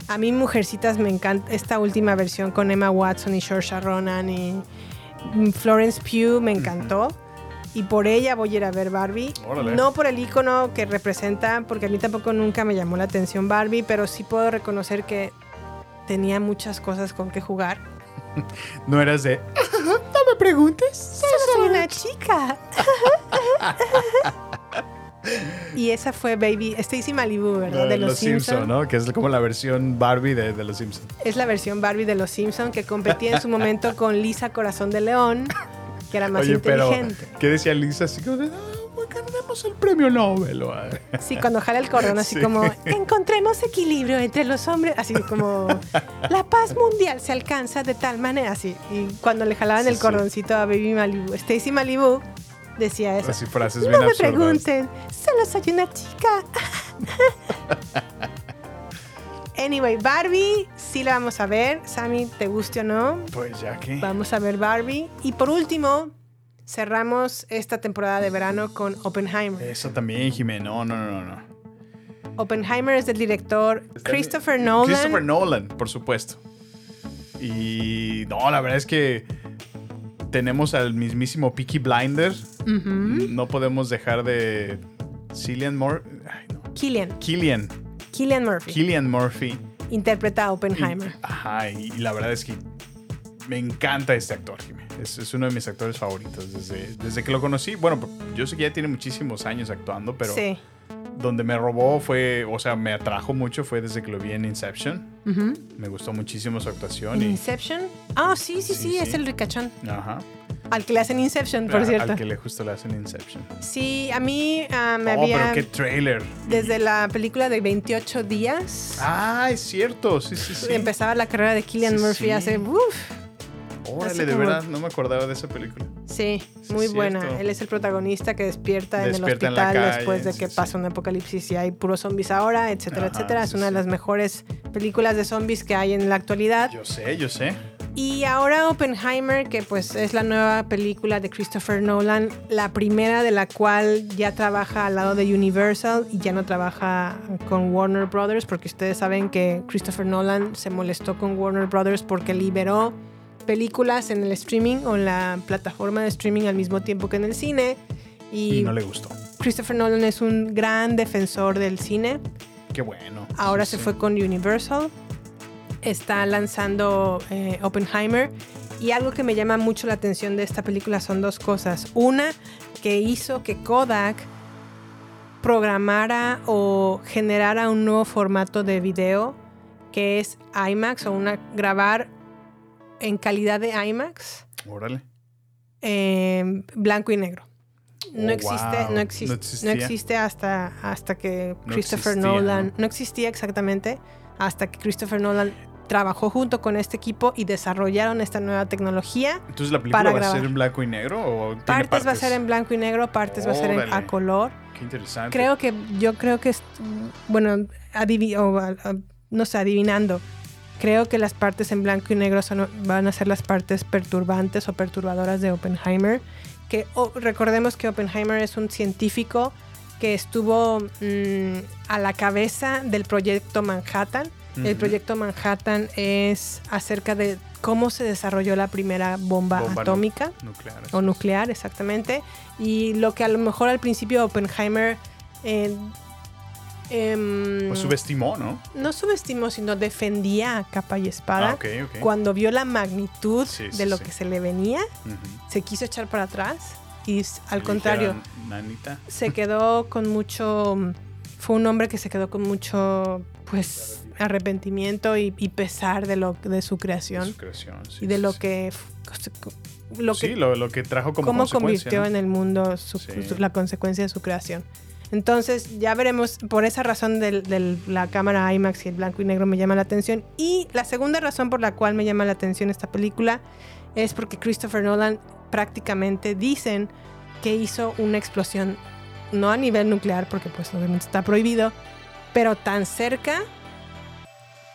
A mí Mujercitas me encanta esta última versión con Emma Watson y Saoirse Ronan y mm, Florence Pugh me encantó. Y por ella voy a ir a ver Barbie. Órale. No por el icono que representa, porque a mí tampoco nunca me llamó la atención Barbie, pero sí puedo reconocer que tenía muchas cosas con que jugar. No eras de. no me preguntes. Solo soy una chica. y esa fue Baby Stacy Malibu, ¿verdad? De los, Simpsons. Simpson, ¿no? Que es como la versión Barbie de, de los Simpsons. Es la versión Barbie de los Simpsons que competía en su momento con Lisa Corazón de León, que era más Oye, pero inteligente. ¿qué decía Lisa? Así como de, ah, pues el premio Nobel. ah. Sí, cuando jala el cordón, así Sí. como encontremos equilibrio entre los hombres, así como la paz mundial se alcanza de tal manera, así. Y cuando le jalaban Sí, el sí. cordoncito a Baby Malibu, Stacy Malibu decía eso. Así frases bien no me absurdas. pregunten, solo soy una chica. anyway, Barbie, sí la vamos a ver. Sammy, te guste o no, Pues ya que. vamos a ver Barbie. Y por último, cerramos esta temporada de verano con Oppenheimer. Eso también, Jimé. No, no, no, no. Oppenheimer es del director Christopher Nolan. Christopher Nolan, por supuesto. Y no, la verdad es que tenemos al mismísimo Peaky Blinders. Ujú. No podemos dejar de. Cillian Mur ay, no. Killian. Killian. Killian Murphy. Killian Murphy. interpreta a Oppenheimer. Ajá, y, la verdad es que me encanta este actor. Es, es uno de mis actores favoritos desde, desde que lo conocí. Bueno, yo sé que ya tiene muchísimos años actuando, pero sí. Donde me robó fue, o sea, me atrajo mucho fue desde que lo vi en Inception. Ujú. Me gustó muchísimo su actuación. ¿En y, Inception? Ah, sí, sí, sí, Sí, es el ricachón. ajá. Al que le hacen Inception, por A- cierto. Al que le justo le hacen Inception. Sí, a mí ah, me oh, había... pero qué trailer. Desde la película de 28 días, Ah, es cierto. Sí, sí, sí. empezaba la carrera de Killian Sí, Murphy sí. hace... uf, Órale, de verdad, no me acordaba de esa película. Sí, Sí, muy buena. cierto. Él es el protagonista que despierta, Despierta en el hospital calle, después de sí, que sí. pasa un apocalipsis y hay puros zombies ahora, etcétera, Ajá, etcétera. Es una de las mejores películas de zombies que hay en la actualidad. Yo sé, yo sé. Y ahora Oppenheimer, que pues es la nueva película de Christopher Nolan, la primera de la cual ya trabaja al lado de Universal y ya no trabaja con Warner Brothers, porque ustedes saben que Christopher Nolan se molestó con Warner Brothers porque liberó películas en el streaming o en la plataforma de streaming al mismo tiempo que en el cine. Y, Y no le gustó. Christopher Nolan es un gran defensor del cine. Qué bueno. Ahora Sí, se sí. fue con Universal. Está lanzando eh, Oppenheimer. Y algo que me llama mucho la atención de esta película son dos cosas. Una, que hizo que Kodak programara o generara un nuevo formato de video que es IMAX o una grabar en calidad de IMAX Órale. en blanco y negro. No Oh, existe, wow. no existe, No existe hasta, hasta que No Christopher existía, Nolan, ¿no? existía exactamente, hasta que Christopher Nolan trabajó junto con este equipo y desarrollaron esta nueva tecnología. Entonces, ¿la película Para va a ser en blanco y negro o tiene Partes, partes? va a ser en blanco y negro, partes va a ser en- a color. Qué interesante. Creo que, yo creo que, es- bueno, adivi- o, a- a- no sé, adivinando. Creo que las partes en blanco y negro son- van a ser las partes perturbantes o perturbadoras de Oppenheimer. Que recordemos que Oppenheimer es un científico que estuvo mm, a la cabeza del proyecto Manhattan. El proyecto Manhattan es acerca de cómo se desarrolló la primera bomba, Bomba nu- atómica nuclear. o nuclear, exactamente. Y lo que a lo mejor al principio Oppenheimer eh, em, Pues subestimó, ¿no? no subestimó, sino defendía a capa y espada. Ah, ok, ok. Cuando vio la magnitud Sí, de sí, lo sí. que se le venía, se quiso echar para atrás y al contrario, dijeron, se quedó con mucho, fue un hombre que se quedó con mucho, pues, arrepentimiento y, y pesar de lo de su creación Su creación, sí, y de lo que lo que sí, lo, lo que trajo como cómo consecuencia, convirtió ¿no? en el mundo su- Sí. su- la consecuencia de su creación. Entonces, ya veremos, por esa razón de la cámara IMAX y el blanco y negro me llama la atención. Y la segunda razón por la cual me llama la atención esta película es porque Christopher Nolan prácticamente dicen que hizo una explosión, no a nivel nuclear, porque pues obviamente está prohibido, pero tan cerca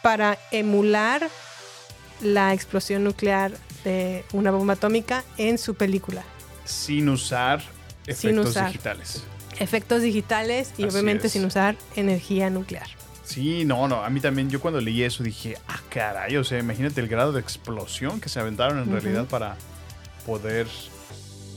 para emular la explosión nuclear de una bomba atómica en su película. Sin usar efectos Sin usar. digitales. Efectos digitales y Así obviamente es. sin usar energía nuclear. Sí, no, no. A mí también, yo cuando leí eso dije, ah, caray, o sea, imagínate el grado de explosión que se aventaron en realidad para poder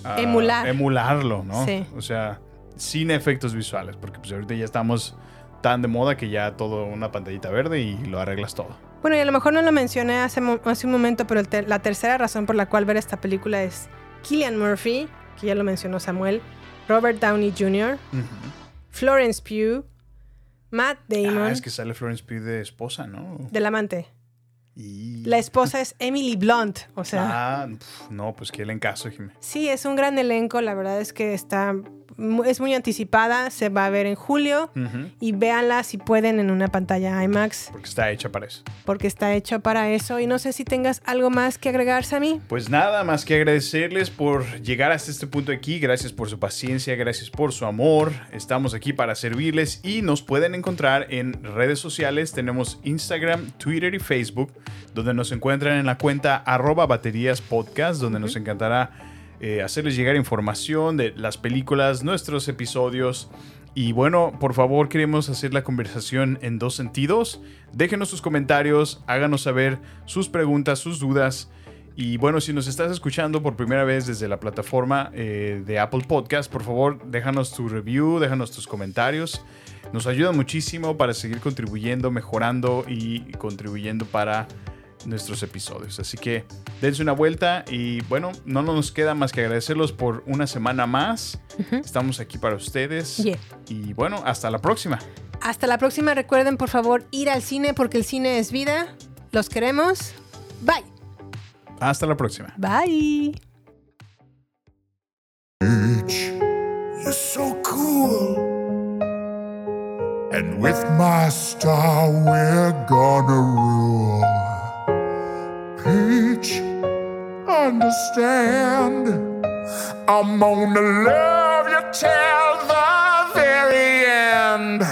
ah, Emular. emularlo, ¿no? Sí. O sea, sin efectos visuales, porque pues ahorita ya estamos tan de moda que ya todo una pantallita verde y lo arreglas todo. Bueno, y a lo mejor no lo mencioné hace, hace un momento, pero la tercera razón por la cual ver esta película es Killian Murphy, que ya lo mencionó Samuel, Robert Downey Jr., Florence Pugh, Matt Damon, Ah, es que sale Florence Pugh de esposa, ¿no? del amante. Y... La esposa es Emily Blunt, o sea, Ah, pf, no, pues que el encaso, Jimé. sí, es un gran elenco, la verdad es que está, es muy anticipada, se va a ver en julio y véanla si pueden en una pantalla IMAX. Porque está hecha para eso. porque está hecho para eso. Y no sé si tengas algo más que agregar, Sammy. Pues nada más que agradecerles por llegar hasta este punto aquí. Gracias por su paciencia, gracias por su amor. Estamos aquí para servirles y nos pueden encontrar en redes sociales. Tenemos Instagram, Twitter y Facebook, donde nos encuentran en la cuenta arroba baterías podcast, donde nos encantará eh, hacerles llegar información de las películas, nuestros episodios. Y bueno, por favor, queremos hacer la conversación en dos sentidos. Déjenos sus comentarios, háganos saber sus preguntas, sus dudas. Y bueno, si nos estás escuchando por primera vez desde la plataforma eh, de Apple Podcast, por favor, déjanos tu review, déjanos tus comentarios. Nos ayuda muchísimo para seguir contribuyendo, mejorando y contribuyendo para nuestros episodios. Así que dense una vuelta y bueno, no nos queda más que agradecerlos por una semana más. Estamos aquí para ustedes. Yeah. Y bueno, hasta la próxima. Hasta la próxima. Recuerden, por favor, ir al cine porque el cine es vida. Los queremos. Bye. Hasta la próxima. Bye. You're so cool. And with my star, we're gonna rule. Peach, understand. I'm gonna love you till the very end.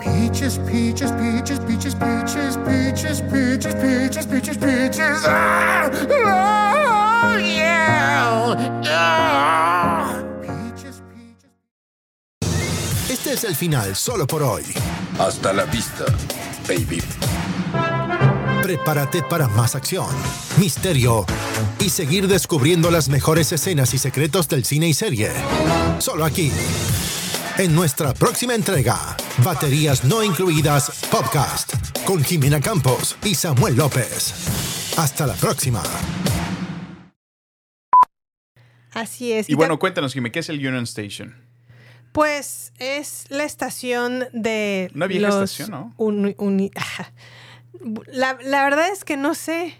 Peaches, peaches, peaches, peaches, peaches, peaches, peaches, peaches, peaches, peaches. Ah, oh, yeah. yeah. Peaches, peaches. Este es el final solo por hoy. Hasta la vista, baby. Prepárate para más acción, misterio y seguir descubriendo las mejores escenas y secretos del cine y serie. Solo aquí, en nuestra próxima entrega, Baterías No Incluidas Podcast, con Jimena Campos y Samuel López. Hasta la próxima. Así es. Y bueno, cuéntanos, Jimmy, ¿qué es el Union Station? Pues es la estación de. Una vieja los estación, ¿no? uni- uni- la, la verdad es que no sé.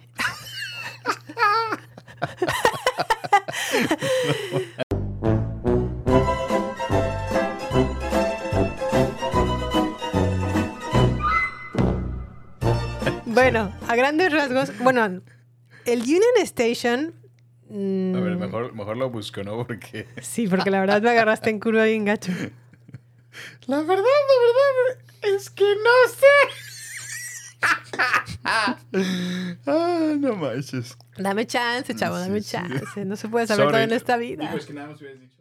bueno, a grandes rasgos. Bueno, el Union Station. mm, A ver, mejor, mejor lo busco, ¿no? Porque... Sí, porque la verdad me agarraste en curva bien gacho. La verdad, la verdad, es que no sé. Ah, no manches. Dame chance, chavo, dame Sí, sí. chance. No se puede saber todo Sorry. en esta vida. Digo, es que nada más hubieras dicho.